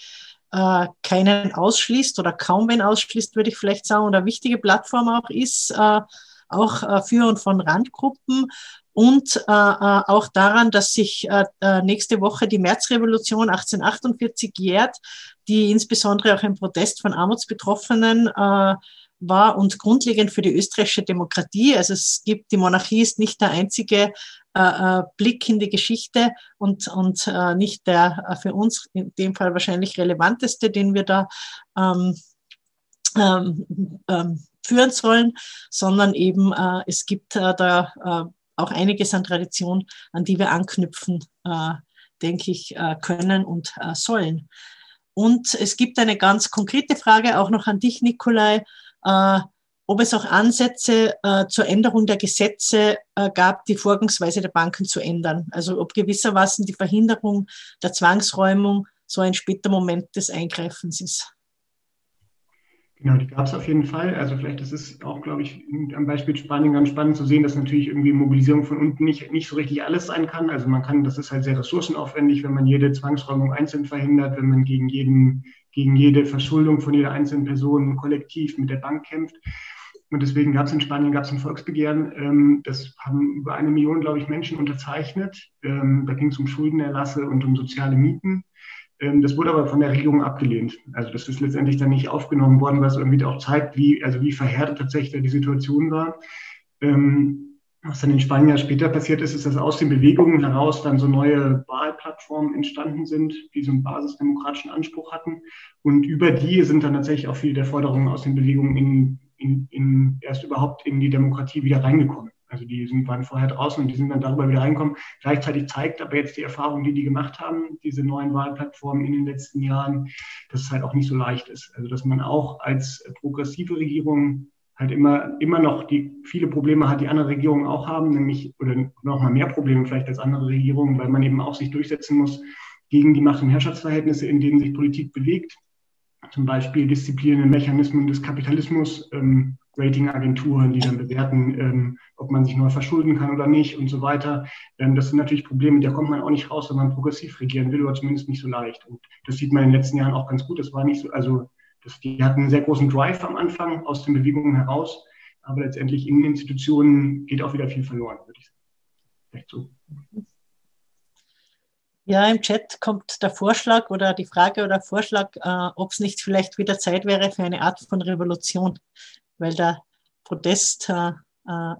[SPEAKER 3] äh, keinen ausschließt oder kaum wen ausschließt, würde ich vielleicht sagen, oder wichtige Plattform auch ist, äh, auch äh, für und von Randgruppen. Und äh, äh, auch daran, dass sich äh, äh nächste Woche die Märzrevolution 1848 jährt, die insbesondere auch ein Protest von Armutsbetroffenen äh, war und grundlegend für die österreichische Demokratie. Also es gibt, die Monarchie ist nicht der einzige äh, äh, Blick in die Geschichte und, und äh, nicht der äh, für uns in dem Fall wahrscheinlich relevanteste, den wir da ähm, ähm, ähm, führen sollen, sondern eben äh, es gibt äh, da äh, auch einiges an Tradition, an die wir anknüpfen, äh, denke ich, äh, können und äh, sollen. Und es gibt eine ganz konkrete Frage auch noch an dich, Nikolai ob es auch Ansätze äh, zur Änderung der Gesetze äh, gab, die Vorgangsweise der Banken zu ändern. Also ob gewissermaßen die Verhinderung der Zwangsräumung so ein später Moment des Eingreifens ist.
[SPEAKER 11] Genau, die gab es auf jeden Fall. Also vielleicht das ist auch, glaube ich, am Beispiel Spanien ganz spannend zu sehen, dass natürlich irgendwie Mobilisierung von unten nicht, nicht so richtig alles sein kann. Also man kann, das ist halt sehr ressourcenaufwendig, wenn man jede Zwangsräumung einzeln verhindert, wenn man gegen jeden gegen jede Verschuldung von jeder einzelnen Person kollektiv mit der Bank kämpft. Und deswegen gab es in Spanien gab es ein Volksbegehren, ähm, das haben über eine Million, glaube ich, Menschen unterzeichnet. Ähm, da ging es um Schuldenerlasse und um soziale Mieten. Ähm, das wurde aber von der Regierung abgelehnt. Also das ist letztendlich dann nicht aufgenommen worden, was irgendwie auch zeigt, wie, also wie verhärtet tatsächlich die Situation war. Ähm, was dann in Spanien später passiert ist, ist, dass aus den Bewegungen heraus dann so neue Wahlplattformen entstanden sind, die so einen basisdemokratischen Anspruch hatten. Und über die sind dann tatsächlich auch viele der Forderungen aus den Bewegungen in, in, in erst überhaupt in die Demokratie wieder reingekommen. Also die sind, waren vorher draußen und die sind dann darüber wieder reingekommen. Gleichzeitig zeigt aber jetzt die Erfahrung, die die gemacht haben, diese neuen Wahlplattformen in den letzten Jahren, dass es halt auch nicht so leicht ist. Also dass man auch als progressive Regierung halt immer, immer noch die viele Probleme hat, die andere Regierungen auch haben, nämlich oder noch mal mehr Probleme vielleicht als andere Regierungen, weil man eben auch sich durchsetzen muss gegen die Macht- und Herrschaftsverhältnisse, in denen sich Politik bewegt. Zum Beispiel disziplinierende Mechanismen des Kapitalismus, ähm, Ratingagenturen, die dann bewerten, ähm, ob man sich neu verschulden kann oder nicht und so weiter. Ähm, das sind natürlich Probleme, da kommt man auch nicht raus, wenn man progressiv regieren will oder zumindest nicht so leicht. Und das sieht man in den letzten Jahren auch ganz gut. Das war nicht so, also das, die hatten einen sehr großen Drive am Anfang aus den Bewegungen heraus, aber letztendlich in Institutionen geht auch wieder viel verloren, würde ich sagen. Vielleicht so.
[SPEAKER 3] Ja, im Chat kommt der Vorschlag oder die Frage oder Vorschlag, äh, ob es nicht vielleicht wieder Zeit wäre für eine Art von Revolution, weil der Protest äh, äh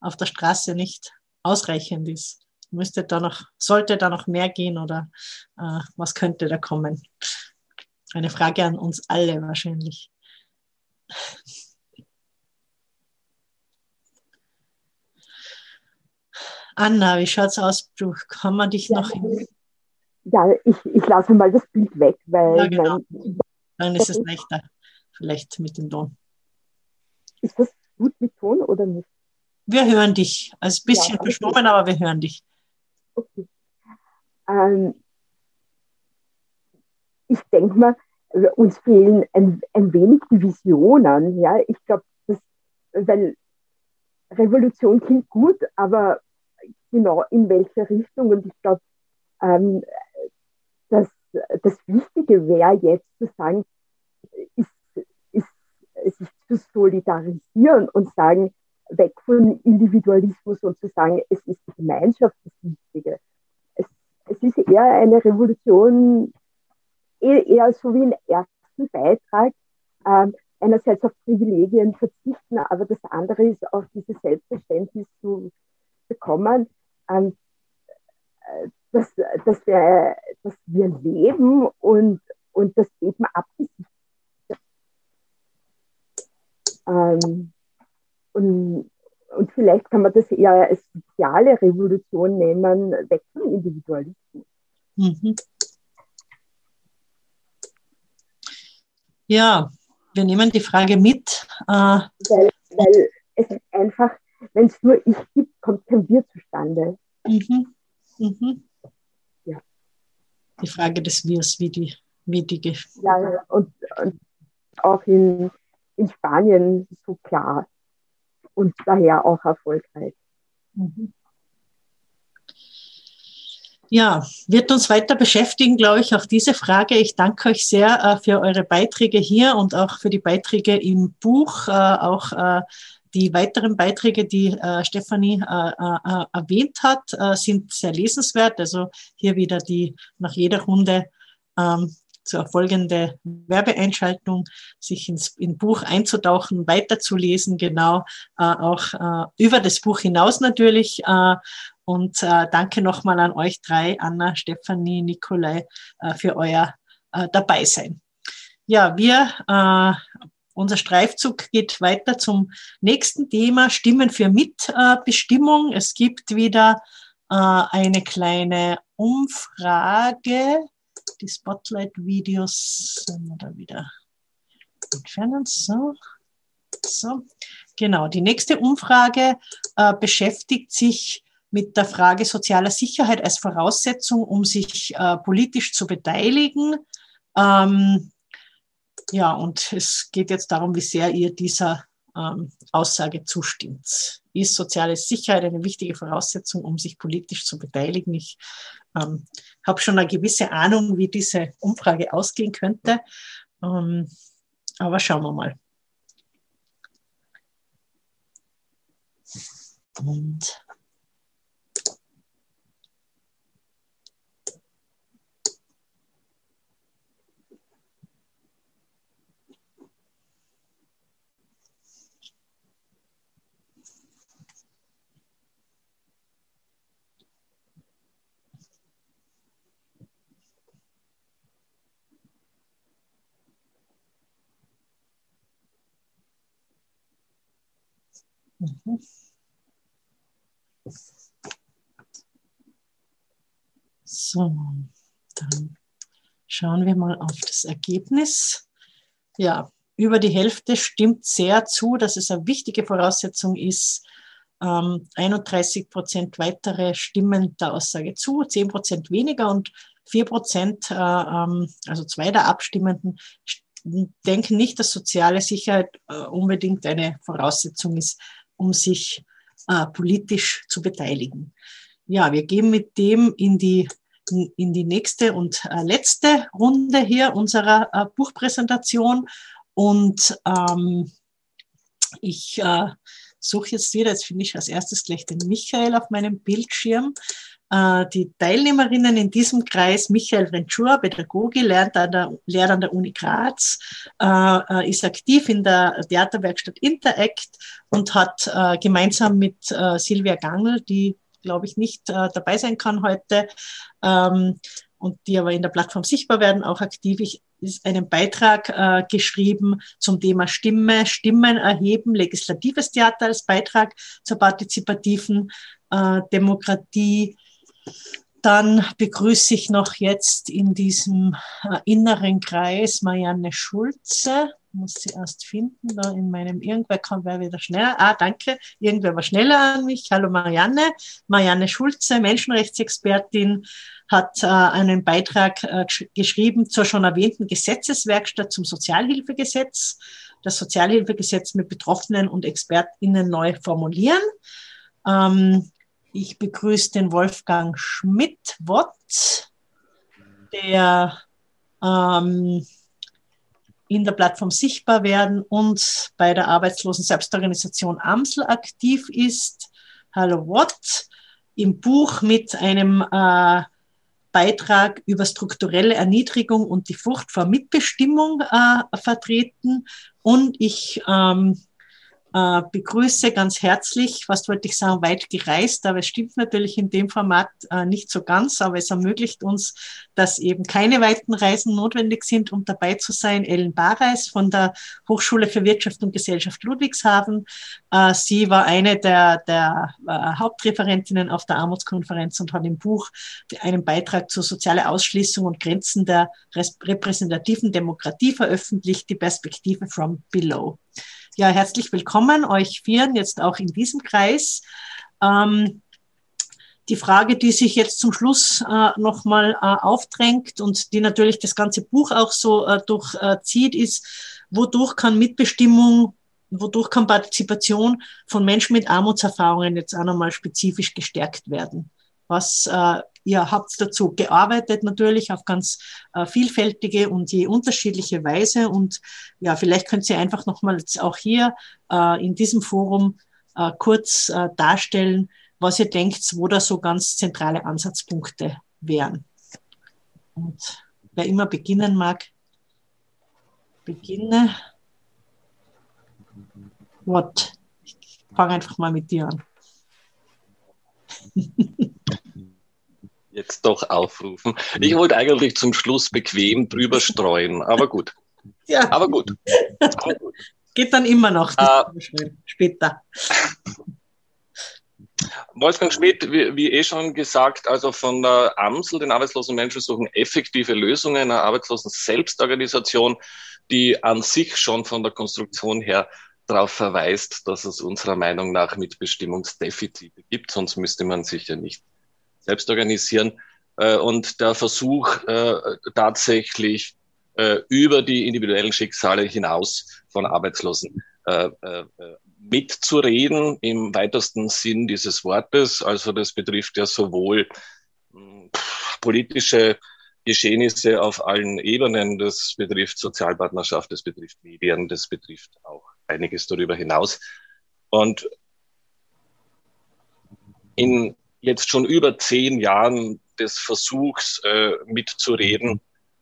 [SPEAKER 3] auf der Straße nicht ausreichend ist. Müsste da noch, sollte da noch mehr gehen oder äh, was könnte da kommen? Eine Frage an uns alle wahrscheinlich. Anna, wie schaut es aus? Du, kann man dich ja, noch hin?
[SPEAKER 12] Ja, ich, ich lasse mal das Bild weg, weil. Ja, genau.
[SPEAKER 3] mein, Dann ist es leichter, vielleicht mit dem Ton.
[SPEAKER 12] Ist das gut mit Ton oder nicht?
[SPEAKER 3] Wir hören dich. Also ein bisschen ja, verschwommen, aber wir hören dich.
[SPEAKER 12] Okay. Ähm, ich denke mal, uns fehlen ein, ein wenig die Visionen. Ja? Ich glaube, weil Revolution klingt gut, aber genau in welche Richtung. Und ich glaube, ähm, das, das Wichtige wäre jetzt zu sagen, ist, ist, sich zu solidarisieren und sagen, weg von Individualismus und zu sagen, es ist die Gemeinschaft das Wichtige. Es, es ist eher eine Revolution eher so wie einen ersten Beitrag, äh, einerseits auf Privilegien verzichten, aber das andere ist auch dieses Selbstverständnis zu bekommen, ähm, äh, dass, dass, wir, dass wir leben und, und das Leben abgesichert ähm, und, und vielleicht kann man das eher als soziale Revolution nennen, weg vom Individualismus. Mhm.
[SPEAKER 3] Ja, wir nehmen die Frage mit.
[SPEAKER 12] Äh, weil, weil es einfach, wenn es nur ich gibt, kommt kein Wir zustande. Mhm. Mhm.
[SPEAKER 3] Ja. Die Frage des Wirs, wie die, wie die
[SPEAKER 12] Ja, und, und auch in, in Spanien so klar und daher auch erfolgreich. Mhm
[SPEAKER 3] ja, wird uns weiter beschäftigen, glaube ich, auch diese Frage. Ich danke euch sehr äh, für eure Beiträge hier und auch für die Beiträge im Buch, äh, auch äh, die weiteren Beiträge, die äh, Stefanie äh, äh, erwähnt hat, sind sehr lesenswert. Also hier wieder die nach jeder Runde ähm, zur folgende Werbeeinschaltung, sich ins in Buch einzutauchen, weiterzulesen, genau auch über das Buch hinaus natürlich und äh, danke nochmal an euch drei, Anna, Stefanie, Nikolai, äh, für euer äh, Dabeisein. Ja, wir, äh, unser Streifzug geht weiter zum nächsten Thema, Stimmen für Mitbestimmung. es gibt wieder äh, eine kleine Umfrage. Die Spotlight-Videos sind wir da wieder entfernen. So. So, genau. Die nächste Umfrage äh, beschäftigt sich mit der Frage sozialer Sicherheit als Voraussetzung, um sich äh, politisch zu beteiligen. Ähm, ja, und es geht jetzt darum, wie sehr ihr dieser ähm, Aussage zustimmt. Ist soziale Sicherheit eine wichtige Voraussetzung, um sich politisch zu beteiligen? Ich ähm, habe schon eine gewisse Ahnung, wie diese Umfrage ausgehen könnte. Ähm, aber schauen wir mal. Und So, dann schauen wir mal auf das Ergebnis. Ja, über die Hälfte stimmt sehr zu, dass es eine wichtige Voraussetzung ist, 31 ähm, Prozent weitere stimmen der Aussage zu, 10 Prozent weniger und 4 Prozent, äh, ähm, also zwei der Abstimmenden, denken nicht, dass soziale Sicherheit äh, unbedingt eine Voraussetzung ist, um sich äh, politisch zu beteiligen. Ja, wir gehen mit dem in die in die nächste und letzte Runde hier unserer Buchpräsentation. Und ähm, ich äh, suche jetzt wieder, jetzt finde ich als erstes gleich den Michael auf meinem Bildschirm. Äh, die Teilnehmerinnen in diesem Kreis, Michael Rentschur, Pädagoge, lernt an der, lehrt an der Uni Graz, äh, äh, ist aktiv in der Theaterwerkstatt Interact und hat äh, gemeinsam mit äh, Silvia Gangl, die glaube ich nicht äh, dabei sein kann heute, ähm, und die aber in der Plattform sichtbar werden, auch aktiv. Ich ist einen Beitrag äh, geschrieben zum Thema Stimme, Stimmen erheben, legislatives Theater als Beitrag zur partizipativen äh, Demokratie. Dann begrüße ich noch jetzt in diesem äh, inneren Kreis Marianne Schulze muss sie erst finden, da in meinem, irgendwer kann, wer wieder schneller, ah, danke, irgendwer war schneller an mich. Hallo Marianne, Marianne Schulze, Menschenrechtsexpertin, hat äh, einen Beitrag äh, geschrieben zur schon erwähnten Gesetzeswerkstatt zum Sozialhilfegesetz, das Sozialhilfegesetz mit Betroffenen und ExpertInnen neu formulieren. Ähm, ich begrüße den Wolfgang Schmidt-Wott, der ähm, in der Plattform sichtbar werden und bei der Arbeitslosen Selbstorganisation Amsel aktiv ist. Hallo Watt, im Buch mit einem äh, Beitrag über strukturelle Erniedrigung und die Furcht vor Mitbestimmung äh, vertreten. Und ich ähm, äh, begrüße ganz herzlich, was wollte ich sagen, weit gereist, aber es stimmt natürlich in dem Format äh, nicht so ganz, aber es ermöglicht uns, dass eben keine weiten Reisen notwendig sind, um dabei zu sein. Ellen Bareis von der Hochschule für Wirtschaft und Gesellschaft Ludwigshafen. Äh, sie war eine der, der äh, Hauptreferentinnen auf der Armutskonferenz und hat im Buch einen Beitrag zur sozialen Ausschließung und Grenzen der repräsentativen Demokratie veröffentlicht, die Perspektive from Below. Ja, herzlich willkommen euch Vieren jetzt auch in diesem Kreis. Ähm, die Frage, die sich jetzt zum Schluss äh, nochmal äh, aufdrängt und die natürlich das ganze Buch auch so äh, durchzieht, äh, ist, wodurch kann Mitbestimmung, wodurch kann Partizipation von Menschen mit Armutserfahrungen jetzt auch nochmal spezifisch gestärkt werden? Was äh, Ihr habt dazu gearbeitet, natürlich auf ganz äh, vielfältige und je unterschiedliche Weise. Und ja, vielleicht könnt ihr einfach nochmals auch hier äh, in diesem Forum äh, kurz äh, darstellen, was ihr denkt, wo da so ganz zentrale Ansatzpunkte wären. Und wer immer beginnen mag, beginne. What? Ich fange einfach mal mit dir an. *laughs*
[SPEAKER 14] jetzt doch aufrufen. Ich wollte eigentlich zum Schluss bequem drüber streuen, aber gut.
[SPEAKER 3] Ja.
[SPEAKER 14] Aber gut.
[SPEAKER 3] Aber gut. Geht dann immer noch äh, später.
[SPEAKER 14] Wolfgang Schmidt, wie, wie, eh schon gesagt, also von der Amsel, den arbeitslosen Menschen suchen effektive Lösungen einer arbeitslosen Selbstorganisation, die an sich schon von der Konstruktion her darauf verweist, dass es unserer Meinung nach Mitbestimmungsdefizite gibt, sonst müsste man sich ja nicht selbst organisieren. Äh, und der Versuch äh, tatsächlich äh, über die individuellen Schicksale hinaus von Arbeitslosen mitzureden im weitesten Sinn dieses Wortes. Also das betrifft ja sowohl hm, politische Geschehnisse auf allen Ebenen. Das betrifft Sozialpartnerschaft, das betrifft Medien, das betrifft auch einiges darüber hinaus. Und in jetzt schon über zehn Jahren des Versuchs äh, mitzureden,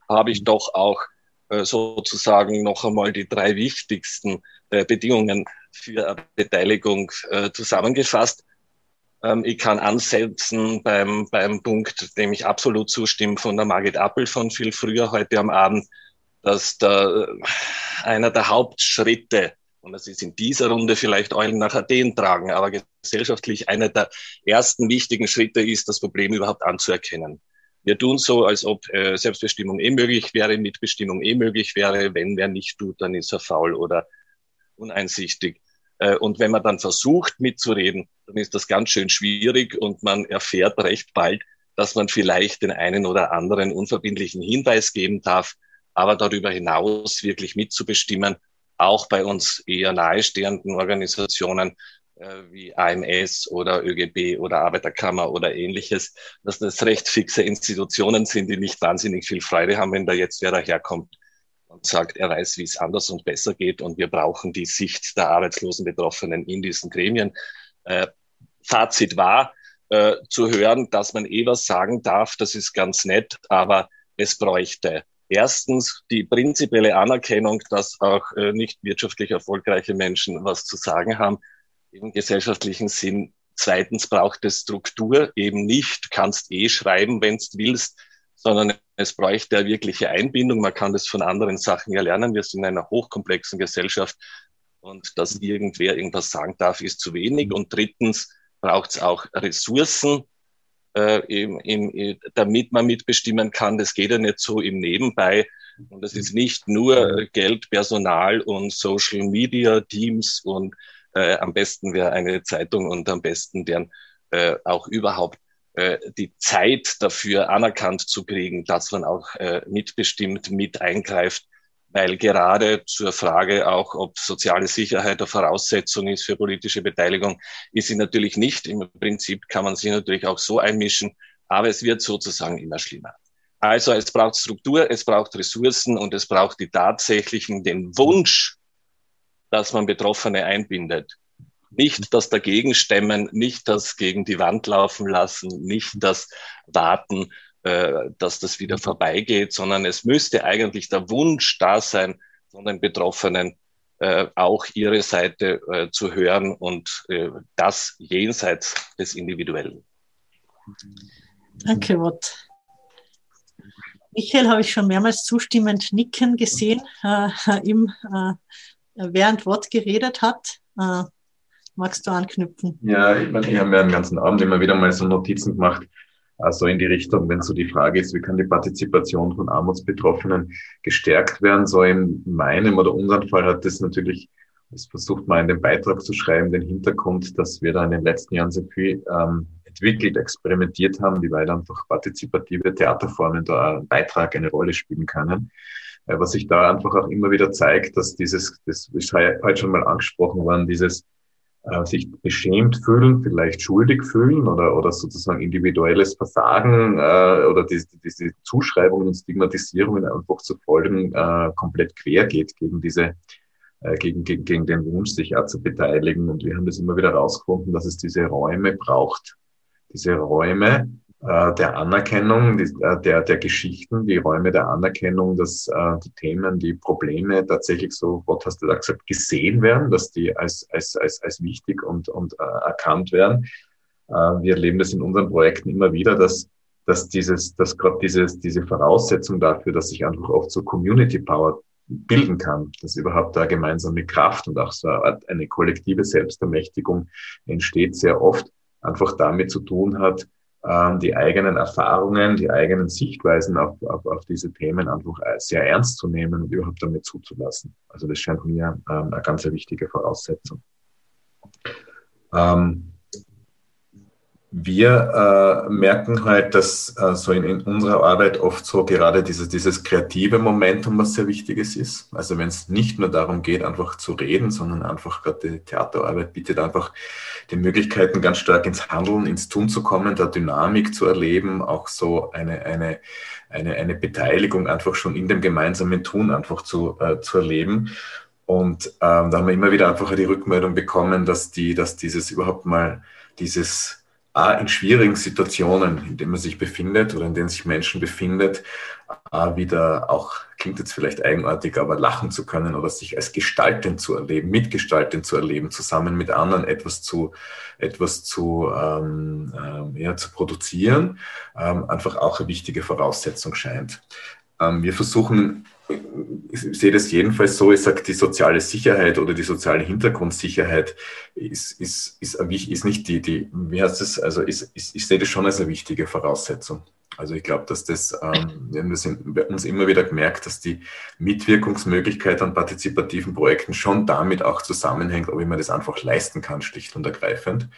[SPEAKER 14] habe ich doch auch äh, sozusagen noch einmal die drei wichtigsten äh, Bedingungen für Beteiligung äh, zusammengefasst. Ähm, ich kann ansetzen beim, beim Punkt, dem ich absolut zustimme, von der Margit Appel von viel früher heute am Abend, dass der, äh, einer der Hauptschritte und das ist in dieser Runde vielleicht Eulen nach Athen tragen, aber gesellschaftlich einer der ersten wichtigen Schritte ist, das Problem überhaupt anzuerkennen. Wir tun so, als ob äh, Selbstbestimmung eh möglich wäre, Mitbestimmung eh möglich wäre. Wenn wer nicht tut, dann ist er faul oder uneinsichtig. Äh, und wenn man dann versucht mitzureden, dann ist das ganz schön schwierig und man erfährt recht bald, dass man vielleicht den einen oder anderen unverbindlichen Hinweis geben darf, aber darüber hinaus wirklich mitzubestimmen, auch bei uns eher nahestehenden Organisationen äh, wie AMS oder ÖGB oder Arbeiterkammer oder ähnliches, dass das recht fixe Institutionen sind, die nicht wahnsinnig viel Freude haben, wenn da jetzt wer daherkommt und sagt, er weiß, wie es anders und besser geht und wir brauchen die Sicht der arbeitslosen Betroffenen in diesen Gremien. Äh, Fazit war, äh, zu hören, dass man eh was sagen darf, das ist ganz nett, aber es bräuchte erstens die prinzipielle Anerkennung, dass auch äh, nicht wirtschaftlich erfolgreiche Menschen was zu sagen haben im gesellschaftlichen Sinn. Zweitens braucht es Struktur, eben nicht, kannst eh schreiben, wenn du willst, sondern es bräuchte eine wirkliche Einbindung. Man kann das von anderen Sachen ja lernen. Wir sind in einer hochkomplexen Gesellschaft und dass irgendwer irgendwas sagen darf, ist zu wenig. Und drittens braucht es auch Ressourcen, äh, im, im, damit man mitbestimmen kann. Das geht ja nicht so im Nebenbei. Und es ist nicht nur Geld, Personal und Social Media Teams und äh, am besten wäre eine Zeitung und am besten deren äh, auch überhaupt äh, die Zeit dafür anerkannt zu kriegen, dass man auch äh, mitbestimmt, mit eingreift, weil gerade zur Frage auch, ob soziale Sicherheit eine Voraussetzung ist für politische Beteiligung, ist sie natürlich nicht. Im Prinzip kann man sich natürlich auch so einmischen, aber es wird sozusagen immer schlimmer. Also es braucht Struktur, es braucht Ressourcen und es braucht die tatsächlichen, den Wunsch, dass man Betroffene einbindet. Nicht das dagegen stemmen, nicht das gegen die Wand laufen lassen, nicht das Warten, äh, dass das wieder vorbeigeht, sondern es müsste eigentlich der Wunsch da sein, von den Betroffenen äh, auch ihre Seite äh, zu hören und äh, das jenseits des Individuellen.
[SPEAKER 3] Danke, Wort. Michael habe ich schon mehrmals zustimmend nicken gesehen, äh, im, äh, während Wort geredet hat. Äh, magst du anknüpfen?
[SPEAKER 8] Ja, ich, meine, ich habe mir den ganzen Abend immer wieder mal so Notizen gemacht, also in die Richtung, wenn so die Frage ist, wie kann die Partizipation von Armutsbetroffenen gestärkt werden, so in meinem oder unserem Fall hat das natürlich, das versucht man in den Beitrag zu schreiben, den Hintergrund, dass wir da in den letzten Jahren sehr viel ähm, entwickelt, experimentiert haben, wie weit einfach partizipative Theaterformen da einen Beitrag, eine Rolle spielen können. Äh, was sich da einfach auch immer wieder zeigt, dass dieses, das ist heute schon mal angesprochen worden, dieses äh, sich beschämt fühlen, vielleicht schuldig fühlen oder, oder sozusagen individuelles Versagen äh, oder diese, diese Zuschreibungen und Stigmatisierungen einfach zu folgen, äh, komplett quer geht gegen diese äh, gegen, gegen, gegen den Wunsch, sich auch zu beteiligen. Und wir haben das immer wieder herausgefunden, dass es diese Räume braucht. Diese Räume, der Anerkennung, äh, der, der Geschichten, die Räume der Anerkennung, dass äh, die Themen, die Probleme tatsächlich so, Gott hast du da gesagt, gesehen werden, dass die als, als, als, als wichtig und, und äh, erkannt werden. Äh, wir erleben das in unseren Projekten immer wieder, dass dass dieses, dass gerade dieses, diese Voraussetzung dafür, dass sich einfach oft so Community Power bilden kann, dass überhaupt da gemeinsame Kraft und auch so eine kollektive Selbstermächtigung entsteht, sehr oft einfach damit zu tun hat, ähm, die eigenen Erfahrungen, die eigenen Sichtweisen auf, auf, auf diese Themen einfach sehr ernst zu nehmen und überhaupt damit zuzulassen. Also das scheint mir ähm, eine ganz wichtige Voraussetzung. Ähm, wir äh, merken halt, dass äh, so in, in, unserer Arbeit oft so gerade dieses, dieses kreative Momentum was sehr Wichtiges ist. Also wenn es nicht nur darum geht, einfach zu reden, sondern einfach gerade die Theaterarbeit bietet einfach die Möglichkeiten, ganz stark ins Handeln, ins Tun zu kommen, da Dynamik zu erleben, auch so eine, eine, eine, eine Beteiligung einfach schon in dem gemeinsamen Tun einfach zu, äh, zu erleben. Und ähm, da haben wir immer wieder einfach die Rückmeldung bekommen, dass die, dass dieses überhaupt mal dieses in schwierigen Situationen, in denen man sich befindet oder in denen sich Menschen befindet, wieder auch, klingt jetzt vielleicht eigenartig, aber lachen zu können oder sich als gestaltend zu erleben, mitgestaltend zu erleben, zusammen mit anderen etwas zu, etwas zu, ähm, äh, ja, zu produzieren, ähm, einfach auch eine wichtige Voraussetzung scheint. Ähm, wir versuchen ich sehe das jedenfalls so, ich sage, die soziale Sicherheit oder die soziale Hintergrundsicherheit ist, ist, ist, ist nicht die, die, wie heißt es, also ist, ist, ich sehe das schon als eine wichtige Voraussetzung. Also ich glaube, dass das, ähm, wir haben uns immer wieder gemerkt, dass die Mitwirkungsmöglichkeit an partizipativen Projekten schon damit auch zusammenhängt, ob ich mir das einfach leisten kann, schlicht und ergreifend.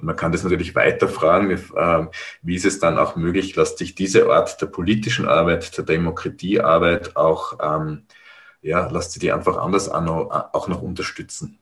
[SPEAKER 8] Und man kann das natürlich weiter fragen, ähm, wie ist es dann auch möglich, dass sich diese Art der politischen Arbeit, der Demokratiearbeit auch, ähm, ja, lasst sie die einfach anders auch noch unterstützen.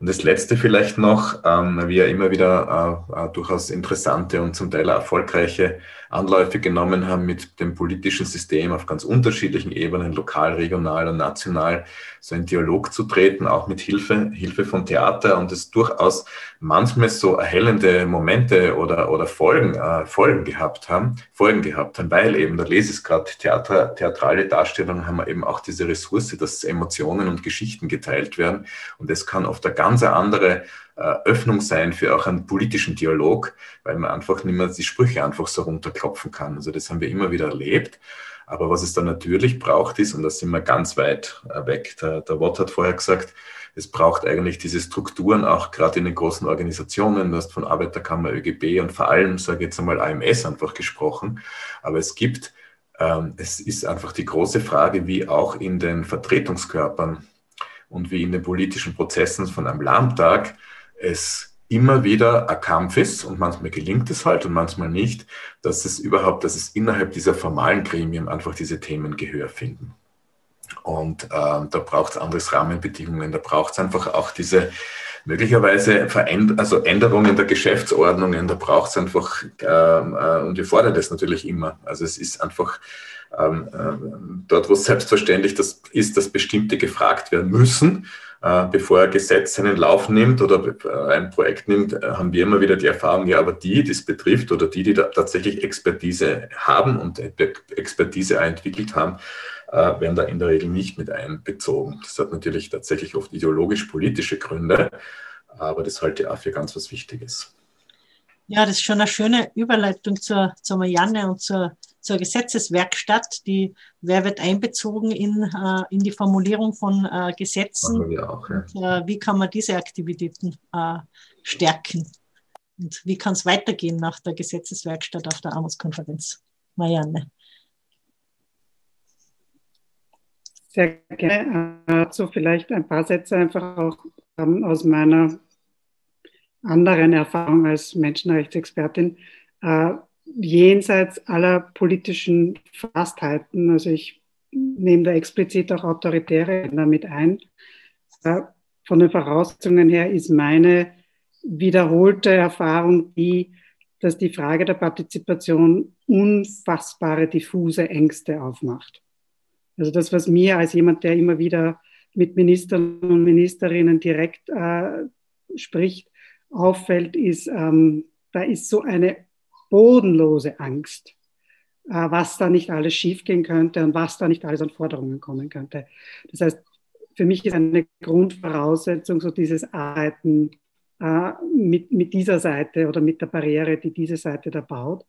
[SPEAKER 8] Und das Letzte vielleicht noch, ähm, wir immer wieder äh, äh, durchaus interessante und zum Teil erfolgreiche Anläufe genommen haben, mit dem politischen System auf ganz unterschiedlichen Ebenen, lokal, regional und national, so in Dialog zu treten, auch mit Hilfe, Hilfe von Theater und es durchaus manchmal so erhellende Momente oder, oder Folgen, äh, Folgen gehabt haben, Folgen gehabt haben, weil eben, da lese ich es gerade, Theater, theatrale Darstellungen haben wir eben auch diese Ressource, dass Emotionen und Geschichten geteilt werden und das kann oft eine ganz andere Öffnung sein für auch einen politischen Dialog, weil man einfach nicht mehr die Sprüche einfach so runterklopfen kann. Also das haben wir immer wieder erlebt. Aber was es dann natürlich braucht ist, und da sind wir ganz weit äh, weg, der, der Watt hat vorher gesagt, es braucht eigentlich diese Strukturen auch gerade in den großen Organisationen. Du hast von Arbeiterkammer, ÖGB und vor allem, sage ich jetzt einmal, AMS einfach gesprochen. Aber es gibt, ähm, es ist einfach die große Frage, wie auch in den Vertretungskörpern und wie in den politischen Prozessen von einem Landtag es immer wieder ein Kampf ist und manchmal gelingt es halt und manchmal nicht, dass es überhaupt, dass es innerhalb dieser formalen Gremien einfach diese Themen Gehör finden. Und äh, da braucht es andere Rahmenbedingungen, da braucht es einfach auch diese möglicherweise Veränd also Änderungen der Geschäftsordnungen, da braucht es einfach, ähm, äh, und wir fordern das natürlich immer. Also es ist einfach ähm, äh, dort, wo es selbstverständlich das ist, dass bestimmte gefragt werden müssen, bevor ein Gesetz seinen Lauf nimmt oder äh, ein Projekt nimmt, äh, haben wir immer wieder die Erfahrung, ja, aber die, die es betrifft oder die, die da tatsächlich Expertise haben und Expertise entwickelt haben, werden da in der Regel nicht mit einbezogen. Das hat natürlich tatsächlich oft ideologisch-politische Gründe, aber das halte ich auch für ganz was Wichtiges.
[SPEAKER 3] Ja, das ist schon eine schöne Überleitung zur, zur Marianne und zur zur Gesetzeswerkstatt. Die, wer wird einbezogen in, äh, in die Formulierung von äh, Gesetzen? Auch, ja. und, äh, wie kann man diese Aktivitäten äh, stärken? Und wie kann es weitergehen nach der Gesetzeswerkstatt auf der Armutskonferenz? Marianne.
[SPEAKER 15] Sehr gerne. Dazu vielleicht ein paar Sätze einfach auch ähm, aus meiner anderen Erfahrung als Menschenrechtsexpertin. Äh, jenseits aller politischen Fastheiten. Also ich nehme da explizit auch autoritäre Länder mit ein. Von den Voraussetzungen her ist meine wiederholte Erfahrung die, dass die Frage der Partizipation unfassbare diffuse Ängste aufmacht. Also das, was mir als jemand, der immer wieder mit Ministern und Ministerinnen direkt äh, spricht, auffällt, ist, ähm, da ist so eine bodenlose Angst, äh, was da nicht alles schiefgehen könnte und was da nicht alles an Forderungen kommen könnte. Das heißt, für mich ist eine Grundvoraussetzung so dieses Arbeiten äh, mit, mit dieser Seite oder mit der Barriere, die diese Seite da baut.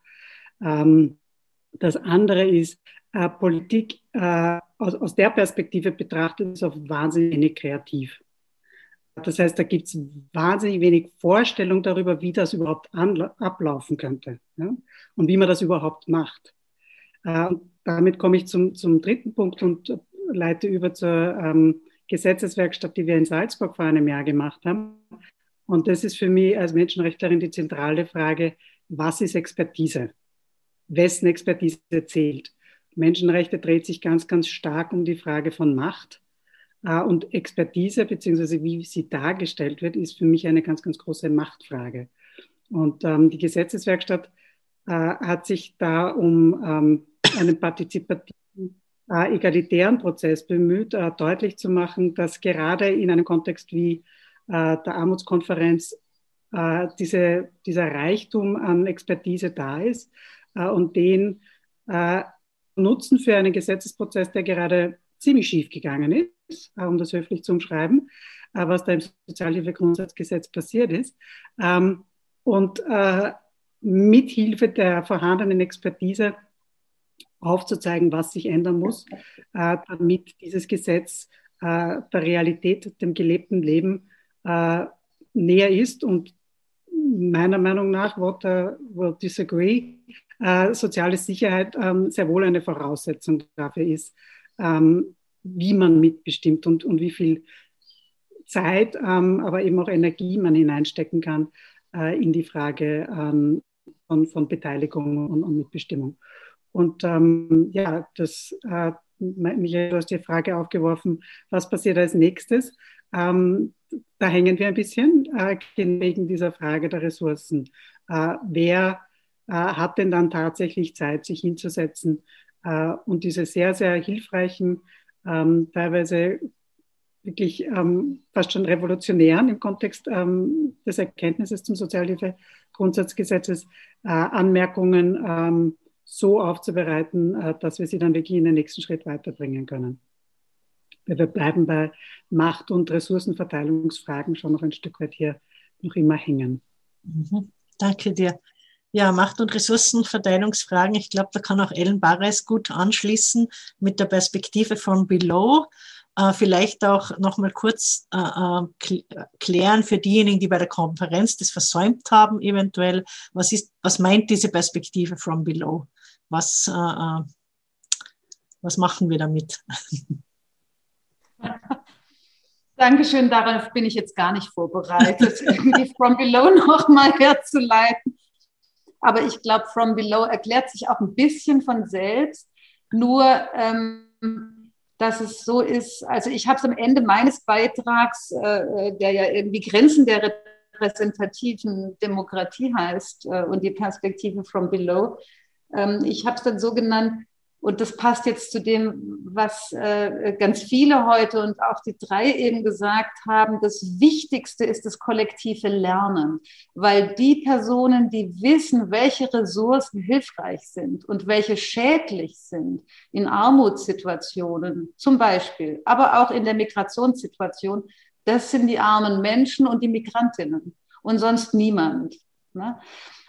[SPEAKER 15] Ähm, das andere ist, äh, Politik aus, der Perspektive betrachtet ist oft wahnsinnig kreativ. Das heißt, da gibt es wahnsinnig wenig Vorstellung darüber, wie das überhaupt ablaufen könnte ja? und wie man das überhaupt macht. Äh, damit komme ich zum, zum dritten Punkt und leite über zur ähm, Gesetzeswerkstatt, die wir in Salzburg vor einem Jahr gemacht haben. Und das ist für mich als Menschenrechtlerin die zentrale Frage, was ist Expertise? Wessen Expertise zählt? Menschenrechte dreht sich ganz, ganz stark um die Frage von Macht. Äh, und Expertise, beziehungsweise wie sie dargestellt wird, ist für mich eine ganz, ganz große Machtfrage. Und ähm, die Gesetzeswerkstatt äh, hat sich da um ähm, einen partizipativen, äh, egalitären Prozess bemüht, äh, deutlich zu machen, dass gerade in einem Kontext wie äh, der Armutskonferenz äh, diese, dieser Reichtum an Expertise da ist und den nutzen für einen Gesetzesprozess, der gerade ziemlich schief gegangen ist, um das höflich zu umschreiben, äh, was da im Sozialhilfegrundsatzgesetz passiert ist. Ähm, und äh, mit Hilfe der vorhandenen Expertise aufzuzeigen, was sich ändern muss, äh, damit dieses Gesetz der Realität, dem gelebten Leben näher ist und meiner Meinung nach, what uh, will disagree, soziale Sicherheit ähm, sehr wohl eine Voraussetzung dafür ist, ähm, wie man mitbestimmt und, und wie viel Zeit, ähm, aber eben auch Energie man hineinstecken kann äh, in die Frage ähm, von, von Beteiligung und, und Mitbestimmung. Und ähm, ja, das, äh, Michael, du hast die Frage aufgeworfen, was passiert als nächstes? Ähm, da hängen wir ein bisschen äh, wegen dieser Frage der Ressourcen. Äh, wer äh, hat denn dann tatsächlich Zeit, sich hinzusetzen äh, und diese sehr, sehr hilfreichen, ähm, teilweise wirklich ähm, fast schon revolutionären im Kontext ähm, des Erkenntnisses zum Sozialhilfegrundsatzgesetzes äh, Anmerkungen ähm, so aufzubereiten, äh, dass wir sie dann wirklich in den nächsten Schritt weiterbringen können. Wir bleiben bei Macht- und Ressourcenverteilungsfragen schon noch ein Stück weit hier noch immer hängen.
[SPEAKER 3] Mhm. Danke dir. Ja, Macht- und Ressourcenverteilungsfragen. Ich glaube, da kann auch Ellen Barres gut anschließen mit der Perspektive von Below. Äh, vielleicht auch noch mal kurz äh, äh klären für diejenigen, die bei der Konferenz das versäumt haben, eventuell, was ist, was meint diese Perspektive from below? Was, äh, äh was machen wir damit? *laughs*
[SPEAKER 16] Dankeschön, darauf bin ich jetzt gar nicht vorbereitet, *laughs* irgendwie from below nochmal herzuleiten. Aber ich glaube, from below erklärt sich auch ein bisschen von selbst. Nur ähm, dass es so ist, also ich habe es am Ende meines Beitrags, äh, der ja irgendwie Grenzen der repräsentativen Demokratie heißt äh, und die Perspektive from below, ähm, ich habe es dann so genannt, und das passt jetzt zu dem, was äh, ganz viele heute und auch die drei eben gesagt haben. Das Wichtigste ist das kollektive Lernen, weil die Personen, die wissen, welche Ressourcen hilfreich sind und welche schädlich sind in Armutssituationen zum Beispiel, aber auch in der Migrationssituation, das sind die armen Menschen und die Migrantinnen und sonst niemand. Ne?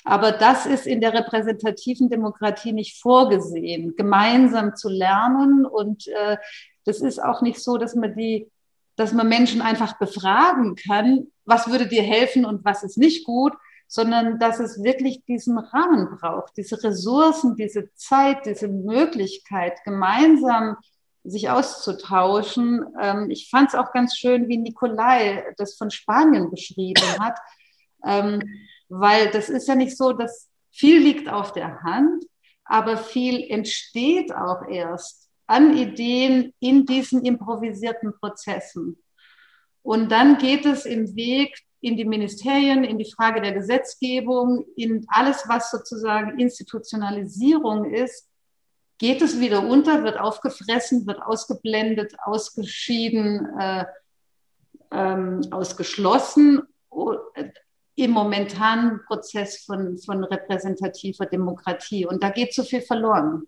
[SPEAKER 16] Aber das ist in der repräsentativen Demokratie nicht vorgesehen, gemeinsam zu lernen. Und äh, das ist auch nicht so, dass man die, dass man Menschen einfach befragen kann, was würde dir helfen und was ist nicht gut, sondern dass es wirklich diesen Rahmen braucht, diese Ressourcen, diese Zeit, diese Möglichkeit, gemeinsam sich auszutauschen. Ähm, ich fand es auch ganz schön, wie Nikolai das von Spanien beschrieben hat. Ähm, weil das ist ja nicht so, dass viel liegt auf der Hand, aber viel entsteht auch erst an Ideen in diesen improvisierten Prozessen. Und dann geht es im Weg in die Ministerien, in die Frage der Gesetzgebung, in alles, was sozusagen Institutionalisierung ist, geht es wieder unter, wird aufgefressen, wird ausgeblendet, ausgeschieden, äh, ähm, ausgeschlossen im momentanen Prozess von, von repräsentativer Demokratie. Und da geht so viel verloren.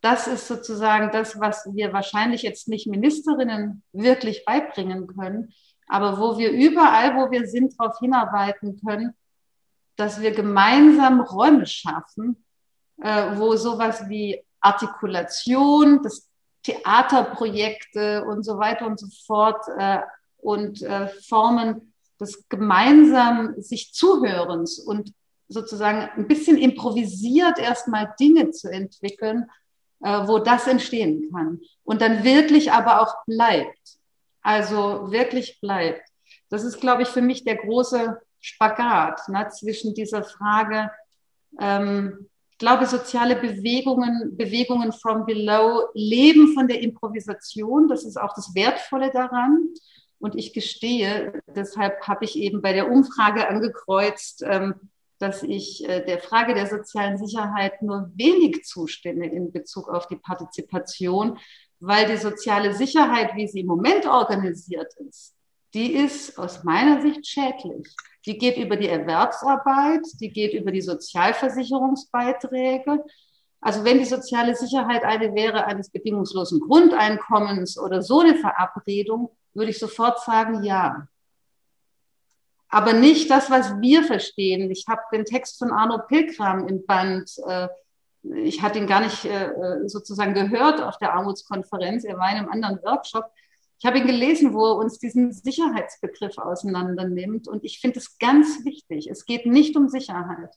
[SPEAKER 16] Das ist sozusagen das, was wir wahrscheinlich jetzt nicht Ministerinnen wirklich beibringen können, aber wo wir überall, wo wir sind, darauf hinarbeiten können, dass wir gemeinsam Räume schaffen, äh, wo sowas wie Artikulation, das Theaterprojekte und so weiter und so fort äh, und äh, Formen des gemeinsam sich Zuhörens und sozusagen ein bisschen improvisiert erstmal Dinge zu entwickeln, äh, wo das entstehen kann und dann wirklich aber auch bleibt. Also wirklich bleibt. Das ist, glaube ich, für mich der große Spagat ne, zwischen dieser Frage, ähm, ich glaube, soziale Bewegungen, Bewegungen from below leben von der Improvisation. Das ist auch das Wertvolle daran. Und ich gestehe, deshalb habe ich eben bei der Umfrage angekreuzt, ähm, dass ich äh, der Frage der sozialen Sicherheit nur wenig zustimme in Bezug auf die Partizipation, weil die soziale Sicherheit, wie sie im Moment organisiert ist, die ist aus meiner Sicht schädlich. Die geht über die Erwerbsarbeit, die geht über die Sozialversicherungsbeiträge. Also wenn die soziale Sicherheit eine wäre eines bedingungslosen Grundeinkommens oder so eine Verabredung, würde ich sofort sagen, ja. Aber nicht das, was wir verstehen. Ich habe den Text von Arno Pilkram im Band. Äh, ich hatte ihn gar nicht äh, sozusagen gehört auf der Armutskonferenz. Er war in einem anderen Workshop. Ich habe ihn gelesen, wo er uns diesen Sicherheitsbegriff auseinander nimmt. Und ich finde es ganz wichtig. Es geht nicht um Sicherheit.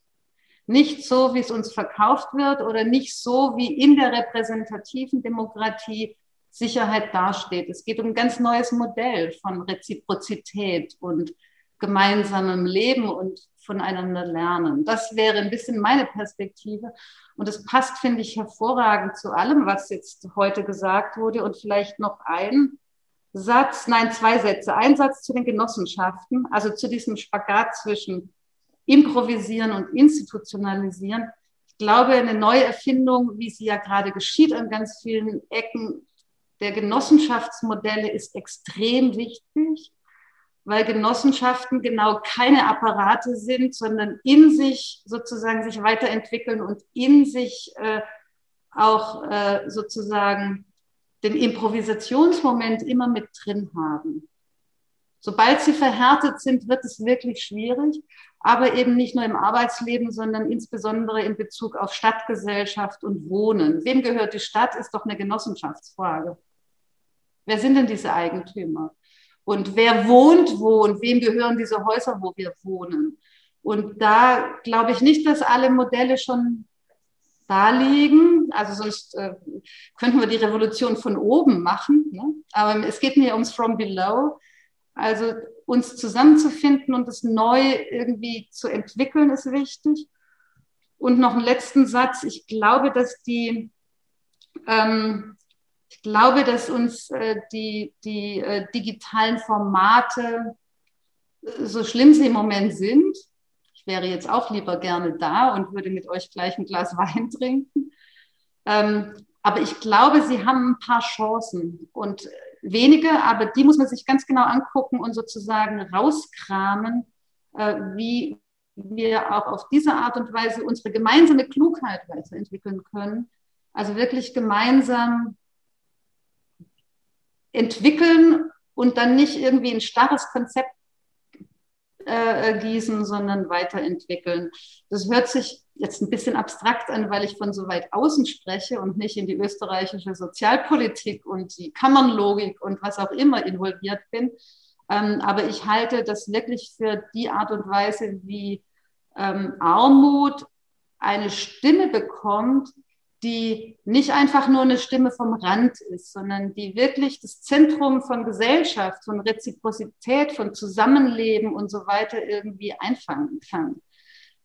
[SPEAKER 16] Nicht so, wie es uns verkauft wird oder nicht so, wie in der repräsentativen Demokratie Sicherheit dasteht. Es geht um ein ganz neues Modell von Reziprozität und gemeinsamem Leben und voneinander lernen. Das wäre ein bisschen meine Perspektive. Und es passt, finde ich, hervorragend zu allem, was jetzt heute gesagt wurde. Und vielleicht noch ein Satz, nein, zwei Sätze. Ein Satz zu den Genossenschaften, also zu diesem Spagat zwischen Improvisieren und Institutionalisieren. Ich glaube, eine neue Erfindung, wie sie ja gerade geschieht an ganz vielen Ecken der Genossenschaftsmodelle, ist extrem wichtig, weil Genossenschaften genau keine Apparate sind, sondern in sich sozusagen sich weiterentwickeln und in sich äh, auch äh, sozusagen den Improvisationsmoment immer mit drin haben. Sobald sie verhärtet sind, wird es wirklich schwierig, aber eben nicht nur im Arbeitsleben, sondern insbesondere in Bezug auf Stadtgesellschaft und Wohnen. Wem gehört die Stadt, ist doch eine Genossenschaftsfrage. Wer sind denn diese Eigentümer? Und wer wohnt wo und wem gehören diese Häuser, wo wir wohnen? Und da glaube ich nicht, dass alle Modelle schon da liegen. Also sonst äh, könnten wir die Revolution von oben machen. Ne? Aber es geht mir ums From Below. Also uns zusammenzufinden und es neu irgendwie zu entwickeln, ist wichtig. Und noch einen letzten Satz. Ich glaube, dass die, ähm, ich glaube, dass uns äh, die, die äh, digitalen Formate, äh, so schlimm sie im Moment sind, ich wäre jetzt auch lieber gerne da und würde mit euch gleich ein Glas *laughs* Wein trinken. Ähm, aber ich glaube, sie haben ein paar Chancen und wenige, aber die muss man sich ganz genau angucken und sozusagen rauskramen, äh, wie wir auch auf diese Art und Weise unsere gemeinsame Klugheit weiterentwickeln können. Also wirklich gemeinsam entwickeln und dann nicht irgendwie ein starres Konzept äh, gießen, sondern weiterentwickeln. Das hört sich jetzt ein bisschen abstrakt an, weil ich von so weit außen spreche und nicht in die österreichische Sozialpolitik und die Kammernlogik und was auch immer involviert bin. Ähm, aber ich halte das wirklich für die Art und Weise, wie ähm, Armut eine Stimme bekommt, die nicht einfach nur eine Stimme vom Rand ist, sondern die wirklich das Zentrum von Gesellschaft, von Reziprozität, von Zusammenleben und so weiter irgendwie einfangen kann.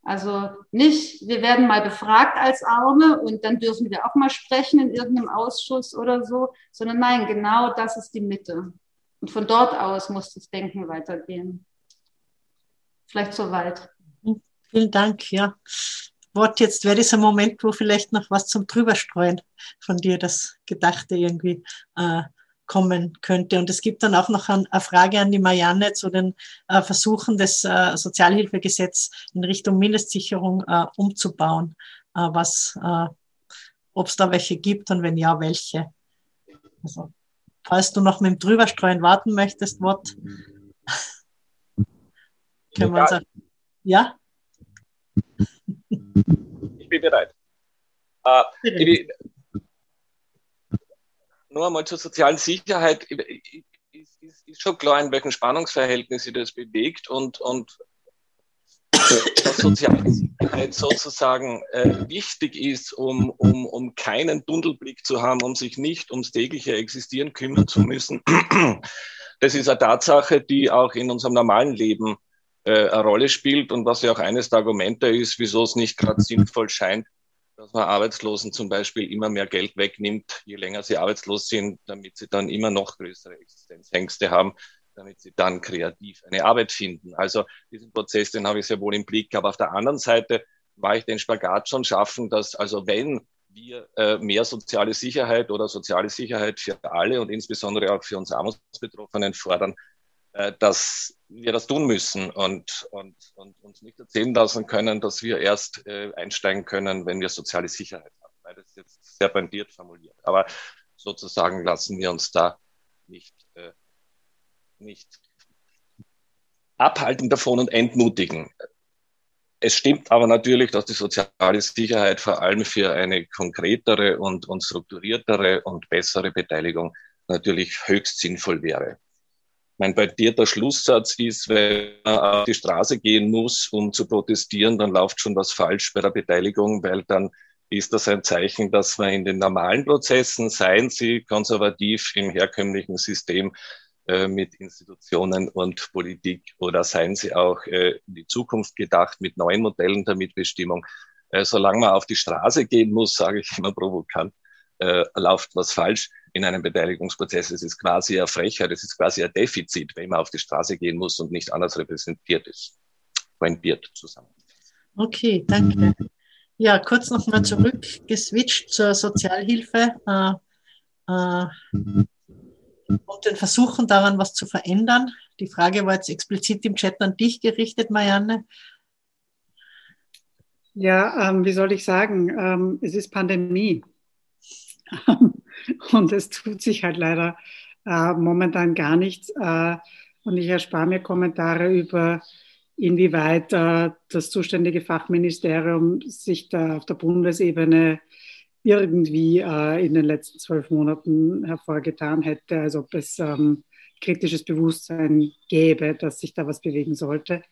[SPEAKER 16] Also nicht, wir werden mal befragt als Arme und dann dürfen wir auch mal sprechen in irgendeinem Ausschuss oder so, sondern nein, genau das ist die Mitte. Und von dort aus muss das Denken weitergehen. Vielleicht soweit.
[SPEAKER 3] Vielen Dank, ja. Wort, jetzt wäre dieser Moment, wo vielleicht noch was zum Drüberstreuen von dir, das Gedachte irgendwie äh, kommen könnte. Und es gibt dann auch noch eine Frage an die Marianne zu den äh, Versuchen des äh, Sozialhilfegesetzes in Richtung Mindestsicherung äh, umzubauen, äh, was, äh, ob es da welche gibt und wenn ja, welche. Also, falls du noch mit dem Drüberstreuen warten möchtest, Wort. *laughs* Können wir uns auch, ja?
[SPEAKER 14] Ich bin bereit. Äh, ich, nur einmal zur sozialen Sicherheit. Ist, ist, ist, schon klar, in welchem Spannungsverhältnis sich das bewegt und, und dass soziale Sicherheit sozusagen äh, wichtig ist, um, um, um keinen Tunnelblick zu haben, um sich nicht ums tägliche Existieren kümmern zu müssen. Das ist eine Tatsache, die auch in unserem normalen Leben äh, eine Rolle spielt und was ja auch eines der Argumente ist, wieso es nicht gerade sinnvoll scheint, dass man Arbeitslosen zum Beispiel immer mehr Geld wegnimmt, je länger sie arbeitslos sind, damit sie dann immer noch größere Existenzängste haben, damit sie dann kreativ eine Arbeit finden. Also diesen Prozess, den habe ich sehr wohl im Blick. Aber auf der anderen Seite war ich den Spagat schon schaffen, dass also wenn wir äh, mehr soziale Sicherheit oder soziale Sicherheit für alle und insbesondere auch für uns Armutsbetroffenen fordern, dass wir das tun müssen und, und, und uns nicht erzählen lassen können, dass wir erst äh, einsteigen können, wenn wir soziale Sicherheit haben. Weil das ist jetzt sehr bandiert formuliert. Aber sozusagen lassen wir uns da nicht, äh, nicht abhalten davon und entmutigen. Es stimmt aber natürlich, dass die soziale Sicherheit vor allem für eine konkretere und, und strukturiertere und bessere Beteiligung natürlich höchst sinnvoll wäre. Mein badierter Schlusssatz ist, wenn man auf die Straße gehen muss, um zu protestieren, dann läuft schon was falsch bei der Beteiligung, weil dann ist das ein Zeichen, dass man in den normalen Prozessen, seien sie konservativ im herkömmlichen System äh, mit Institutionen und Politik oder seien sie auch äh, in die Zukunft gedacht mit neuen Modellen der Mitbestimmung, äh, solange man auf die Straße gehen muss, sage ich immer provokant, äh, läuft was falsch in einem Beteiligungsprozess. Es ist quasi eine Frechheit, es ist quasi ein Defizit, wenn man auf die Straße gehen muss und nicht anders repräsentiert ist. Pointiert zusammen.
[SPEAKER 3] Okay, danke. Ja, kurz nochmal zurückgeswitcht zur Sozialhilfe äh, äh, und den Versuchen daran, was zu verändern. Die Frage war jetzt explizit im Chat an dich gerichtet, Marianne.
[SPEAKER 15] Ja, ähm, wie soll ich sagen? Ähm, es ist Pandemie. *laughs* *laughs* und es tut sich halt leider äh, momentan gar nichts. Äh, und ich erspare mir Kommentare über inwieweit äh, das zuständige Fachministerium sich da auf der Bundesebene irgendwie äh, in den letzten zwölf Monaten hervorgetan hätte, als ob es ähm, kritisches Bewusstsein gäbe, dass sich da was bewegen sollte.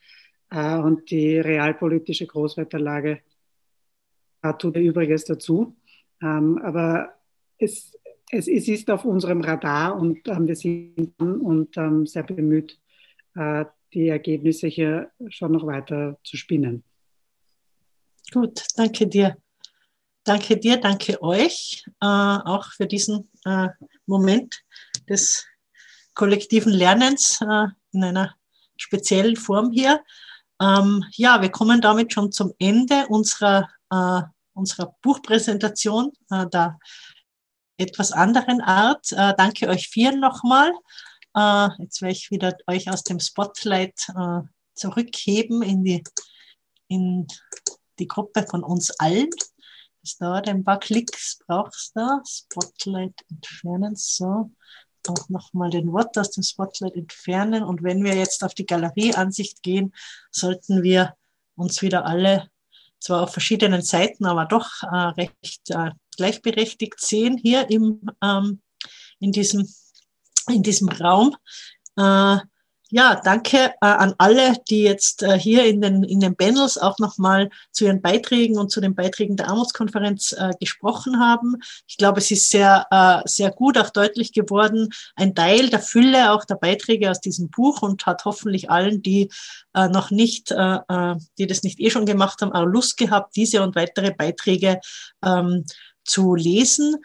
[SPEAKER 15] Äh, und die realpolitische Großwetterlage tut ihr Übriges dazu. Ähm, aber es, es, es, ist auf unserem Radar und ähm, wir sind und ähm, sehr bemüht, äh, die Ergebnisse hier schon noch weiter zu spinnen.
[SPEAKER 3] Gut, danke dir. Danke dir, danke euch äh, auch für diesen äh, Moment des kollektiven Lernens äh, in einer speziellen Form hier. Ähm, ja, wir kommen damit schon zum Ende unserer, äh, unserer Buchpräsentation äh, der etwas anderen Art. Äh, danke euch vielen nochmal. Äh, jetzt werde ich wieder euch aus dem Spotlight äh, zurückheben in die, in die Gruppe von uns allen. Das dauert ein paar Klicks, brauchst du. Spotlight entfernen, so. Auch nochmal den Wort aus dem Spotlight entfernen. Und wenn wir jetzt auf die Galerieansicht gehen, sollten wir uns wieder alle, zwar auf verschiedenen Seiten, aber doch äh, recht äh, gleichberechtigt sehen hier im, ähm, in diesem in diesem Raum. Äh, ja, danke äh, an alle, die jetzt äh, hier in den, in den Panels auch nochmal zu ihren Beiträgen und zu den Beiträgen der Armutskonferenz äh, gesprochen haben. Ich glaube, es ist sehr, äh, sehr gut auch deutlich geworden, ein Teil der Fülle auch der Beiträge aus diesem Buch und hat hoffentlich allen, die äh, noch nicht, äh, äh die das nicht eh schon gemacht haben, auch Lust gehabt, diese und weitere Beiträge ähm, zu lesen.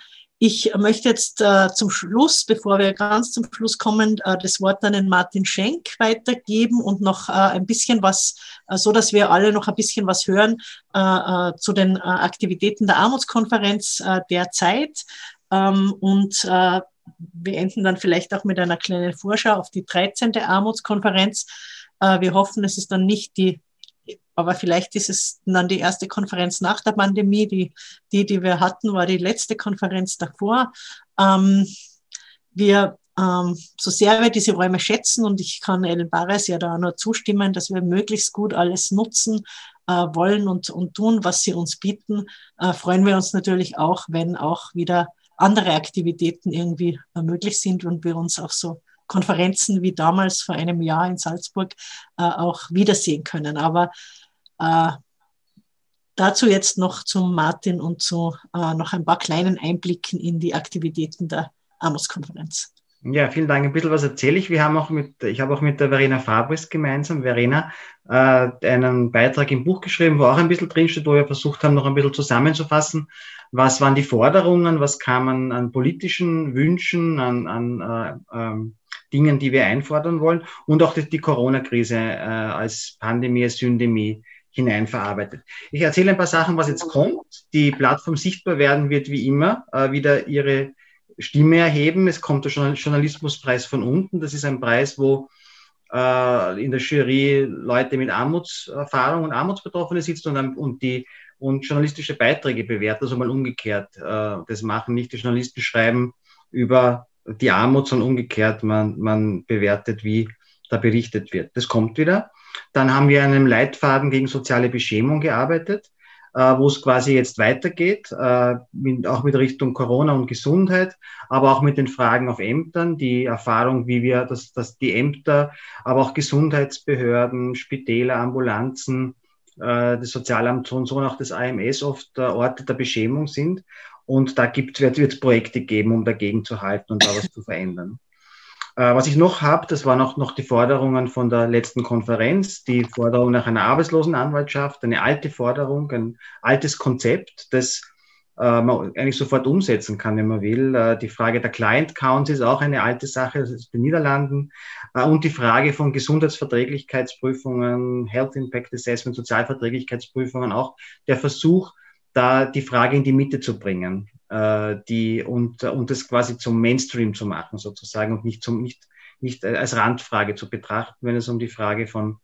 [SPEAKER 3] Ich möchte jetzt äh, zum Schluss, bevor wir ganz zum Schluss kommen, äh, das Wort an den Martin Schenk weitergeben und noch äh, ein bisschen was, äh, so dass wir alle noch ein bisschen was hören äh, äh, zu den Aktivitäten der Armutskonferenz derzeit. Ähm, und wir enden dann vielleicht auch mit einer kleinen Vorschau auf die 13. Armutskonferenz. Wir hoffen, es ist dann nicht die aber vielleicht ist es dann die erste Konferenz nach der Pandemie. Die, die, die wir hatten, war die letzte Konferenz davor. Ähm, wir, ähm, so sehr wir diese Räume schätzen, und ich kann Ellen Barres ja da nur zustimmen, dass wir möglichst gut alles nutzen äh, wollen und, und tun, was sie uns bieten, äh, freuen wir uns natürlich auch, wenn auch wieder andere Aktivitäten irgendwie äh, möglich sind und wir uns auch so Konferenzen wie damals vor einem Jahr in Salzburg äh, auch wiedersehen können. Aber äh, dazu jetzt noch zum Martin und zu äh, noch ein paar kleinen Einblicken in die Aktivitäten der Amos-Konferenz.
[SPEAKER 17] Ja, vielen Dank. Ein bisschen was erzähle ich. Wir haben auch mit, ich habe auch mit der Verena Fabris gemeinsam, Verena, äh, einen Beitrag im Buch geschrieben, wo auch ein bisschen drinsteht, wo wir versucht haben, noch ein bisschen zusammenzufassen, was waren die Forderungen, was kamen an politischen Wünschen, an, an äh, ähm, Dingen, die wir einfordern wollen und auch die, die Corona-Krise äh, als Pandemie, Syndemie hineinverarbeitet. Ich erzähle ein paar Sachen, was jetzt kommt. Die Plattform sichtbar werden wird wie immer äh, wieder ihre Stimme erheben. Es kommt der Journalismuspreis von unten. Das ist ein Preis, wo äh, in der Jury Leute mit Armutserfahrung und Armutsbetroffene sitzen und, und die und journalistische Beiträge bewerten, also mal umgekehrt. Äh, das machen nicht die Journalisten schreiben über die Armut, sondern umgekehrt. Man, man bewertet, wie da berichtet wird. Das kommt wieder. Dann haben wir an einem Leitfaden gegen soziale Beschämung gearbeitet. Äh, wo es quasi jetzt weitergeht, äh, auch mit Richtung Corona und Gesundheit, aber auch mit den Fragen auf Ämtern, die Erfahrung, wie wir, dass, dass die Ämter, aber auch Gesundheitsbehörden, Spitäler, Ambulanzen, äh, das Sozialamt und so und auch das AMS oft Orte der Beschämung sind. Und da gibt, wird es Projekte geben, um dagegen zu halten und da was zu verändern. Äh, was ich noch habe, das waren auch noch die Forderungen von der letzten Konferenz, die Forderung nach einer Arbeitslosenanwaltschaft, eine alte Forderung, ein altes Konzept, das äh, man eigentlich sofort umsetzen kann, wenn man will. Äh, die Frage der Client Counts ist auch eine alte Sache, das ist in den Niederlanden. Und die Frage von Gesundheitsverträglichkeitsprüfungen, Health Impact Assessment, Sozialverträglichkeitsprüfungen, auch der Versuch, da die Frage in die Mitte zu bringen äh, die, und, und das quasi zum Mainstream zu machen sozusagen und nicht, zum, nicht, nicht als Randfrage zu betrachten, wenn es um die Frage von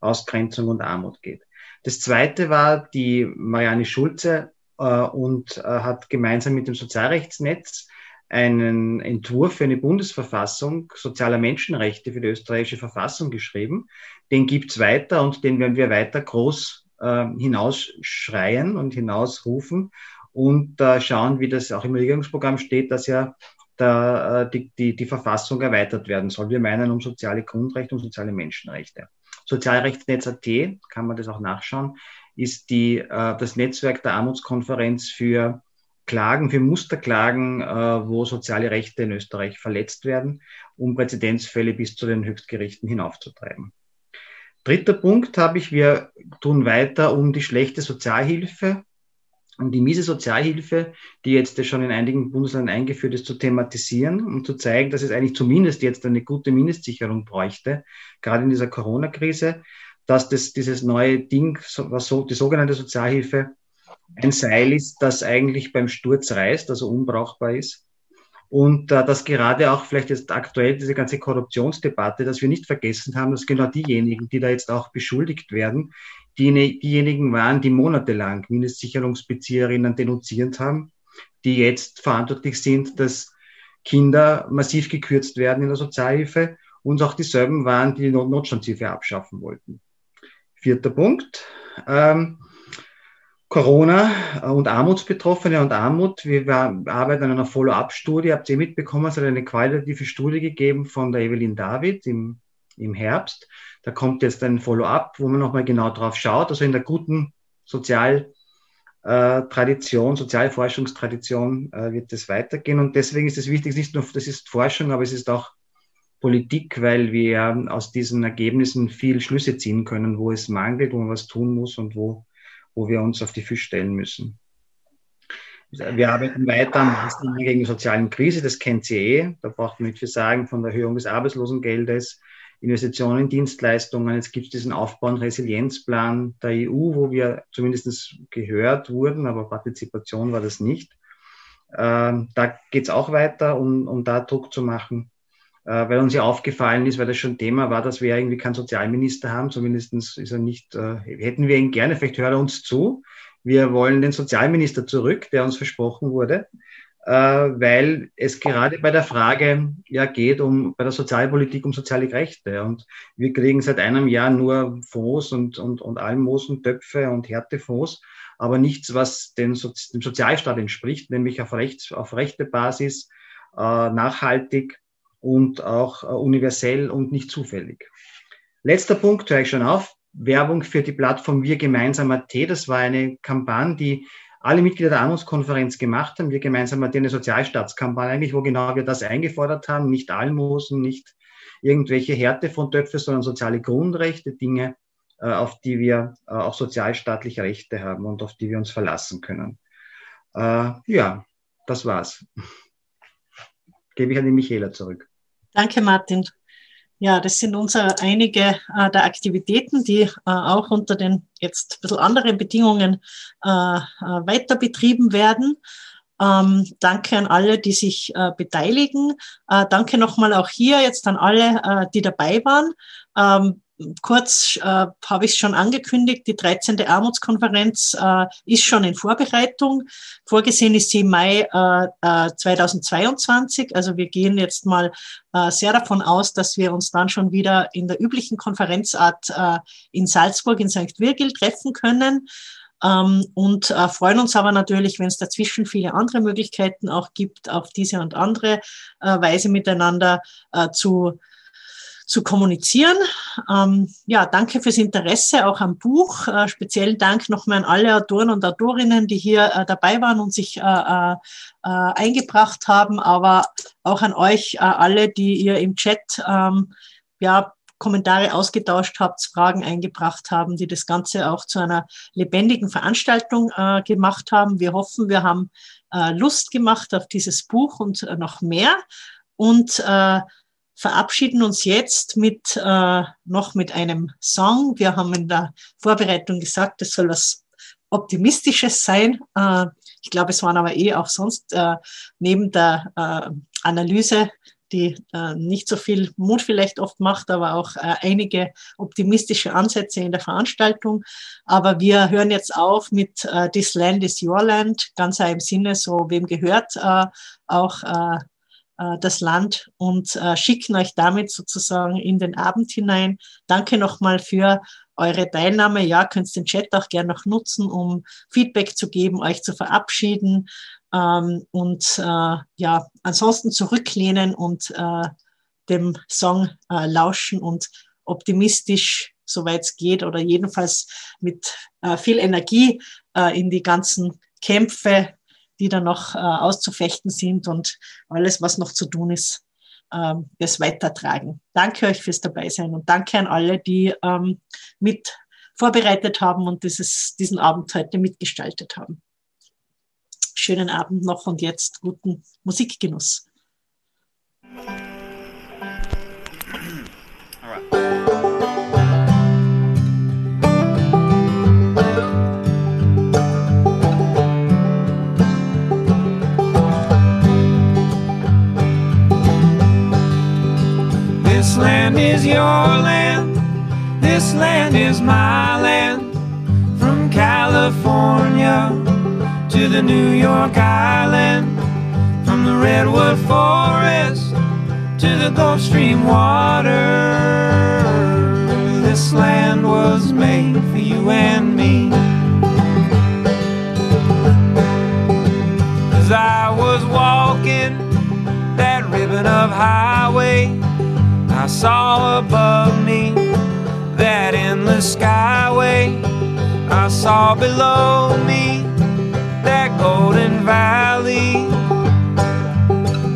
[SPEAKER 17] Ausgrenzung und Armut geht. Das zweite war die Marianne Schulze äh, und äh, hat gemeinsam mit dem Sozialrechtsnetz einen Entwurf für eine Bundesverfassung sozialer Menschenrechte für die österreichische Verfassung geschrieben. Den gibt's weiter und den werden wir weiter groß äh, hinausschreien und hinausrufen und äh, schauen, wie das auch im Regierungsprogramm steht, dass ja da, äh, die, die, die Verfassung erweitert werden soll. Wir meinen um soziale Grundrechte und soziale Menschenrechte. Sozialrechtsnetz.at, kann man das auch nachschauen, ist die, äh, das Netzwerk der Armutskonferenz für Klagen, für Musterklagen, äh, wo soziale Rechte in Österreich verletzt werden, um Präzedenzfälle bis zu den Höchstgerichten hinaufzutreiben. Dritter Punkt habe ich, wir tun weiter um die schlechte Sozialhilfe und die miese Sozialhilfe, die jetzt schon in einigen Bundesländern eingeführt ist, zu thematisieren und zu zeigen, dass es eigentlich zumindest jetzt eine gute Mindestsicherung bräuchte, gerade in dieser Corona-Krise, dass das, dieses neue Ding, was so, die sogenannte Sozialhilfe, ein Seil ist, das eigentlich beim Sturz reißt, also unbrauchbar ist. Und äh, dass gerade auch vielleicht jetzt aktuell diese ganze Korruptionsdebatte, dass wir nicht vergessen haben, dass genau diejenigen, die da jetzt auch beschuldigt werden, diejenigen waren, die monatelang Mindestsicherungsbezieherinnen denunziert haben, die jetzt verantwortlich sind, dass Kinder massiv gekürzt werden in der Sozialhilfe und auch dieselben waren, die die Not Notstandshilfe abschaffen wollten. Vierter Punkt. Ähm, Corona und Armutsbetroffene und Armut. Wir arbeiten an einer Follow-up-Studie. Habt ihr mitbekommen, es hat eine qualitative Studie gegeben von der Evelyn David im, im Herbst. Da kommt jetzt ein Follow-up, wo man nochmal genau drauf schaut. Also in der guten Sozialtradition, äh, Sozialforschungstradition äh, wird das weitergehen. Und deswegen ist es wichtig, nicht nur, das ist Forschung, aber es ist auch Politik, weil wir aus diesen Ergebnissen viel Schlüsse ziehen können, wo es mangelt, wo man was tun muss und wo, wo wir uns auf die Füße stellen müssen. Wir arbeiten weiter an Maßnahmen gegen die sozialen Krise, das kennt Sie eh. Da braucht man nicht viel sagen, von der Erhöhung des Arbeitslosengeldes Investitionen in Dienstleistungen. Jetzt gibt es diesen Aufbau- und Resilienzplan der EU, wo wir zumindest gehört wurden, aber Partizipation war das nicht. Ähm, da geht es auch weiter, um, um da Druck zu machen, äh, weil uns ja aufgefallen ist, weil das schon Thema war, dass wir irgendwie keinen Sozialminister haben. Zumindest ist er nicht, äh, hätten wir ihn gerne, vielleicht hört er uns zu. Wir wollen den Sozialminister zurück, der uns versprochen wurde weil es gerade bei der Frage ja geht um bei der Sozialpolitik um soziale Rechte und wir kriegen seit einem Jahr nur Fonds und und und Almosen, Töpfe und Härtefonds, aber nichts, was den so dem Sozialstaat entspricht, nämlich auf Rechts auf rechte Basis, äh, nachhaltig und auch äh, universell und nicht zufällig. Letzter Punkt, höre ich schon auf. Werbung für die Plattform Wir Gemeinsam.at. Das war eine Kampagne, die alle Mitglieder der Armutskonferenz gemacht haben. Wir gemeinsam hatten eine Sozialstaatskampagne eigentlich, wo genau wir das eingefordert haben, nicht Almosen, nicht irgendwelche Härte von Töpfe, sondern soziale Grundrechte, Dinge, äh, auf die wir äh, auch sozialstaatliche Rechte haben und auf die wir uns verlassen können. Äh, ja, das war's. Gebe ich an die Michaela zurück.
[SPEAKER 3] Danke, Martin. Ja, das sind unsere einige äh, der Aktivitäten, die äh, auch unter den jetzt ein bisschen anderen Bedingungen äh, äh, weiter betrieben werden. Ähm, danke an alle, die sich äh, beteiligen. Äh, danke nochmal auch hier jetzt an alle, die dabei waren. Ähm, kurz äh, habe ich es schon angekündigt, die 13. Armutskonferenz äh, ist schon in Vorbereitung. Vorgesehen ist sie im Mai äh, äh, 2022. Also wir gehen jetzt mal äh, sehr davon aus, dass wir uns dann schon wieder in der üblichen Konferenzart äh, in Salzburg, in St. Virgil treffen können. ähm, und äh, freuen uns aber natürlich, wenn es dazwischen viele andere Möglichkeiten auch gibt, auf diese und andere äh, Weise miteinander äh, zu zu kommunizieren. Ähm, ja, danke fürs Interesse auch am Buch. Äh, speziellen Dank nochmal an alle Autoren und Autorinnen, die hier äh, dabei waren und sich äh, äh, äh eingebracht haben, aber auch an euch äh, alle, die ihr im Chat ähm, ja, Kommentare ausgetauscht habt, Fragen eingebracht haben, die das Ganze auch zu einer lebendigen Veranstaltung gemacht haben. Wir hoffen, wir haben Lust gemacht auf dieses Buch und noch mehr. Und äh, verabschieden uns jetzt mit äh, noch mit einem Song. Wir haben in der Vorbereitung gesagt, es soll was Optimistisches sein. Äh, ich glaube, es waren aber eh auch sonst äh, neben der äh, Analyse, die äh, nicht so viel Mut vielleicht oft macht, aber auch äh, einige optimistische Ansätze in der Veranstaltung. Aber wir hören jetzt auf mit äh, This Land is Your Land, ganz im Sinne, so wem gehört äh, auch äh, das Land und äh, schicken euch damit sozusagen in den Abend hinein. Danke nochmal für eure Teilnahme. Ja, könnt den Chat auch gerne noch nutzen, um Feedback zu geben, euch zu verabschieden ähm, und äh, ja, ansonsten zurücklehnen und äh, dem Song äh, lauschen und optimistisch, soweit es geht, oder jedenfalls mit äh, viel Energie äh, in die ganzen Kämpfe die da noch äh, auszufechten sind und alles, was noch zu tun ist, äh, das weitertragen. Danke euch fürs Dabeisein und danke an alle, die ähm, mit vorbereitet haben und dieses, diesen Abend heute mitgestaltet haben. Schönen Abend noch und jetzt guten Musikgenuss.
[SPEAKER 18] Is your land, this land is my land. From California to the New York Island, from the Redwood Forest to the Gulf Stream water. This land was made for you and me. As I was walking that ribbon of highway I saw above me that endless skyway. I saw below me that golden valley.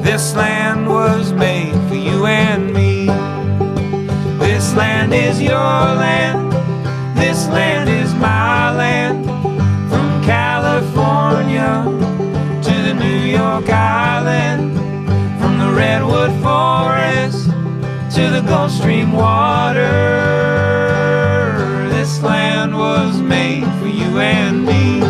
[SPEAKER 18] This land was made for you and me. This land is your land. This land is my land. From California to the New York Island. From the Redwood Forest to the Gulf Stream water. This land was made for you and me.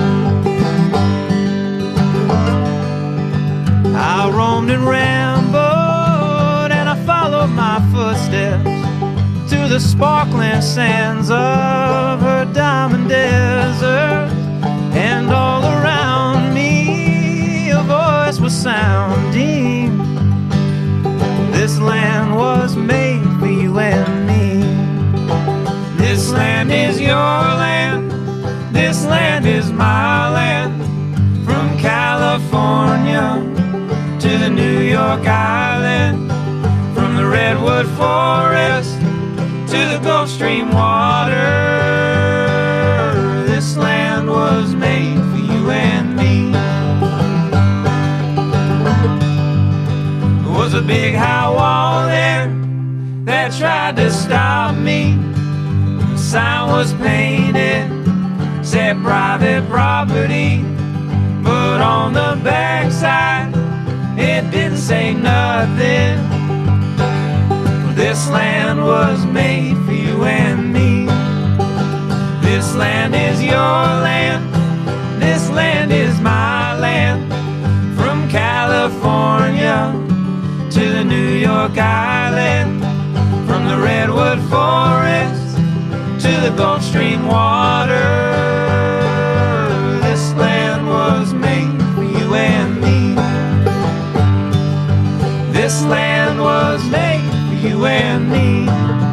[SPEAKER 18] I roamed and rambled, and I followed my footsteps to the sparkling sands of her diamond desert, and all around me a voice was sounding this land was made for you and me. This land is your land. This land is my land. From California to the New York Island. From the Redwood Forest to the Gulf Stream water. A big high wall there that tried to stop me. The sign was painted, said private property, but on the backside it didn't say nothing. This land was made for you and me. This land is your land. This land is my York Island, from the Redwood Forest to the Gulf Stream water. This land was made for you and me. This land was made for you and me.